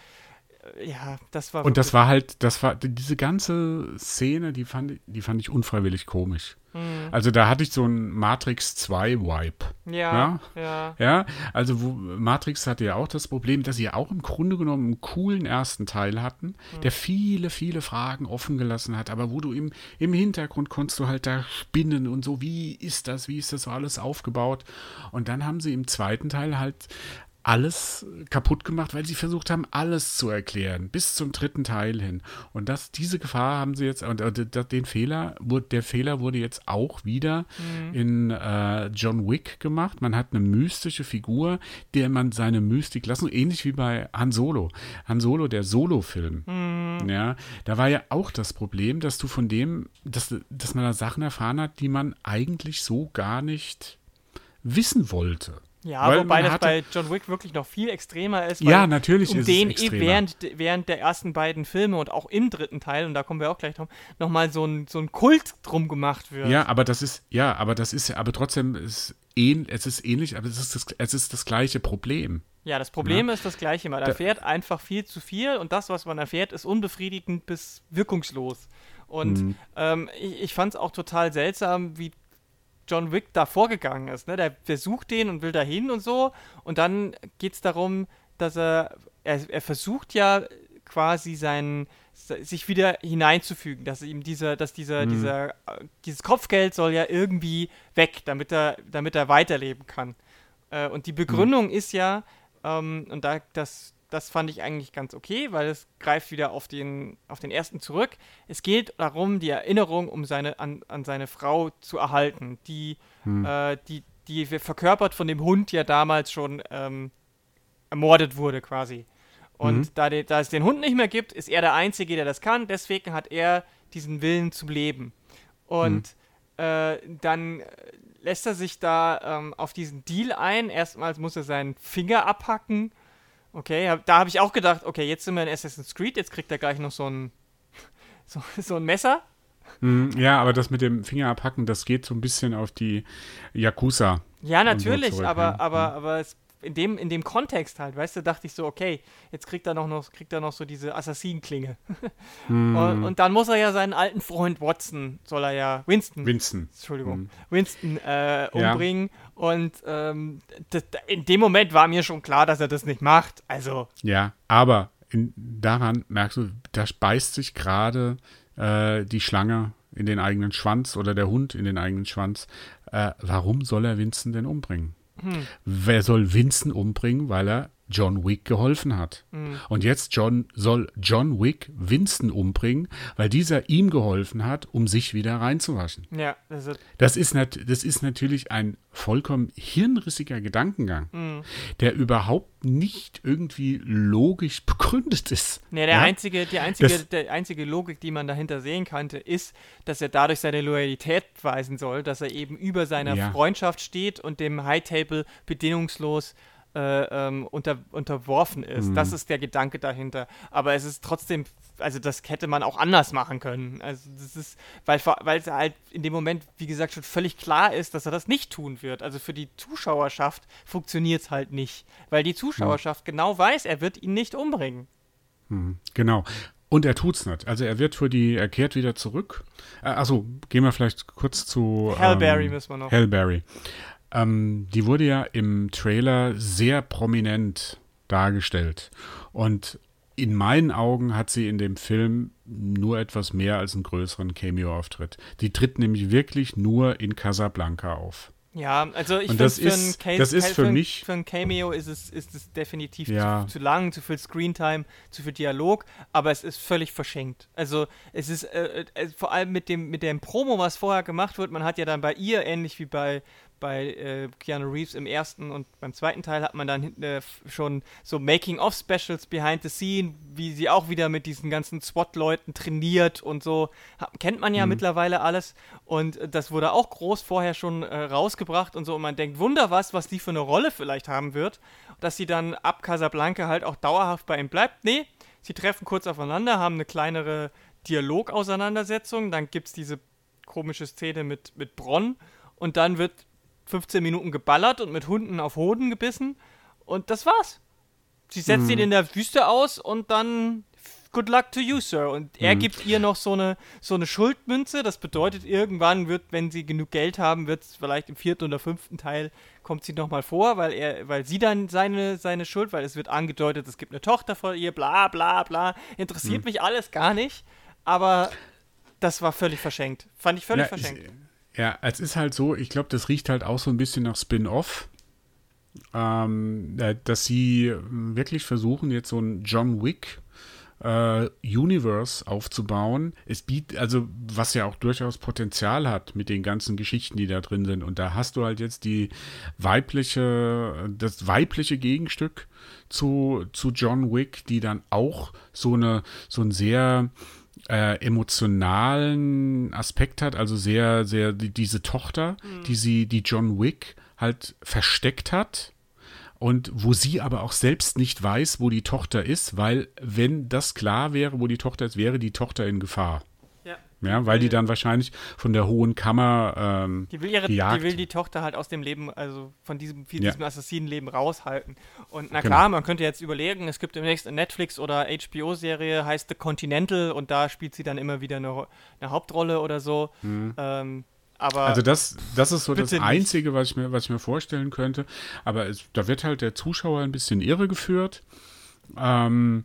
B: ja, das war.
A: Und das war halt, das war, diese ganze Szene, die fand, die fand ich unfreiwillig komisch. Mhm. Also da hatte ich so einen Matrix 2 Vibe.
B: Ja, ja. Ja,
A: ja also wo, Matrix hatte ja auch das Problem, dass sie ja auch im Grunde genommen einen coolen ersten Teil hatten, mhm. der viele, viele Fragen offen gelassen hat, aber wo du im, im Hintergrund konntest du halt da spinnen und so, wie ist das, wie ist das so alles aufgebaut? Und dann haben sie im zweiten Teil halt alles kaputt gemacht, weil sie versucht haben, alles zu erklären, bis zum dritten Teil hin. Und das, diese Gefahr haben sie jetzt, und den Fehler, der Fehler wurde jetzt auch wieder mhm. in äh, John Wick gemacht. Man hat eine mystische Figur, der man seine Mystik lassen, ähnlich wie bei Han Solo. Han Solo, der Solo-Film. Mhm. Ja, da war ja auch das Problem, dass du von dem, dass, dass man da Sachen erfahren hat, die man eigentlich so gar nicht wissen wollte.
B: Ja, weil wobei das bei John Wick wirklich noch viel extremer ist.
A: ja, natürlich
B: um
A: ist
B: den
A: es extremer.
B: während, während der ersten beiden Filme und auch im dritten Teil, und da kommen wir auch gleich drauf, nochmal so ein, so ein Kult drum gemacht wird.
A: Ja, aber das ist, ja, aber das ist, aber trotzdem ist ähn, es ist ähnlich, aber es ist das, es ist das gleiche Problem.
B: Ja, das Problem ja. ist das gleiche. Man erfährt da, einfach viel zu viel und das, was man erfährt, ist unbefriedigend bis wirkungslos. Und mhm. ähm, ich, ich fand es auch total seltsam, wie John Wick da vorgegangen ist. Ne? Der, der sucht den und will dahin und so. Und dann geht es darum, dass er, er, er versucht ja quasi seinen sich wieder hineinzufügen, dass ihm dieser, dass dieser, mhm. dieser, dieses Kopfgeld soll ja irgendwie weg, damit er, damit er weiterleben kann. Äh, und die Begründung mhm. ist ja, ähm, und da, das, das fand ich eigentlich ganz okay, weil es greift wieder auf den, auf den ersten zurück. Es geht darum, die Erinnerung um seine, an, an seine Frau zu erhalten, die, hm. äh, die, die verkörpert von dem Hund ja damals schon ähm, ermordet wurde quasi. Und mhm. da, da es den Hund nicht mehr gibt, ist er der Einzige, der das kann. Deswegen hat er diesen Willen zum Leben. Und äh, dann lässt er sich da ähm, auf diesen Deal ein. Erstmals muss er seinen Finger abhacken. Okay, hab, da habe ich auch gedacht, okay, jetzt sind wir in Assassin's Creed, jetzt kriegt er gleich noch so ein, so, so ein Messer.
A: Hm, ja, aber das mit dem Finger abhacken, das geht so ein bisschen auf die Yakuza.
B: Ja, natürlich,
A: so zurück,
B: aber,
A: ja.
B: aber,
A: Hm.
B: aber es, in, dem, in dem Kontext halt, weißt du, dachte ich so, okay, jetzt kriegt er noch, noch, kriegt er noch so diese Assassinenklinge.
A: Hm,
B: Und, und dann muss er ja seinen alten Freund Watson, soll er ja, Winston,
A: Vincent.
B: Entschuldigung,
A: Hm.
B: Winston äh,
A: Ja.
B: umbringen. Und ähm, das, in dem Moment war mir schon klar, dass er das nicht macht. Also,
A: Ja, aber in, daran merkst du, da beißt sich gerade äh, die Schlange in den eigenen Schwanz oder der Hund in den eigenen Schwanz. Äh, warum soll er Vincent denn umbringen?
B: Hm,
A: Wer soll Vincent umbringen, weil er John Wick geholfen hat?
B: hm,
A: Und jetzt John, soll John Wick Vincent umbringen, weil dieser ihm geholfen hat, um sich wieder reinzuwaschen.
B: ja, das ist,
A: Das ist, nat das ist natürlich ein vollkommen hirnrissiger Gedankengang,
B: hm.
A: der überhaupt nicht irgendwie logisch begründet ist.
B: Nee, der
A: Ja?
B: einzige, die einzige,
A: Das-
B: der einzige Logik, die man dahinter sehen könnte, ist, dass er dadurch seine Loyalität beweisen soll, dass er eben über seiner
A: Ja.
B: Freundschaft steht und dem High Table bedingungslos äh, ähm, unter, unterworfen ist.
A: Mhm.
B: Das ist der Gedanke dahinter. Aber es ist trotzdem, also das hätte man auch anders machen können. Also das ist, weil es halt in dem Moment, wie gesagt, schon völlig klar ist, dass er das nicht tun wird. Also für die Zuschauerschaft funktioniert es halt nicht, weil die Zuschauerschaft genau weiß, er wird ihn nicht umbringen.
A: Hm, genau. Und er tut's nicht. Also er wird für die, er kehrt wieder zurück. Äh, achso, gehen wir vielleicht kurz zu
B: Hellberry
A: ähm,
B: müssen wir noch.
A: Hellberry. Ähm, die wurde ja im Trailer sehr prominent dargestellt. Und in meinen Augen hat sie in dem Film nur etwas mehr als einen größeren Cameo-Auftritt. Die tritt nämlich wirklich nur in Casablanca auf.
B: Ja, also ich finde,
A: das
B: für, ein
A: ist-
B: Case,
A: das ist für
B: ein-
A: mich-
B: für ein Cameo ist es, ist es definitiv
A: Ja.
B: zu, zu lang, zu viel Screentime, zu viel Dialog, aber es ist völlig verschenkt. Also es ist äh, äh, vor allem mit dem, mit dem Promo, was vorher gemacht wird, man hat ja dann bei ihr, ähnlich wie bei, bei äh, Keanu Reeves im ersten und beim zweiten Teil, hat man dann äh, schon so Making-of-Specials behind the scene, wie sie auch wieder mit diesen ganzen SWAT-Leuten trainiert und so. Ha, kennt man ja
A: Mhm.
B: mittlerweile alles. Und äh, das wurde auch groß vorher schon äh, rausgebracht und so. Und man denkt, wunder was, was die für eine Rolle vielleicht haben wird. Dass sie dann ab Casablanca halt auch dauerhaft bei ihm bleibt. Nee, sie treffen kurz aufeinander, haben eine kleinere Dialogauseinandersetzung. Dann gibt es diese komische Szene mit, mit Bronn. Und dann wird 15 Minuten geballert und mit Hunden auf Hoden gebissen. Und das war's. Sie setzt ihn in der Wüste aus und dann good luck to you, Sir. Und er
A: Mhm.
B: gibt ihr noch so eine, so eine Schuldmünze. Das bedeutet, irgendwann wird, wenn sie genug Geld haben, wird es vielleicht im vierten oder fünften Teil kommt sie nochmal vor, weil er, weil sie dann seine, seine Schuld, weil es wird angedeutet, es gibt eine Tochter von ihr, bla bla bla. Interessiert mich alles gar nicht. Aber das war völlig verschenkt. Fand ich völlig
A: ja,
B: verschenkt.
A: Ja, es ist halt so, ich glaube, das riecht halt auch so ein bisschen nach Spin-off. Ähm, äh, dass sie äh, wirklich versuchen, jetzt so ein John Wick äh, Universe aufzubauen. Es bietet, also was ja auch durchaus Potenzial hat mit den ganzen Geschichten, die da drin sind. Und da hast du halt jetzt die weibliche, das weibliche Gegenstück zu, zu John Wick, die dann auch so eine, so ein sehr äh, emotionalen Aspekt hat, also sehr, sehr die, diese Tochter, die sie, die John Wick halt versteckt hat und wo sie aber auch selbst nicht weiß, wo die Tochter ist, weil wenn das klar wäre, wo die Tochter ist, wäre die Tochter in Gefahr.
B: Ja.
A: Ja, weil die dann wahrscheinlich von der hohen Kammer ähm,
B: Die will, ihre,
A: gejagt.
B: die will die Tochter halt aus dem Leben, also von diesem, von
A: Ja.
B: diesem Assassinenleben raushalten. Und na
A: Genau.
B: klar, man könnte jetzt überlegen, es gibt demnächst eine Netflix- oder HBO-Serie, heißt The Continental und da spielt sie dann immer wieder eine, eine Hauptrolle oder so. Ähm, aber
A: Mhm. Also das, das ist so das. Einzige, was ich mir, was ich mir vorstellen könnte. Aber es, da wird halt der Zuschauer ein bisschen irregeführt, ähm,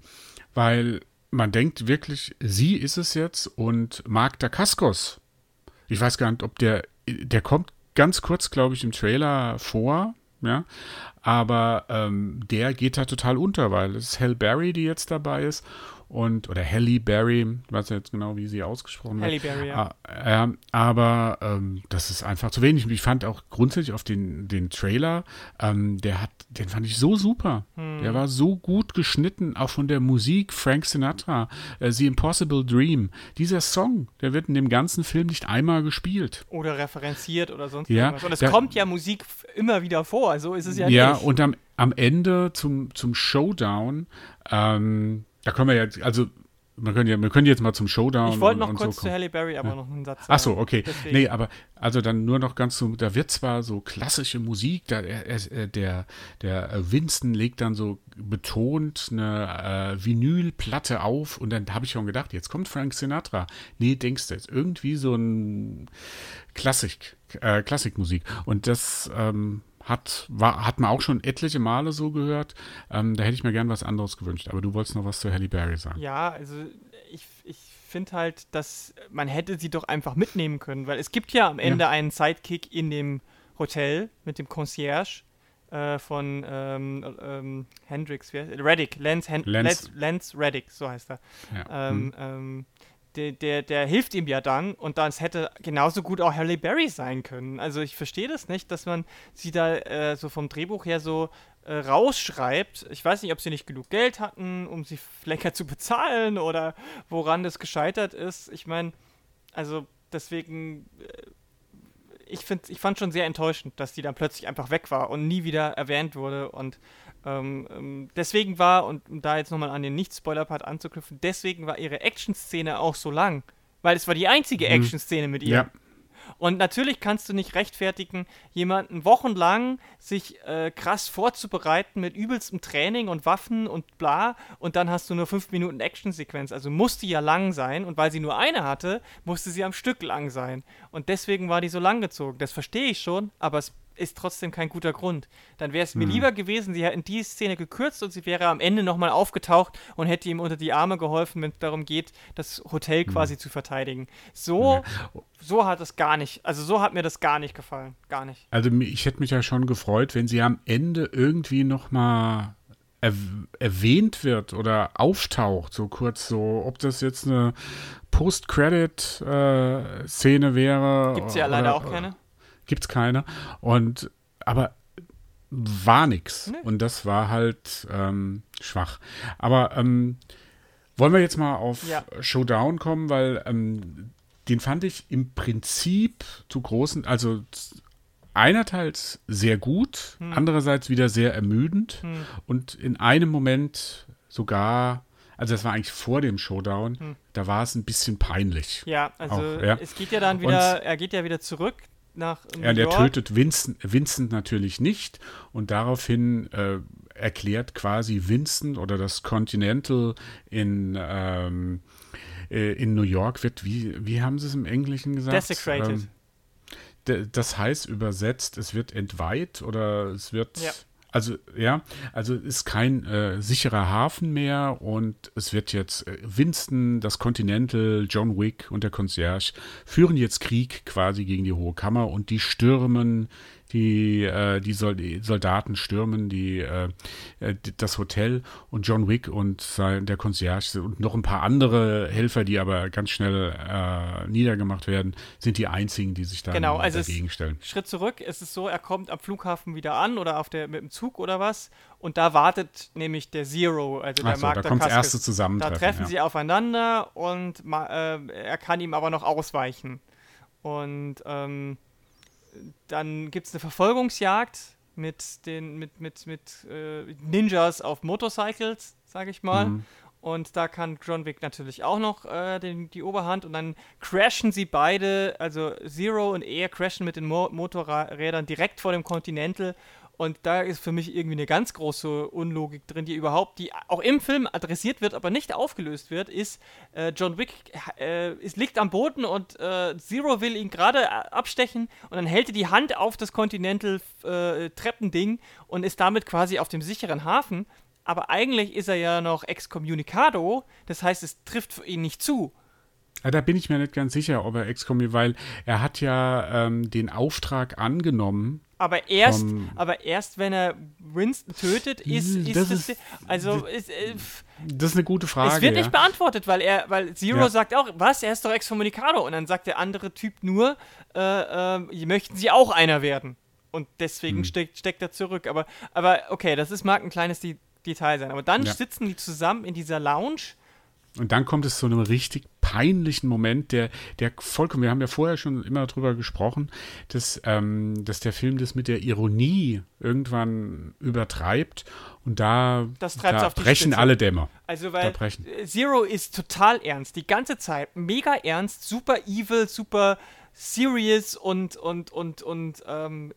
A: weil man denkt wirklich, sie ist es jetzt und Mark Dacascos, ich weiß gar nicht, ob der, der kommt ganz kurz, glaube ich, im Trailer vor, ja, aber ähm, der geht da total unter, weil es ist Hell Berry, die jetzt dabei ist und oder Halle Berry, ich weiß ja jetzt genau, wie sie ausgesprochen
B: Halle Berry, ja.
A: Äh, äh, aber ähm, das ist einfach zu wenig. Ich fand auch grundsätzlich auf den, den Trailer, ähm, der hat, den fand ich so super. Hm. Der war so gut geschnitten, auch von der Musik. Frank Sinatra, äh, The Impossible Dream. Dieser Song, der wird in dem ganzen Film nicht einmal gespielt.
B: Oder referenziert oder sonst
A: ja,
B: irgendwas. Und es der, kommt ja Musik immer wieder vor, so ist es ja,
A: ja
B: nicht.
A: Ja, und am, am Ende zum, zum Showdown, ähm, da können wir ja, also wir können, ja, wir können jetzt mal zum Showdown.
B: Ich wollte noch kurz so zu Halle Berry aber ja. noch einen Satz sagen.
A: Ach so, okay. Deswegen. Nee, aber also dann nur noch ganz so, da wird zwar so klassische Musik, da, er, der, der Winston legt dann so betont eine äh, Vinylplatte auf und dann habe ich schon gedacht, jetzt kommt Frank Sinatra. Nee, denkst du, jetzt irgendwie so ein Klassik, äh, Klassikmusik. Und das ähm, hat, war, hat man auch schon etliche Male so gehört. Ähm, da hätte ich mir gern was anderes gewünscht. Aber du wolltest noch was zu Halle Berry sagen.
B: Ja, also ich, ich finde halt, dass man hätte sie doch einfach mitnehmen können, weil es gibt ja am Ende ja. einen Sidekick in dem Hotel mit dem Concierge äh, von ähm, ähm, Hendrix, Reddick, Lance, Hen Lance. Lance Reddick, so heißt er. Ja. Hm. Der, der, der, hilft ihm ja dann und das hätte genauso gut auch Halle Berry sein können. Also ich verstehe das nicht, dass man sie da äh, so vom Drehbuch her so äh, rausschreibt. Ich weiß nicht, ob sie nicht genug Geld hatten, um sie länger zu bezahlen oder woran das gescheitert ist. Ich meine, also deswegen, äh, ich, find, ich fand schon sehr enttäuschend, dass die dann plötzlich einfach weg war und nie wieder erwähnt wurde und ähm, ähm, deswegen war, und um da jetzt nochmal an den Nicht-Spoiler-Part anzuknüpfen, deswegen war ihre Action-Szene auch so lang. Weil es war die einzige mhm. Action-Szene mit ihr. Ja. Und natürlich kannst du nicht rechtfertigen, jemanden wochenlang sich äh, krass vorzubereiten mit übelstem Training und Waffen und bla und dann hast du nur fünf Minuten Actionsequenz. Also musste ja lang sein und weil sie nur eine hatte, musste sie am Stück lang sein. Und deswegen war die so lang gezogen. Das verstehe ich schon, aber es ist trotzdem kein guter Grund. Dann wäre es mir mhm. lieber gewesen, sie hätten die Szene gekürzt und sie wäre am Ende nochmal aufgetaucht und hätte ihm unter die Arme geholfen, wenn es darum geht, das Hotel mhm. quasi zu verteidigen. So, so hat es gar nicht, also so hat mir das gar nicht gefallen. Gar nicht.
A: Also ich hätte mich ja schon gefreut, wenn sie am Ende irgendwie nochmal er erwähnt wird oder auftaucht, so kurz so, ob das jetzt eine Post-Credit-Szene äh, wäre.
B: Gibt es ja leider auch keine
A: gibt es keine. Und aber war nix. Nee. Und das war halt ähm, schwach. Aber ähm, wollen wir jetzt mal auf ja. Showdown kommen, weil ähm, den fand ich im Prinzip zu großen, also einerseits sehr gut, hm. andererseits wieder sehr ermüdend hm. und in einem Moment sogar, also das war eigentlich vor dem Showdown, hm. da war es ein bisschen peinlich.
B: Ja, also auch, ja. es geht ja dann wieder, und, er geht ja wieder zurück nach
A: New Ja, der York. tötet Vincent, Vincent natürlich nicht und daraufhin äh, erklärt quasi Vincent oder das Continental in, ähm, äh, in New York wird, wie, wie haben sie es im Englischen gesagt?
B: Desecrated.
A: Ähm, das heißt übersetzt, es wird entweiht oder es wird ja. Also ja, also ist kein äh, sicherer Hafen mehr und es wird jetzt äh, Winston, das Continental, John Wick und der Concierge führen jetzt Krieg quasi gegen die Hohe Kammer und die stürmen die, äh, die, Sol die, Soldaten stürmen die, äh, äh das Hotel und John Wick und sein, der Concierge und noch ein paar andere Helfer, die aber ganz schnell äh, niedergemacht werden, sind die einzigen, die sich da
B: genau, also
A: dagegen stellen.
B: Schritt zurück, es ist so, er kommt am Flughafen wieder an oder auf der, mit dem Zug oder was und da wartet nämlich der Zero, also der
A: so, Mark da kommt das erste
B: Zusammentreffen. Da treffen ja. sie aufeinander und äh, er kann ihm aber noch ausweichen. Und ähm, dann gibt es eine Verfolgungsjagd mit den mit mit mit äh, Ninjas auf Motorcycles, sage ich mal. Mhm. Und da kann John Wick natürlich auch noch äh, den, die Oberhand und dann crashen sie beide, also Zero und er crashen mit den Mo Motorrädern direkt vor dem Continental und da ist für mich irgendwie eine ganz große Unlogik drin, die überhaupt, die auch im Film adressiert wird, aber nicht aufgelöst wird, ist, äh, John Wick äh, ist, liegt am Boden und äh, Zero will ihn gerade äh, abstechen und dann hält er die Hand auf das Continental äh, Treppending und ist damit quasi auf dem sicheren Hafen. Aber eigentlich ist er ja noch excommunicado, das heißt, es trifft für ihn nicht zu.
A: Da bin ich mir nicht ganz sicher, ob er excommunicated, weil er hat ja ähm, den Auftrag angenommen,
B: Aber erst, aber erst, wenn er Winston tötet, ist, ist das, ist, also ist,
A: äh, das ist eine gute Frage.
B: Es wird nicht beantwortet, weil er, weil Zero ja. sagt auch, was, er ist doch Excommunicado. Und dann sagt der andere Typ nur, äh, äh, möchten sie auch einer werden. Und deswegen hm. steckt, steckt er zurück. Aber, aber okay, das ist, mag ein kleines Detail sein. Aber dann ja. sitzen die zusammen in dieser Lounge
A: und dann kommt es zu einem richtig peinlichen Moment, der, der vollkommen, wir haben ja vorher schon immer darüber gesprochen, dass, ähm, dass der Film das mit der Ironie irgendwann übertreibt und da, da brechen alle Dämme.
B: Also weil Zero ist total ernst, die ganze Zeit, mega ernst, super evil, super serious und, und, und, und ähm,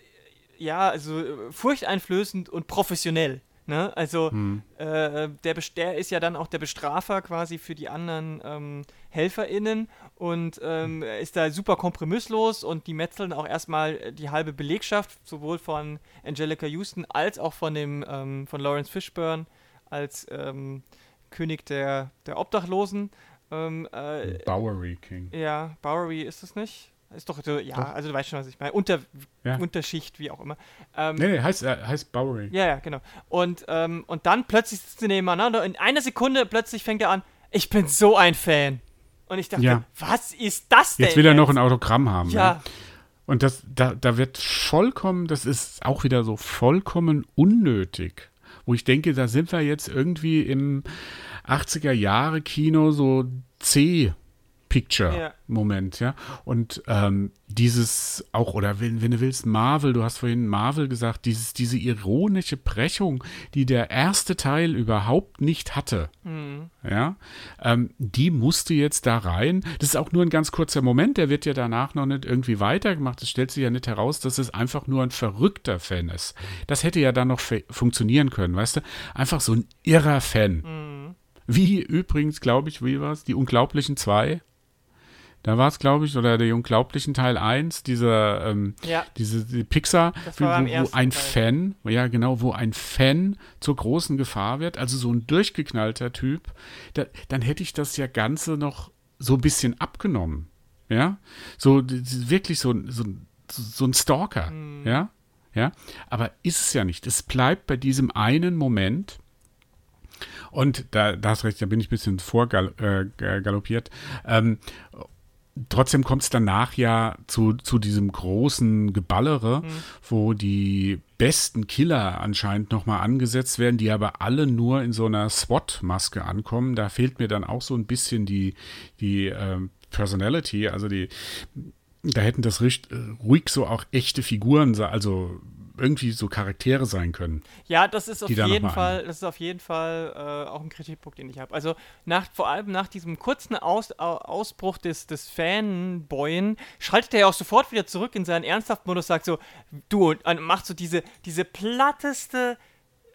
B: ja, also furchteinflößend und professionell. Ne? Also hm. äh, der, der ist ja dann auch der Bestrafer quasi für die anderen ähm, HelferInnen und ähm, ist da super kompromisslos und die metzeln auch erstmal die halbe Belegschaft, sowohl von Angelica Houston als auch von dem ähm, von Lawrence Fishburne als ähm, König der, der Obdachlosen. Ähm,
A: äh, Bowery King.
B: Ja, Bowery ist es nicht? Ist doch, so, ja, doch. also du weißt schon, was ich meine. Unter, ja. Unterschicht, wie auch immer.
A: Ähm, nee, nee, heißt, äh, heißt Bowery.
B: Ja, ja, genau. Und, ähm, und dann plötzlich sitzen sie nebeneinander. In einer Sekunde plötzlich fängt er an, ich bin so ein Fan. Und ich dachte, ja. was ist das
A: denn? Jetzt will er jetzt? noch ein Autogramm haben. Ja. Ne? Und das, da, da wird vollkommen, das ist auch wieder so vollkommen unnötig. Wo ich denke, da sind wir jetzt irgendwie im 80er Jahre Kino so C Picture-Moment, ja. ja. Und ähm, dieses auch, oder wenn, wenn du willst, Marvel, du hast vorhin Marvel gesagt, dieses, diese ironische Brechung, die der erste Teil überhaupt nicht hatte, mhm. ja, ähm, die musste jetzt da rein. Das ist auch nur ein ganz kurzer Moment, der wird ja danach noch nicht irgendwie weitergemacht. Es stellt sich ja nicht heraus, dass es einfach nur ein verrückter Fan ist. Das hätte ja dann noch funktionieren können, weißt du? Einfach so ein irrer Fan. Mhm. Wie übrigens, glaube ich, wie war es? Die Unglaublichen zwei. Da war es, glaube ich, oder der Unglaublichen Teil 1, dieser, ähm, ja. diese die Pixar, wo, wo ein Teil. Fan, ja genau, wo ein Fan zur großen Gefahr wird, also so ein durchgeknallter Typ, da, dann hätte ich das ja Ganze noch so ein bisschen abgenommen. Ja, so wirklich so, so, so ein Stalker, mhm. ja, ja, aber ist es ja nicht. Es bleibt bei diesem einen Moment, und da, da hast recht, da bin ich ein bisschen vorgaloppiert. Äh, ähm, trotzdem kommt es danach ja zu, zu diesem großen Geballere, mhm. wo die besten Killer anscheinend nochmal angesetzt werden, die aber alle nur in so einer SWAT-Maske ankommen. Da fehlt mir dann auch so ein bisschen die, die äh, Personality, also die, da hätten das ruhig so auch echte Figuren, also irgendwie so Charaktere sein können.
B: Ja, das ist auf jeden Fall, das ist auf jeden Fall äh, auch ein Kritikpunkt, den ich habe. Also nach, vor allem nach diesem kurzen Aus, Ausbruch des, des Fanboyen schaltet er ja auch sofort wieder zurück in seinen ernsthaften Modus, sagt so, du, und macht so diese, diese platteste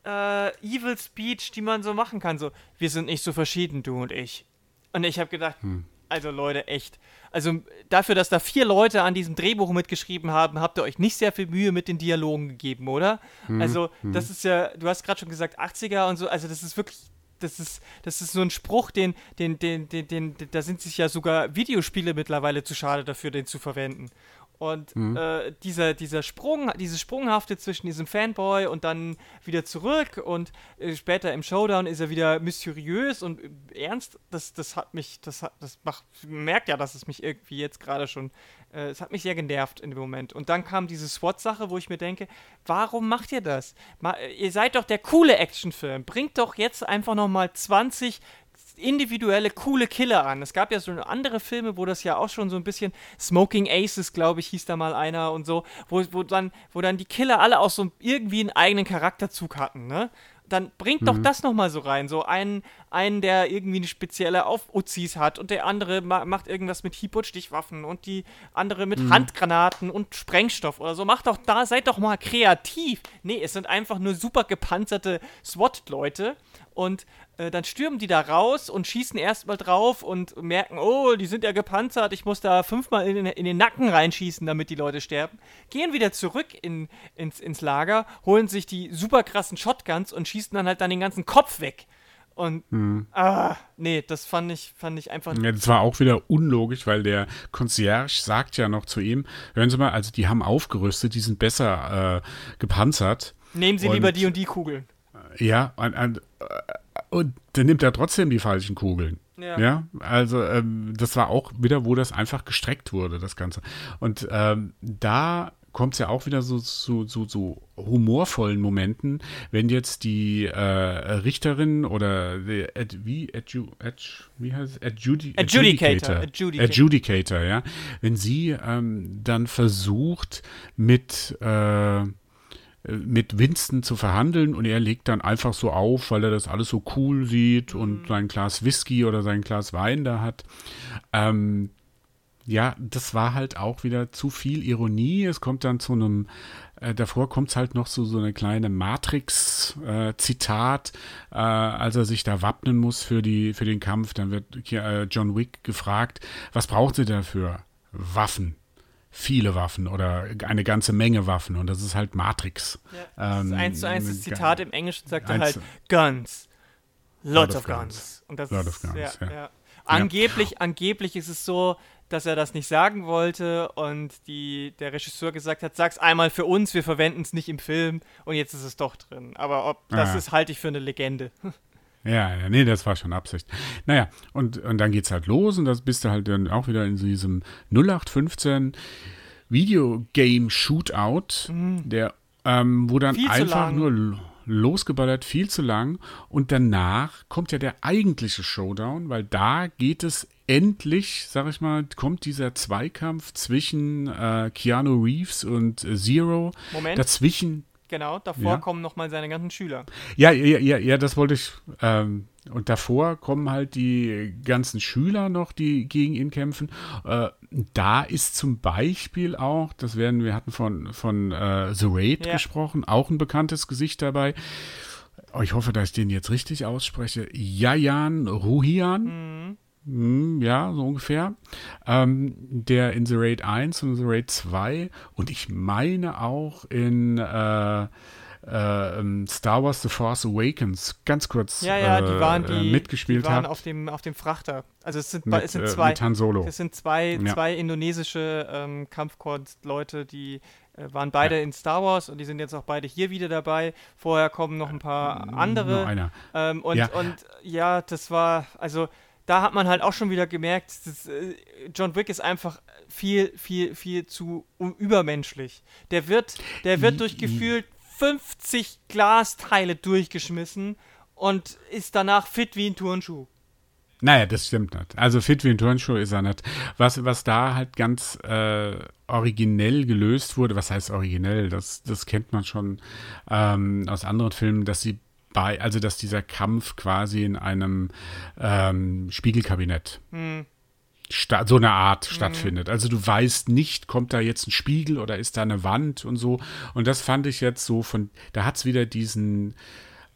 B: äh, Evil Speech, die man so machen kann. So, wir sind nicht so verschieden, du und ich. Und ich habe gedacht, hm. also Leute, echt also dafür, dass da vier Leute an diesem Drehbuch mitgeschrieben haben, habt ihr euch nicht sehr viel Mühe mit den Dialogen gegeben, oder? Mhm. Also, mhm. das ist ja, du hast gerade schon gesagt, 80er und so, also das ist wirklich, das ist, das ist so ein Spruch, den, den, den, den, den, da sind sich ja sogar Videospiele mittlerweile zu schade dafür, den zu verwenden. Und mhm. äh, dieser, dieser Sprung, dieses Sprunghafte zwischen diesem Fanboy und dann wieder zurück und äh, später im Showdown ist er wieder mysteriös und ernst, das, das hat mich, das hat, das macht, merkt ja, dass es mich irgendwie jetzt gerade schon, äh, es hat mich sehr genervt in dem Moment. Und dann kam diese SWAT-Sache, wo ich mir denke, warum macht ihr das? Mal, ihr seid doch der coole Actionfilm, bringt doch jetzt einfach nochmal 20 individuelle, coole Killer an. Es gab ja so andere Filme, wo das ja auch schon so ein bisschen Smoking Aces, glaube ich, hieß da mal einer und so, wo, wo, dann, wo dann die Killer alle auch so irgendwie einen eigenen Charakterzug hatten, ne? dann bringt mhm. doch das nochmal so rein. So einen, einen, der irgendwie eine spezielle Auf-Uzis hat und der andere ma macht irgendwas mit Hieb- und Stichwaffen und die andere mit mhm. Handgranaten und Sprengstoff oder so. Macht doch da, seid doch mal kreativ. Nee, es sind einfach nur super gepanzerte SWAT-Leute und äh, dann stürmen die da raus und schießen erstmal drauf und merken, oh, die sind ja gepanzert, ich muss da fünfmal in, in, den Nacken reinschießen, damit die Leute sterben. Gehen wieder zurück in, ins, ins Lager, holen sich die super krassen Shotguns und schießen dann halt dann den ganzen Kopf weg. Und hm. ah, nee, das fand ich, fand ich einfach.
A: Ja, das war auch wieder unlogisch, weil der Concierge sagt ja noch zu ihm: Hören Sie mal, also die haben aufgerüstet, die sind besser äh, gepanzert.
B: Nehmen Sie und, lieber die und die Kugeln.
A: Ja, und, und, und dann nimmt er trotzdem die falschen Kugeln. Ja. ja, also ähm, das war auch wieder, wo das einfach gestreckt wurde, das Ganze. Und ähm, da kommt es ja auch wieder so zu so, so, so, humorvollen Momenten, wenn jetzt die äh, Richterin oder die, ad, wie, adju, ad, wie heißt es? Adjudi
B: Adjudicator.
A: Adjudicator. Adjudicator, ja. Wenn sie ähm, dann versucht mit äh, mit Winston zu verhandeln und er legt dann einfach so auf, weil er das alles so cool sieht und mhm. sein Glas Whisky oder sein Glas Wein da hat. Ähm, ja, das war halt auch wieder zu viel Ironie. Es kommt dann zu einem, äh, davor kommt es halt noch so, so eine kleine Matrix-Zitat, äh, äh, als er sich da wappnen muss für, die, für den Kampf. Dann wird äh, John Wick gefragt, was braucht sie dafür? Waffen viele Waffen oder eine ganze Menge Waffen und das ist halt Matrix.
B: Ja, ähm, eins zu eins das Zitat im Englischen sagt er halt Guns, lots of, of guns. guns. Und das
A: lot of guns,
B: ja, ja. ja. Angeblich, angeblich ist es so, dass er das nicht sagen wollte und die, der Regisseur gesagt hat, sag's einmal für uns, wir verwenden es nicht im Film und jetzt ist es doch drin. Aber ob das ah. ist, halte ich für eine Legende.
A: Ja, ja, nee, das war schon Absicht. Naja, und, und dann geht's halt los und das bist du halt dann auch wieder in diesem 0815 Videogame Shootout, mhm. der, ähm, wo dann Viel einfach nur losgeballert, viel zu lang. Und danach kommt ja der eigentliche Showdown, weil da geht es endlich, sag ich mal, kommt dieser Zweikampf zwischen äh, Keanu Reeves und äh, Zero.
B: Moment.
A: Dazwischen
B: Genau, davor ja. kommen nochmal seine ganzen Schüler.
A: Ja, ja, ja, ja das wollte ich. Ähm, und davor kommen halt die ganzen Schüler noch, die gegen ihn kämpfen. Äh, da ist zum Beispiel auch, das werden wir hatten von, von äh, The Raid ja. gesprochen, auch ein bekanntes Gesicht dabei. Oh, ich hoffe, dass ich den jetzt richtig ausspreche. Jajan Ruhian. Mhm. Hm, ja, so ungefähr. Ähm, der in The Raid 1 und The Raid 2 und ich meine auch in äh, äh, Star Wars The Force Awakens ganz kurz
B: ja, ja, die waren
A: äh, die, mitgespielt
B: die waren
A: hat.
B: auf dem, auf dem Frachter. Also es sind, mit, es sind äh, zwei. Es sind zwei, ja. zwei indonesische ähm, Kampfkunstleute, die äh, waren beide ja. in Star Wars und die sind jetzt auch beide hier wieder dabei. Vorher kommen noch ein paar andere.
A: Nur einer.
B: Ähm, und, ja. und ja, das war, also da hat man halt auch schon wieder gemerkt, dass, äh, John Wick ist einfach viel, viel, viel zu übermenschlich. Der wird, der wird durch gefühlt 50 Glasteile durchgeschmissen und ist danach fit wie ein Turnschuh.
A: Naja, das stimmt nicht. Also fit wie ein Turnschuh ist er nicht. Was, was da halt ganz äh, originell gelöst wurde, was heißt originell? Das, das kennt man schon ähm, aus anderen Filmen, dass sie bei, also dass dieser Kampf quasi in einem ähm, Spiegelkabinett hm. so eine Art hm. stattfindet. Also du weißt nicht, kommt da jetzt ein Spiegel oder ist da eine Wand und so. Und das fand ich jetzt so von, da hat es wieder diesen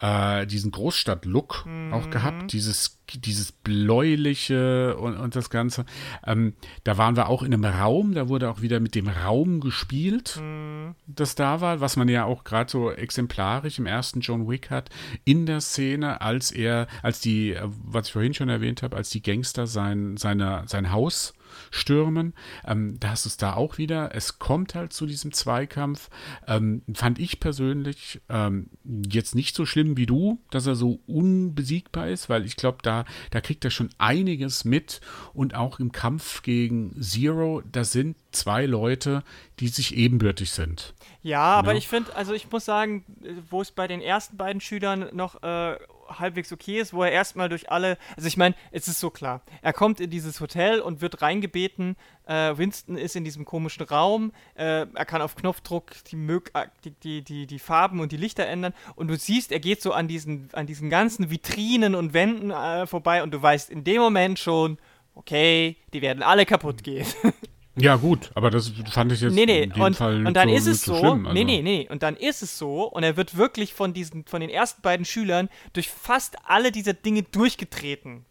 A: äh, diesen Großstadt-Look mhm. auch gehabt, dieses, dieses bläuliche und, und das Ganze. Ähm, da waren wir auch in einem Raum, da wurde auch wieder mit dem Raum gespielt, mhm. das da war, was man ja auch gerade so exemplarisch im ersten John Wick hat, in der Szene, als er, als die, was ich vorhin schon erwähnt habe, als die Gangster sein, seine, sein Haus stürmen. Ähm, da hast du es da auch wieder. Es kommt halt zu diesem Zweikampf. Ähm, fand ich persönlich ähm, jetzt nicht so schlimm wie du, dass er so unbesiegbar ist, weil ich glaube, da, da kriegt er schon einiges mit. Und auch im Kampf gegen Zero, da sind zwei Leute, die sich ebenbürtig sind.
B: Ja, aber ja. Ne? ich finde, also ich muss sagen, wo es bei den ersten beiden Schülern noch äh, halbwegs okay ist, wo er erstmal durch alle, also ich meine, es ist so klar, er kommt in dieses Hotel und wird reingebeten, äh, Winston ist in diesem komischen Raum, äh, er kann auf Knopfdruck die, äh, die, die, die, die Farben und die Lichter ändern. Und du siehst, er geht so an diesen, an diesen ganzen Vitrinen und Wänden äh, vorbei. Und du weißt in dem Moment schon, okay, die werden alle kaputt gehen.
A: Ja, gut, aber das fand ich jetzt
B: nee, nee. in dem und, Fall nicht und dann so, ist es so, schlimm, also. nee, nee, nee, und dann ist es so und er wird wirklich von diesen, von den ersten beiden Schülern durch fast alle dieser Dinge durchgetreten.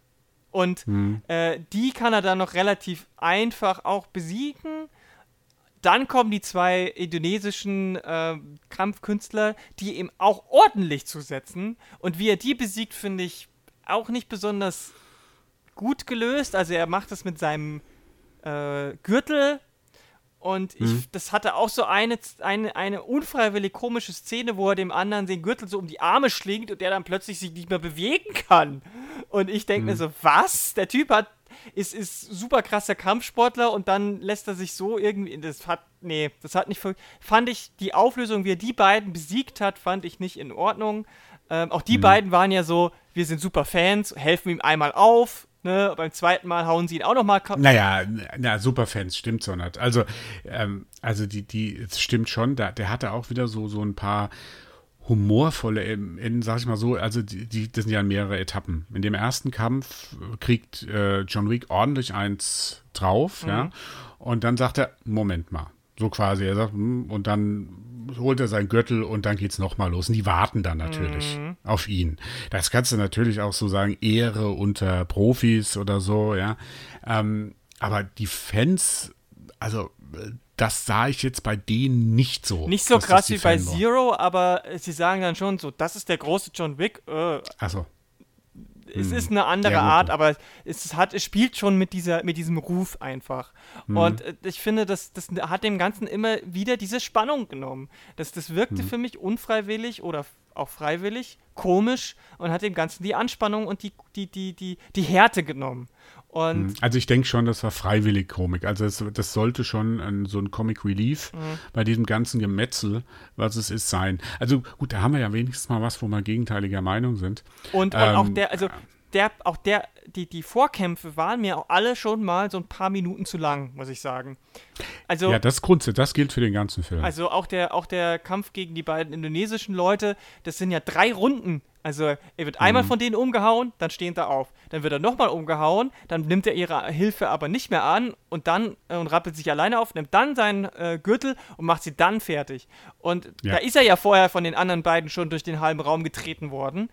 B: Und hm. äh, die kann er dann noch relativ einfach auch besiegen. Dann kommen die zwei indonesischen äh, Kampfkünstler, die ihm auch ordentlich zusetzen. Und wie er die besiegt, finde ich auch nicht besonders gut gelöst. Also er macht das mit seinem äh, Gürtel und ich, mhm. das hatte auch so eine, eine, eine unfreiwillig komische Szene, wo er dem anderen den Gürtel so um die Arme schlingt und der dann plötzlich sich nicht mehr bewegen kann. Und ich denke mhm. mir so, was? Der Typ hat, ist, ist super krasser Kampfsportler und dann lässt er sich so irgendwie, das hat, nee, das hat nicht, fand ich, die Auflösung, wie er die beiden besiegt hat, fand ich nicht in Ordnung. Ähm, auch die mhm. beiden waren ja so, wir sind super Fans, helfen ihm einmal auf, Ne, beim zweiten Mal hauen sie ihn auch nochmal
A: kaputt. Naja, na, Superfans stimmt so nicht. Also, ähm, also die, die, es stimmt schon, da, der hatte auch wieder so, so ein paar humorvolle, in, in, sag ich mal so, also die, die, das sind ja mehrere Etappen. In dem ersten Kampf kriegt äh, John Wick ordentlich eins drauf, mhm. ja. Und dann sagt er, Moment mal. So quasi, er sagt, hm, und dann holt er seinen Gürtel und dann geht's nochmal los. Und die warten dann natürlich mhm. auf ihn. Das kannst du natürlich auch so sagen, Ehre unter Profis oder so, ja. Ähm, aber die Fans, also das sah ich jetzt bei denen nicht so.
B: Nicht so krass wie bei Zero, aber sie sagen dann schon so, das ist der große John Wick. Äh,
A: Achso
B: es hm. ist eine andere ja, Art, aber es hat, es spielt schon mit dieser, mit diesem Ruf einfach. Mhm. Und äh, ich finde, das, das hat dem Ganzen immer wieder diese Spannung genommen. Das, das wirkte mhm. für mich unfreiwillig oder auch freiwillig, komisch und hat dem Ganzen die Anspannung und die, die, die, die, die Härte genommen. Und
A: hm. also ich denke schon, das war freiwillig Komik. Also das, das sollte schon ein, so ein Comic Relief mhm. bei diesem ganzen Gemetzel, was es ist, sein. Also gut, da haben wir ja wenigstens mal was, wo wir gegenteiliger Meinung sind.
B: Und, ähm, und auch der, also der, auch der, die, die Vorkämpfe waren mir auch alle schon mal so ein paar Minuten zu lang, muss ich sagen.
A: Also, ja, das Grundsatz, das gilt für den ganzen Film.
B: Also auch der, auch der Kampf gegen die beiden indonesischen Leute, das sind ja drei Runden also er wird einmal mhm. von denen umgehauen, dann stehen sie auf. Dann wird er nochmal umgehauen, dann nimmt er ihre Hilfe aber nicht mehr an und dann äh, und rappelt sich alleine auf, nimmt dann seinen äh, Gürtel und macht sie dann fertig. Und ja. da ist er ja vorher von den anderen beiden schon durch den halben Raum getreten worden.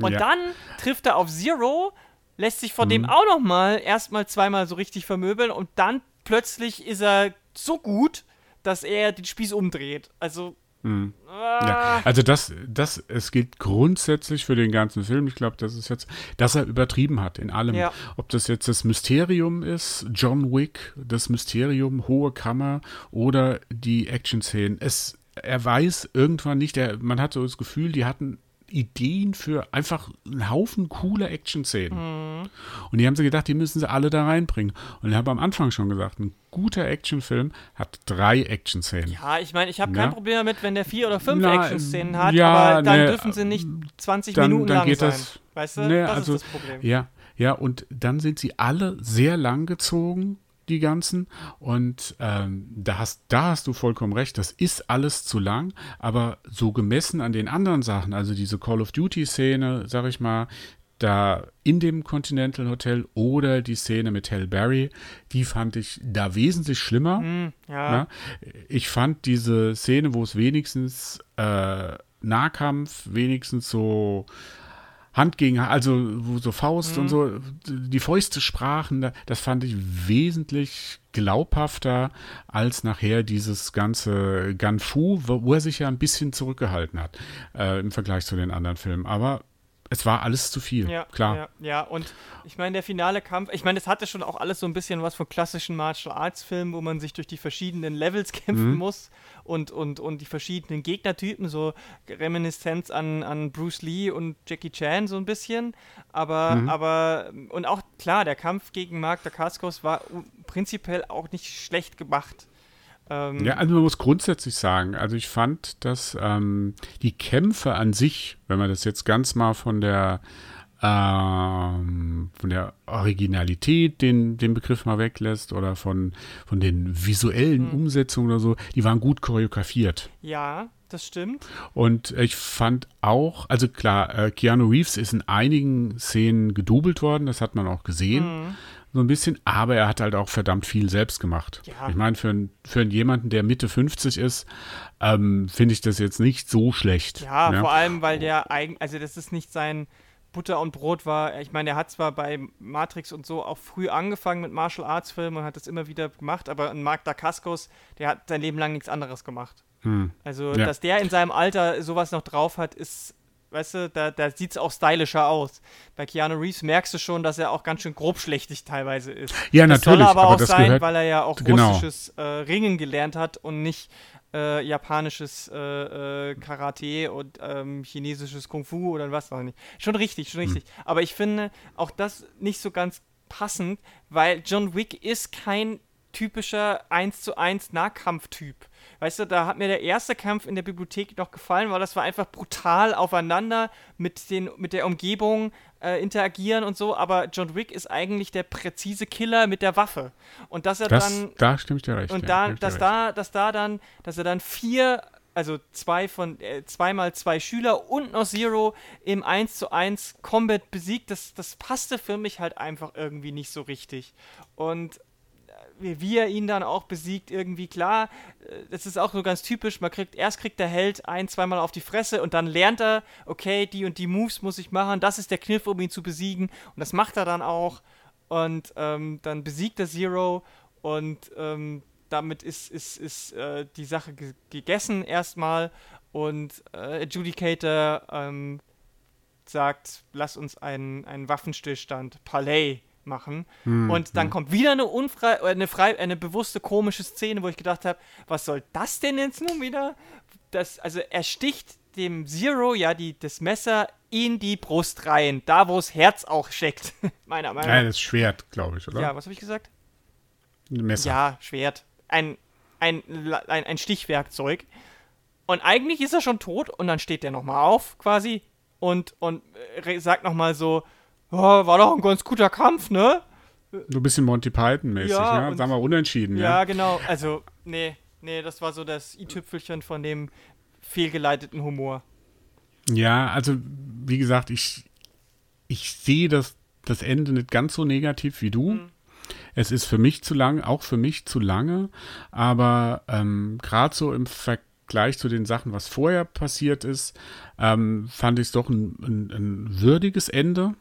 B: Und ja. dann trifft er auf Zero, lässt sich von mhm. dem auch nochmal erstmal zweimal so richtig vermöbeln und dann plötzlich ist er so gut, dass er den Spieß umdreht. Also
A: hm. Ja, also das, das, es gilt grundsätzlich für den ganzen Film. Ich glaube, das ist jetzt, dass er übertrieben hat in allem. Ja. Ob das jetzt das Mysterium ist, John Wick, das Mysterium, hohe Kammer oder die Action-Szenen. Es, er weiß irgendwann nicht, er, man hat so das Gefühl, die hatten Ideen für einfach einen Haufen cooler Action-Szenen. Mhm. Und die haben sie gedacht, die müssen sie alle da reinbringen. Und ich habe am Anfang schon gesagt, ein guter Actionfilm hat drei Action-Szenen.
B: Ja, ich meine, ich habe kein Problem damit, wenn der vier oder fünf Action-Szenen hat, ja, aber dann ne, dürfen sie nicht 20 dann, Minuten dann lang geht sein. Das, weißt du,
A: ne, das also, ist das Problem. Ja, ja, und dann sind sie alle sehr lang gezogen die ganzen. Und ähm, da, hast, da hast du vollkommen recht, das ist alles zu lang, aber so gemessen an den anderen Sachen, also diese Call of Duty-Szene, sag ich mal, da in dem Continental Hotel oder die Szene mit Hell Berry, die fand ich da wesentlich schlimmer. Mm. Ja? Ich fand diese Szene, wo es wenigstens äh, Nahkampf, wenigstens so Hand gegen, also wo so Faust mhm. und so, die Fäuste sprachen, das fand ich wesentlich glaubhafter als nachher dieses ganze Ganfu, wo er sich ja ein bisschen zurückgehalten hat äh, im Vergleich zu den anderen Filmen. Aber es war alles zu viel, ja, klar.
B: Ja, ja, und ich meine, der finale Kampf, ich meine, es hatte schon auch alles so ein bisschen was von klassischen Martial Arts Filmen, wo man sich durch die verschiedenen Levels kämpfen mhm. muss und, und, und die verschiedenen Gegnertypen, so Reminiszenz an, an Bruce Lee und Jackie Chan so ein bisschen. Aber, mhm. aber, und auch klar, der Kampf gegen Mark Dacascos war prinzipiell auch nicht schlecht gemacht.
A: Ähm, ja, also man muss grundsätzlich sagen, also ich fand, dass ähm, die Kämpfe an sich, wenn man das jetzt ganz mal von der ähm, von der Originalität den, den Begriff mal weglässt oder von, von den visuellen mhm. Umsetzungen oder so, die waren gut choreografiert.
B: Ja, das stimmt.
A: Und ich fand auch, also klar, äh, Keanu Reeves ist in einigen Szenen gedoubelt worden, das hat man auch gesehen. Mhm so ein bisschen, aber er hat halt auch verdammt viel selbst gemacht. Ja. Ich meine, für, für jemanden, der Mitte 50 ist, ähm, finde ich das jetzt nicht so schlecht.
B: Ja, ja, vor allem, weil der eigentlich, also das ist nicht sein Butter und Brot war. Ich meine, er hat zwar bei Matrix und so auch früh angefangen mit Martial Arts Filmen und hat das immer wieder gemacht, aber ein Mark Dacascos, der hat sein Leben lang nichts anderes gemacht. Hm. Also, ja. dass der in seinem Alter sowas noch drauf hat, ist weißt du, da, da sieht es auch stylischer aus. Bei Keanu Reeves merkst du schon, dass er auch ganz schön grobschlächtig teilweise ist.
A: Ja, das natürlich.
B: Soll aber,
A: aber
B: auch sein,
A: gehört,
B: weil er ja auch
A: genau.
B: russisches äh, Ringen gelernt hat und nicht äh, japanisches äh, äh, Karate und ähm, chinesisches Kung Fu oder was auch nicht. Schon richtig, schon richtig. Hm. Aber ich finde auch das nicht so ganz passend, weil John Wick ist kein typischer 1 zu 1 Nahkampftyp. Weißt du, da hat mir der erste Kampf in der Bibliothek noch gefallen, weil das war einfach brutal aufeinander mit, den, mit der Umgebung äh, interagieren und so, aber John Wick ist eigentlich der präzise Killer mit der Waffe. Und dass er
A: das,
B: dann.
A: Da stimmt dir recht.
B: Und
A: ja,
B: da, dass da, dass da dann, dass er dann vier also zwei von äh, zweimal zwei Schüler und noch Zero im 1 zu 1 Combat besiegt, das, das passte für mich halt einfach irgendwie nicht so richtig. Und wie er ihn dann auch besiegt, irgendwie klar, äh, das ist auch so ganz typisch, man kriegt, erst kriegt der Held ein, zweimal auf die Fresse und dann lernt er, okay, die und die Moves muss ich machen, das ist der Kniff, um ihn zu besiegen. Und das macht er dann auch. Und ähm, dann besiegt er Zero und ähm, damit ist, ist, ist äh, die Sache ge gegessen erstmal. Und äh, Adjudicator ähm, sagt, lass uns einen, einen Waffenstillstand, Palais machen. Hm, und dann hm. kommt wieder eine unfrei, äh, eine frei, eine bewusste komische Szene, wo ich gedacht habe, was soll das denn jetzt nun wieder? Das, also er sticht dem Zero ja die, das Messer in die Brust rein, da wo das Herz auch steckt, meiner Meinung nach.
A: Ja, das Schwert, glaube ich, oder?
B: Ja, was habe ich gesagt?
A: Ein Messer.
B: Ja, Schwert. Ein, ein, ein, ein Stichwerkzeug. Und eigentlich ist er schon tot und dann steht der nochmal auf, quasi, und, und äh, sagt nochmal so, oh, war doch ein ganz guter Kampf, ne?
A: So ein bisschen Monty Python-mäßig, ja, ja? Sagen wir unentschieden, ja.
B: Ja, genau. Also, nee, nee, das war so das i-Tüpfelchen von dem fehlgeleiteten Humor.
A: Ja, also, wie gesagt, ich, ich sehe das, das Ende nicht ganz so negativ wie du. Mhm. Es ist für mich zu lang, auch für mich zu lange, aber ähm, gerade so im Vergleich zu den Sachen, was vorher passiert ist, ähm, fand ich es doch ein, ein, ein würdiges Ende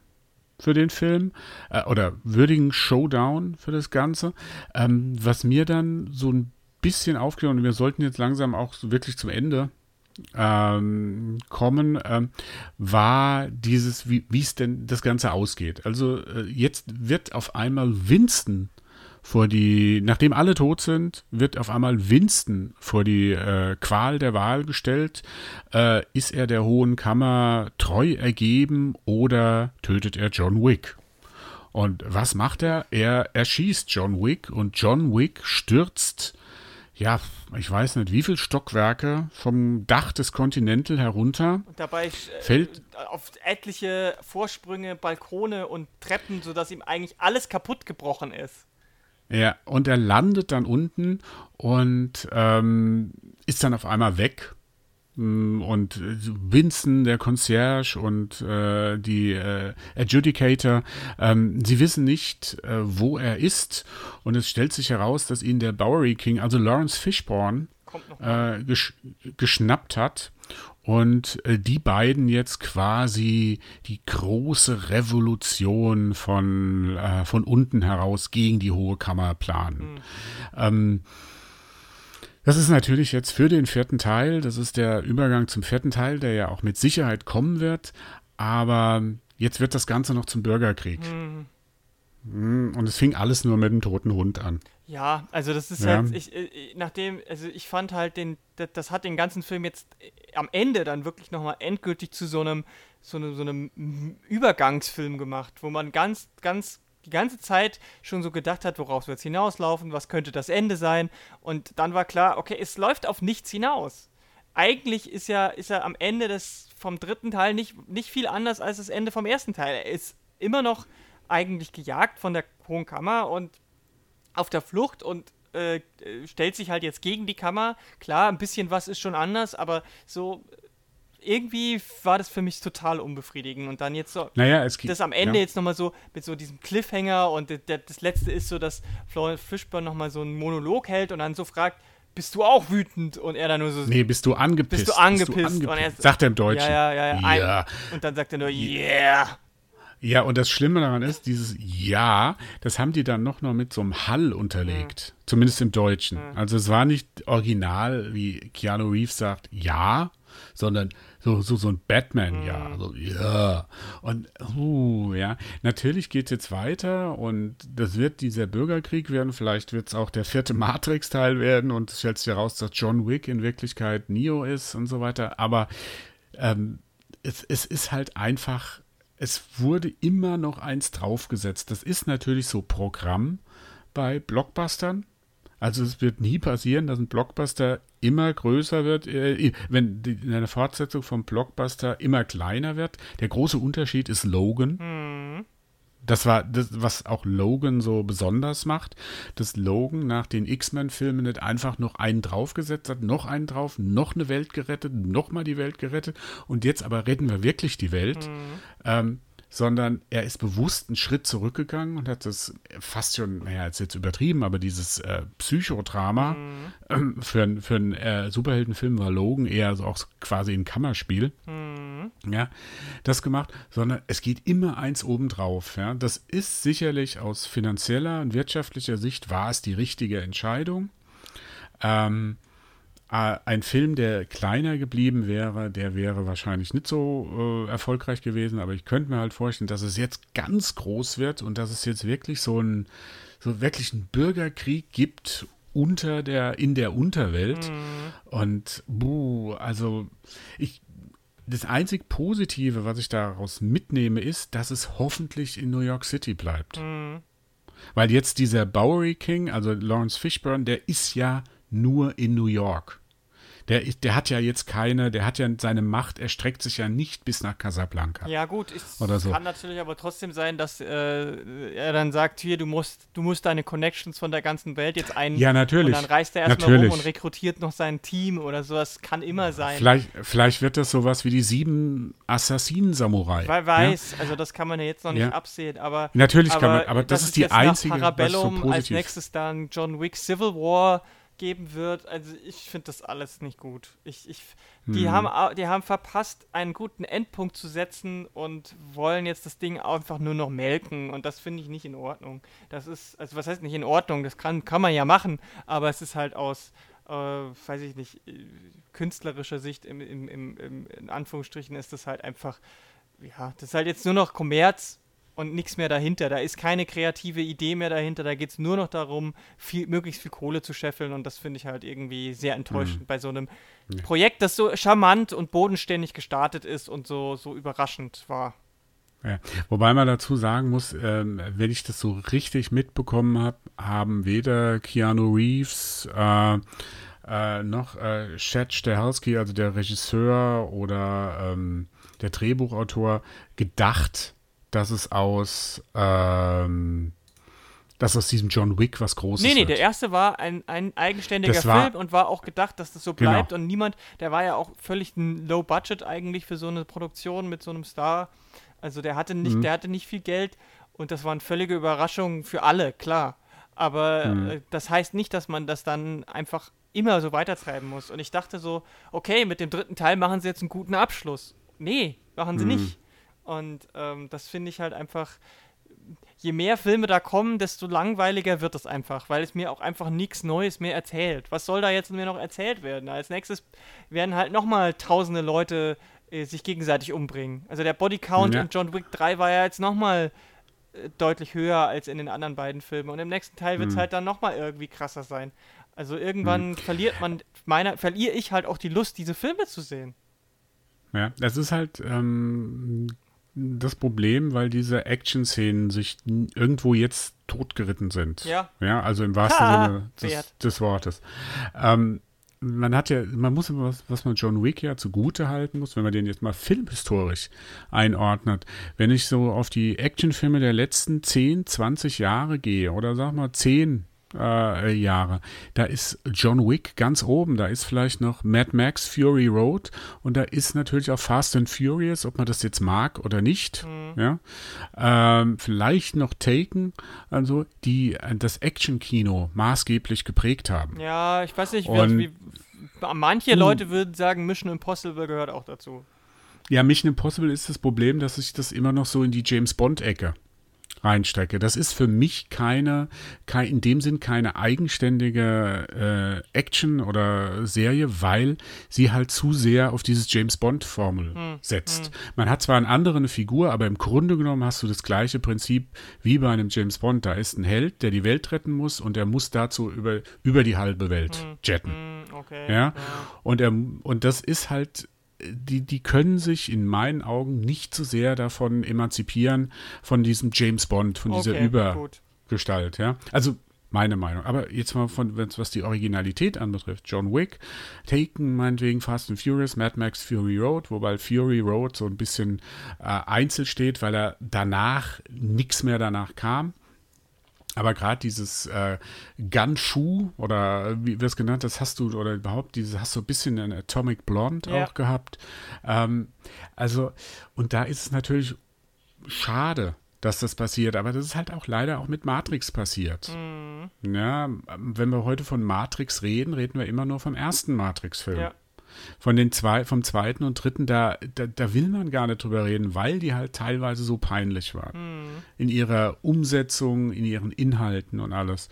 A: für den Film äh, oder würdigen Showdown für das Ganze. Ähm, was mir dann so ein bisschen aufgenommen, und wir sollten jetzt langsam auch wirklich zum Ende ähm, kommen, ähm, war dieses, wie es denn das Ganze ausgeht. Also äh, jetzt wird auf einmal Winston vor die, nachdem alle tot sind, wird auf einmal Winston vor die äh, Qual der Wahl gestellt. Äh, ist er der Hohen Kammer treu ergeben oder tötet er John Wick? Und was macht er? Er erschießt John Wick und John Wick stürzt, ja, ich weiß nicht, wie viele Stockwerke vom Dach des Continental herunter.
B: Und dabei äh, fällt auf etliche Vorsprünge, Balkone und Treppen, sodass ihm eigentlich alles kaputt gebrochen ist.
A: Ja, und er landet dann unten und ähm, ist dann auf einmal weg. Mm, und Vincent, der Concierge und äh, die äh, Adjudicator, ähm, sie wissen nicht, äh, wo er ist. Und es stellt sich heraus, dass ihn der Bowery King, also Lawrence Fishburne, äh, gesch geschnappt hat und äh, die beiden jetzt quasi die große Revolution von, äh, von unten heraus gegen die Hohe Kammer planen. Mhm. Ähm, das ist natürlich jetzt für den vierten Teil, das ist der Übergang zum vierten Teil, der ja auch mit Sicherheit kommen wird, aber jetzt wird das Ganze noch zum Bürgerkrieg. Mhm. Und es fing alles nur mit dem toten Hund an.
B: Ja, also das ist ja. halt, ich, ich, äh, nachdem, also ich fand halt den, das, das, hat den ganzen Film jetzt äh, am Ende dann wirklich nochmal endgültig zu so einem, so, einem, so einem Übergangsfilm gemacht, wo man ganz, ganz die ganze Zeit schon so gedacht hat, worauf wird es hinauslaufen, was könnte das Ende sein. Und dann war klar, okay, es läuft auf nichts hinaus. Eigentlich ist ja, ist ja am Ende des, vom dritten Teil nicht, nicht viel anders als das Ende vom ersten Teil. Er ist immer noch eigentlich gejagt von der Hohen Kammer und auf der Flucht und äh, stellt sich halt jetzt gegen die Kammer. Klar, ein bisschen was ist schon anders, aber so irgendwie war das für mich total unbefriedigend. Und dann jetzt so,
A: naja, es
B: das am Ende ja. jetzt nochmal so mit so diesem Cliffhanger und das letzte ist so, dass Florence Fishburne nochmal so einen Monolog hält und dann so fragt, bist du auch wütend? Und er dann nur so.
A: Nee, bist du angepisst?
B: Bist du angepisst? Bist du
A: angepisst? Er, sagt er im Deutschen.
B: Ja, ja, ja. ja. Und dann sagt er nur, yeah.
A: Ja, und das Schlimme daran ist, dieses Ja, das haben die dann noch, noch mit so einem Hall unterlegt. Mhm. Zumindest im Deutschen. Mhm. Also es war nicht original, wie Keanu Reeves sagt, ja, sondern so, so, so ein Batman-Ja. Mhm. So, ja. Und, uh, ja. Natürlich geht es jetzt weiter und das wird dieser Bürgerkrieg werden. Vielleicht wird es auch der vierte Matrix-Teil werden und es stellt sich heraus, dass John Wick in Wirklichkeit Neo ist und so weiter. Aber ähm, es, es ist halt einfach, es wurde immer noch eins draufgesetzt. Das ist natürlich so Programm bei Blockbustern. Also es wird nie passieren, dass ein Blockbuster immer größer wird, äh, wenn die, eine Fortsetzung vom Blockbuster immer kleiner wird. Der große Unterschied ist Logan. Mhm. Das war das, was auch Logan so besonders macht, dass Logan nach den X-Men-Filmen nicht einfach noch einen draufgesetzt hat, noch einen drauf, noch eine Welt gerettet, noch mal die Welt gerettet und jetzt aber retten wir wirklich die Welt. Mhm. Ähm, sondern er ist bewusst einen Schritt zurückgegangen und hat das fast schon, naja, ist jetzt übertrieben, aber dieses äh, Psychodrama mhm. äh, für, für einen äh, Superheldenfilm war Logan eher so auch quasi ein Kammerspiel. Mhm. Ja, das gemacht, sondern es geht immer eins obendrauf. Ja. Das ist sicherlich aus finanzieller und wirtschaftlicher Sicht war es die richtige Entscheidung. Ähm, äh, ein Film, der kleiner geblieben wäre, der wäre wahrscheinlich nicht so äh, erfolgreich gewesen, aber ich könnte mir halt vorstellen, dass es jetzt ganz groß wird und dass es jetzt wirklich so ein so wirklich einen Bürgerkrieg gibt unter der in der Unterwelt mhm. und buh, also ich das einzig Positive, was ich daraus mitnehme, ist, dass es hoffentlich in New York City bleibt. Mhm. Weil jetzt dieser Bowery King, also Lawrence Fishburne, der ist ja nur in New York der, der hat ja jetzt keine, der hat ja seine Macht, erstreckt sich ja nicht bis nach Casablanca.
B: Ja, gut, es so. kann natürlich aber trotzdem sein, dass äh, er dann sagt, hier, du musst, du musst deine Connections von der ganzen Welt jetzt ein.
A: Ja, natürlich.
B: Und dann reist er erstmal rum und rekrutiert noch sein Team oder sowas. Kann immer sein.
A: Vielleicht, vielleicht wird das sowas wie die sieben Assassinen-Samurai.
B: Wer weiß, ja? also das kann man ja jetzt noch nicht ja. absehen, aber.
A: Natürlich aber kann man, aber das, das ist die einzige.
B: Parabellum so als nächstes dann John Wick Civil War geben wird. Also ich finde das alles nicht gut. Ich, ich, die, hm. haben, die haben verpasst, einen guten Endpunkt zu setzen und wollen jetzt das Ding einfach nur noch melken. Und das finde ich nicht in Ordnung. Das ist, also was heißt nicht in Ordnung? Das kann, kann man ja machen, aber es ist halt aus, äh, weiß ich nicht, äh, künstlerischer Sicht, im, im, im, in Anführungsstrichen ist das halt einfach, ja, das ist halt jetzt nur noch Kommerz und nichts mehr dahinter. Da ist keine kreative Idee mehr dahinter. Da geht es nur noch darum, viel, möglichst viel Kohle zu scheffeln. Und das finde ich halt irgendwie sehr enttäuschend mhm. bei so einem ja. Projekt, das so charmant und bodenständig gestartet ist und so, so überraschend war.
A: Ja. Wobei man dazu sagen muss, ähm, wenn ich das so richtig mitbekommen habe, haben weder Keanu Reeves äh, äh, noch äh, Chad Stahelski, also der Regisseur oder ähm, der Drehbuchautor, gedacht, dass es aus, ähm, dass aus diesem John Wick was Großes Nee, nee, wird.
B: der erste war ein, ein eigenständiger war, Film und war auch gedacht, dass das so genau. bleibt genau. und niemand, der war ja auch völlig ein Low Budget eigentlich für so eine Produktion mit so einem Star. Also der hatte nicht, mhm. der hatte nicht viel Geld und das war eine völlige Überraschung für alle, klar. Aber mhm. äh, das heißt nicht, dass man das dann einfach immer so weitertreiben muss. Und ich dachte so, okay, mit dem dritten Teil machen sie jetzt einen guten Abschluss. Nee, machen sie mhm. nicht. Und ähm, das finde ich halt einfach, je mehr Filme da kommen, desto langweiliger wird es einfach, weil es mir auch einfach nichts Neues mehr erzählt. Was soll da jetzt mir noch erzählt werden? Als nächstes werden halt nochmal tausende Leute äh, sich gegenseitig umbringen. Also der Bodycount ja. in John Wick 3 war ja jetzt nochmal äh, deutlich höher als in den anderen beiden Filmen. Und im nächsten Teil wird es mhm. halt dann nochmal irgendwie krasser sein. Also irgendwann mhm. verliert man, meiner, verliere ich halt auch die Lust, diese Filme zu sehen.
A: Ja, das ist halt ähm, das Problem, weil diese Action-Szenen sich irgendwo jetzt totgeritten sind. Ja. Ja, also im wahrsten ha, Sinne des, des Wortes. Ähm, man hat ja, man muss immer was, was man John Wick ja zugute halten muss, wenn man den jetzt mal filmhistorisch einordnet. Wenn ich so auf die Actionfilme der letzten 10, 20 Jahre gehe oder sag mal 10 äh, Jahre. Da ist John Wick ganz oben, da ist vielleicht noch Mad Max Fury Road und da ist natürlich auch Fast and Furious, ob man das jetzt mag oder nicht. Mhm. Ja? Ähm, vielleicht noch Taken, also die das Action-Kino maßgeblich geprägt haben.
B: Ja, ich weiß nicht, und, wie, manche Leute würden sagen, Mission Impossible gehört auch dazu.
A: Ja, Mission Impossible ist das Problem, dass sich das immer noch so in die James Bond-Ecke reinstecke. Das ist für mich keine, kein, in dem Sinn keine eigenständige äh, Action oder Serie, weil sie halt zu sehr auf dieses James Bond-Formel hm. setzt. Hm. Man hat zwar einen anderen Figur, aber im Grunde genommen hast du das gleiche Prinzip wie bei einem James Bond. Da ist ein Held, der die Welt retten muss und er muss dazu über, über die halbe Welt hm. jetten. Hm, okay. Ja? ja? Und, er, und das ist halt die, die können sich in meinen Augen nicht so sehr davon emanzipieren, von diesem James Bond, von dieser okay, Übergestalt, ja. Also meine Meinung. Aber jetzt mal von, was die Originalität anbetrifft, John Wick, Taken meinetwegen Fast and Furious, Mad Max Fury Road, wobei Fury Road so ein bisschen äh, einzeln steht, weil er danach nichts mehr danach kam. Aber gerade dieses äh, Gunshoe oder wie wir es genannt hast, hast du oder überhaupt dieses hast du ein bisschen ein Atomic Blonde ja. auch gehabt. Ähm, also und da ist es natürlich schade, dass das passiert, aber das ist halt auch leider auch mit Matrix passiert. Mhm. Ja, wenn wir heute von Matrix reden, reden wir immer nur vom ersten Matrix-Film. Ja von den zwei, vom zweiten und dritten, da, da, da, will man gar nicht drüber reden, weil die halt teilweise so peinlich waren. Mhm. In ihrer Umsetzung, in ihren Inhalten und alles.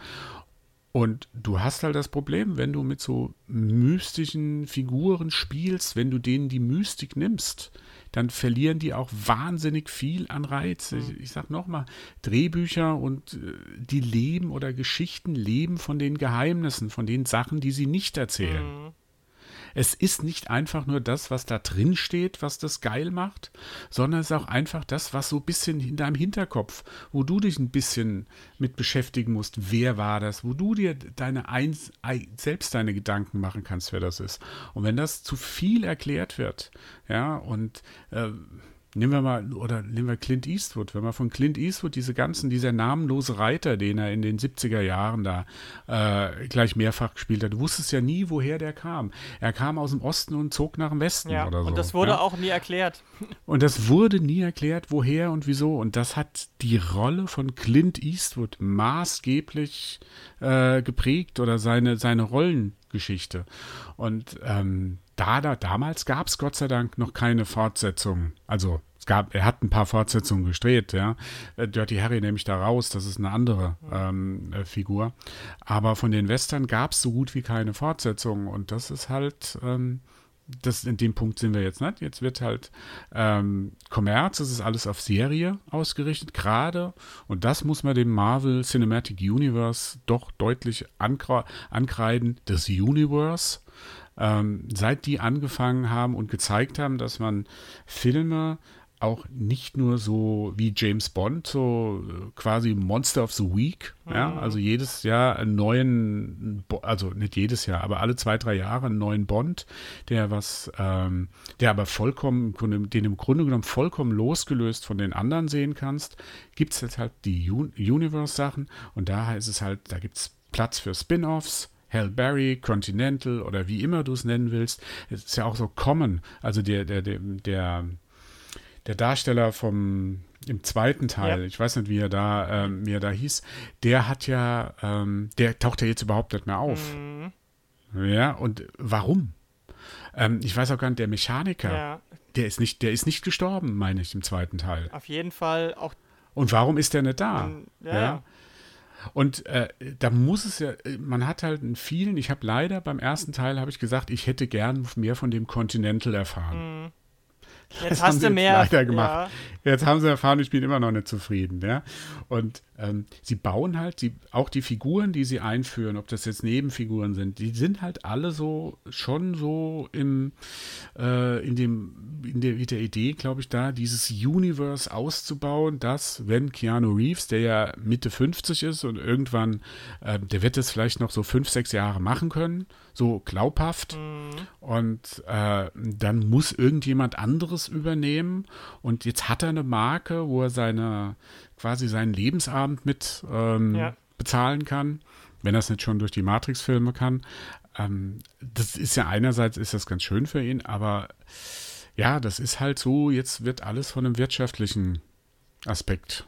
A: Und du hast halt das Problem, wenn du mit so mystischen Figuren spielst, wenn du denen die Mystik nimmst, dann verlieren die auch wahnsinnig viel an Reiz. Ich, mhm. ich sag nochmal, Drehbücher und äh, die leben oder Geschichten leben von den Geheimnissen, von den Sachen, die sie nicht erzählen. Mhm. Es ist nicht einfach nur das, was da drin steht, was das geil macht, sondern es ist auch einfach das, was so ein bisschen in deinem Hinterkopf, wo du dich ein bisschen mit beschäftigen musst, wer war das, wo du dir deine Eins, selbst deine Gedanken machen kannst, wer das ist. Und wenn das zu viel erklärt wird, ja, und äh, Nehmen wir mal, oder nehmen wir Clint Eastwood. Wenn man von Clint Eastwood diese ganzen, dieser namenlose Reiter, den er in den 70er Jahren da äh, gleich mehrfach gespielt hat, du wusstest ja nie, woher der kam. Er kam aus dem Osten und zog nach dem Westen ja, oder so.
B: Und das wurde
A: ja?
B: auch nie erklärt.
A: Und das wurde nie erklärt, woher und wieso. Und das hat die Rolle von Clint Eastwood maßgeblich äh, geprägt oder seine, seine Rollengeschichte. Und ähm, da, da, damals gab es Gott sei Dank noch keine Fortsetzung. Also es gab, er hat ein paar Fortsetzungen gedreht, ja. Äh, Dirty Harry nehme ich da raus, das ist eine andere ähm, äh, Figur. Aber von den Western gab es so gut wie keine Fortsetzung und das ist halt, ähm, das, in dem Punkt sind wir jetzt nicht. Jetzt wird halt ähm, Kommerz, es ist alles auf Serie ausgerichtet, gerade, und das muss man dem Marvel Cinematic Universe doch deutlich ankreiden, das Universe ähm, seit die angefangen haben und gezeigt haben, dass man Filme auch nicht nur so wie James Bond, so äh, quasi Monster of the Week, mhm. ja, also jedes Jahr einen neuen, also nicht jedes Jahr, aber alle zwei, drei Jahre einen neuen Bond, der was, ähm, der aber vollkommen, den im Grunde genommen vollkommen losgelöst von den anderen sehen kannst, gibt es jetzt halt die Universe-Sachen und da ist es halt, da gibt es Platz für Spin-offs, Hal Berry, Continental oder wie immer du es nennen willst. Es ist ja auch so Common, also der, der, der, der, der Darsteller vom im zweiten Teil, ja. ich weiß nicht, wie er da, ähm, wie er da hieß, der hat ja, ähm, der taucht ja jetzt überhaupt nicht mehr auf. Mhm. Ja, und warum? Ähm, ich weiß auch gar nicht, der Mechaniker, ja. der ist nicht, der ist nicht gestorben, meine ich, im zweiten Teil.
B: Auf jeden Fall auch.
A: Und warum ist der nicht da?
B: ja. ja.
A: Und äh, da muss es ja, man hat halt in vielen, ich habe leider beim ersten Teil, habe ich gesagt, ich hätte gern mehr von dem Continental erfahren. Mhm.
B: Jetzt das hast du mehr.
A: gemacht. Ja. Jetzt haben sie erfahren, ich bin immer noch nicht zufrieden. Ja? Und ähm, sie bauen halt, sie, auch die Figuren, die sie einführen, ob das jetzt Nebenfiguren sind, die sind halt alle so schon so im, äh, in dem, in der, der Idee, glaube ich, da, dieses Universe auszubauen, dass, wenn Keanu Reeves, der ja Mitte 50 ist und irgendwann, äh, der wird das vielleicht noch so fünf, sechs Jahre machen können, so glaubhaft. Mhm. Und äh, dann muss irgendjemand anderes übernehmen. Und jetzt hat er eine Marke, wo er seine quasi seinen Lebensabend mit ähm, ja. bezahlen kann, wenn er es nicht schon durch die Matrix-Filme kann. Ähm, das ist ja einerseits ist das ganz schön für ihn, aber ja, das ist halt so, jetzt wird alles von einem wirtschaftlichen Aspekt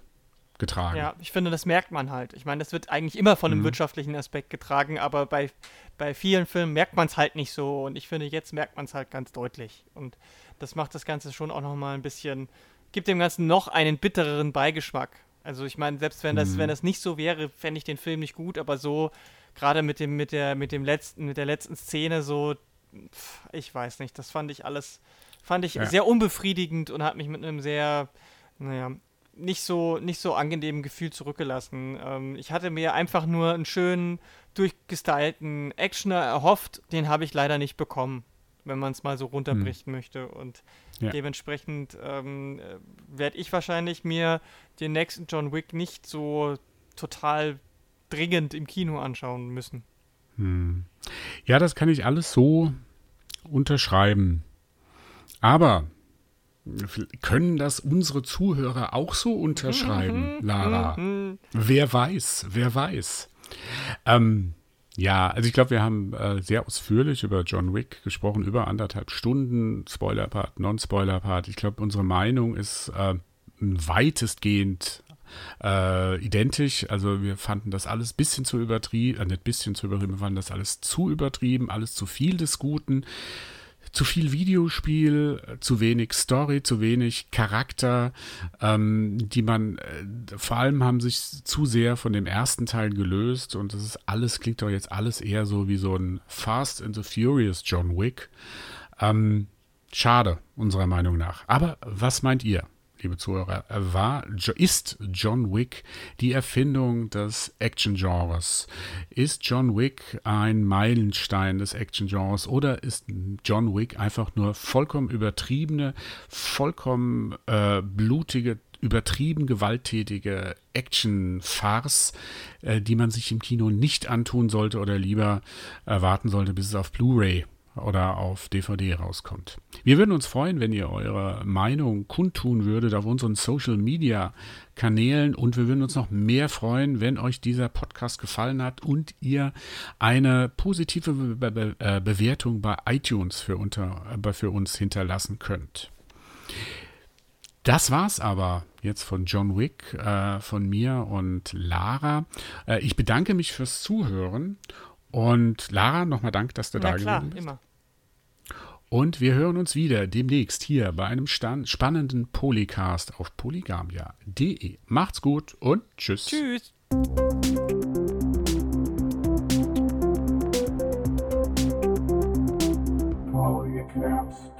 A: getragen.
B: Ja, ich finde, das merkt man halt. Ich meine, das wird eigentlich immer von einem mhm. wirtschaftlichen Aspekt getragen, aber bei, bei vielen Filmen merkt man es halt nicht so. Und ich finde, jetzt merkt man es halt ganz deutlich. Und das macht das Ganze schon auch nochmal ein bisschen, gibt dem Ganzen noch einen bittereren Beigeschmack. Also ich meine, selbst wenn das, mhm. wenn das nicht so wäre, fände ich den Film nicht gut, aber so, gerade mit dem, mit der, mit dem letzten, mit der letzten Szene, so, pf, ich weiß nicht, das fand ich alles, fand ich ja. sehr unbefriedigend und hat mich mit einem sehr, naja, nicht so, nicht so angenehmen Gefühl zurückgelassen. Ähm, ich hatte mir einfach nur einen schönen, durchgestylten Actioner erhofft, den habe ich leider nicht bekommen, wenn man es mal so runterbrechen hm. möchte. Und ja. dementsprechend ähm, äh, werde ich wahrscheinlich mir den nächsten John Wick nicht so total dringend im Kino anschauen müssen.
A: Hm. Ja, das kann ich alles so unterschreiben. Aber können das unsere Zuhörer auch so unterschreiben, mhm, Lara? Mhm. Wer weiß, wer weiß. Ähm, ja, also ich glaube, wir haben äh, sehr ausführlich über John Wick gesprochen, über anderthalb Stunden, Spoiler-Part, Non-Spoiler-Part. Ich glaube, unsere Meinung ist äh, weitestgehend äh, identisch. Also wir fanden das alles ein bisschen zu übertrieben, äh, nicht bisschen zu übertrieben, wir fanden das alles zu übertrieben, alles zu viel des Guten zu viel Videospiel, zu wenig Story, zu wenig Charakter, ähm, die man, äh, vor allem haben sich zu sehr von dem ersten Teil gelöst und das ist alles, klingt doch jetzt alles eher so wie so ein Fast and the Furious John Wick. Ähm, schade, unserer Meinung nach. Aber was meint ihr? Liebe Zuhörer, war, ist John Wick die Erfindung des Action-Genres? Ist John Wick ein Meilenstein des Action-Genres oder ist John Wick einfach nur vollkommen übertriebene, vollkommen äh, blutige, übertrieben gewalttätige Action-Farce, äh, die man sich im Kino nicht antun sollte oder lieber erwarten sollte, bis es auf Blu-ray oder auf DVD rauskommt. Wir würden uns freuen, wenn ihr eure Meinung kundtun würdet auf unseren Social Media Kanälen und wir würden uns noch mehr freuen, wenn euch dieser Podcast gefallen hat und ihr eine positive Be Be äh, Bewertung bei iTunes für, unter, für uns hinterlassen könnt. Das war's aber jetzt von John Wick, äh, von mir und Lara. Äh, ich bedanke mich fürs Zuhören und Lara, nochmal Dank, dass du Na da gewesen bist. Immer. Und wir hören uns wieder demnächst hier bei einem Stand spannenden Polycast auf polygamia.de. Macht's gut und tschüss. Tschüss. Polycast.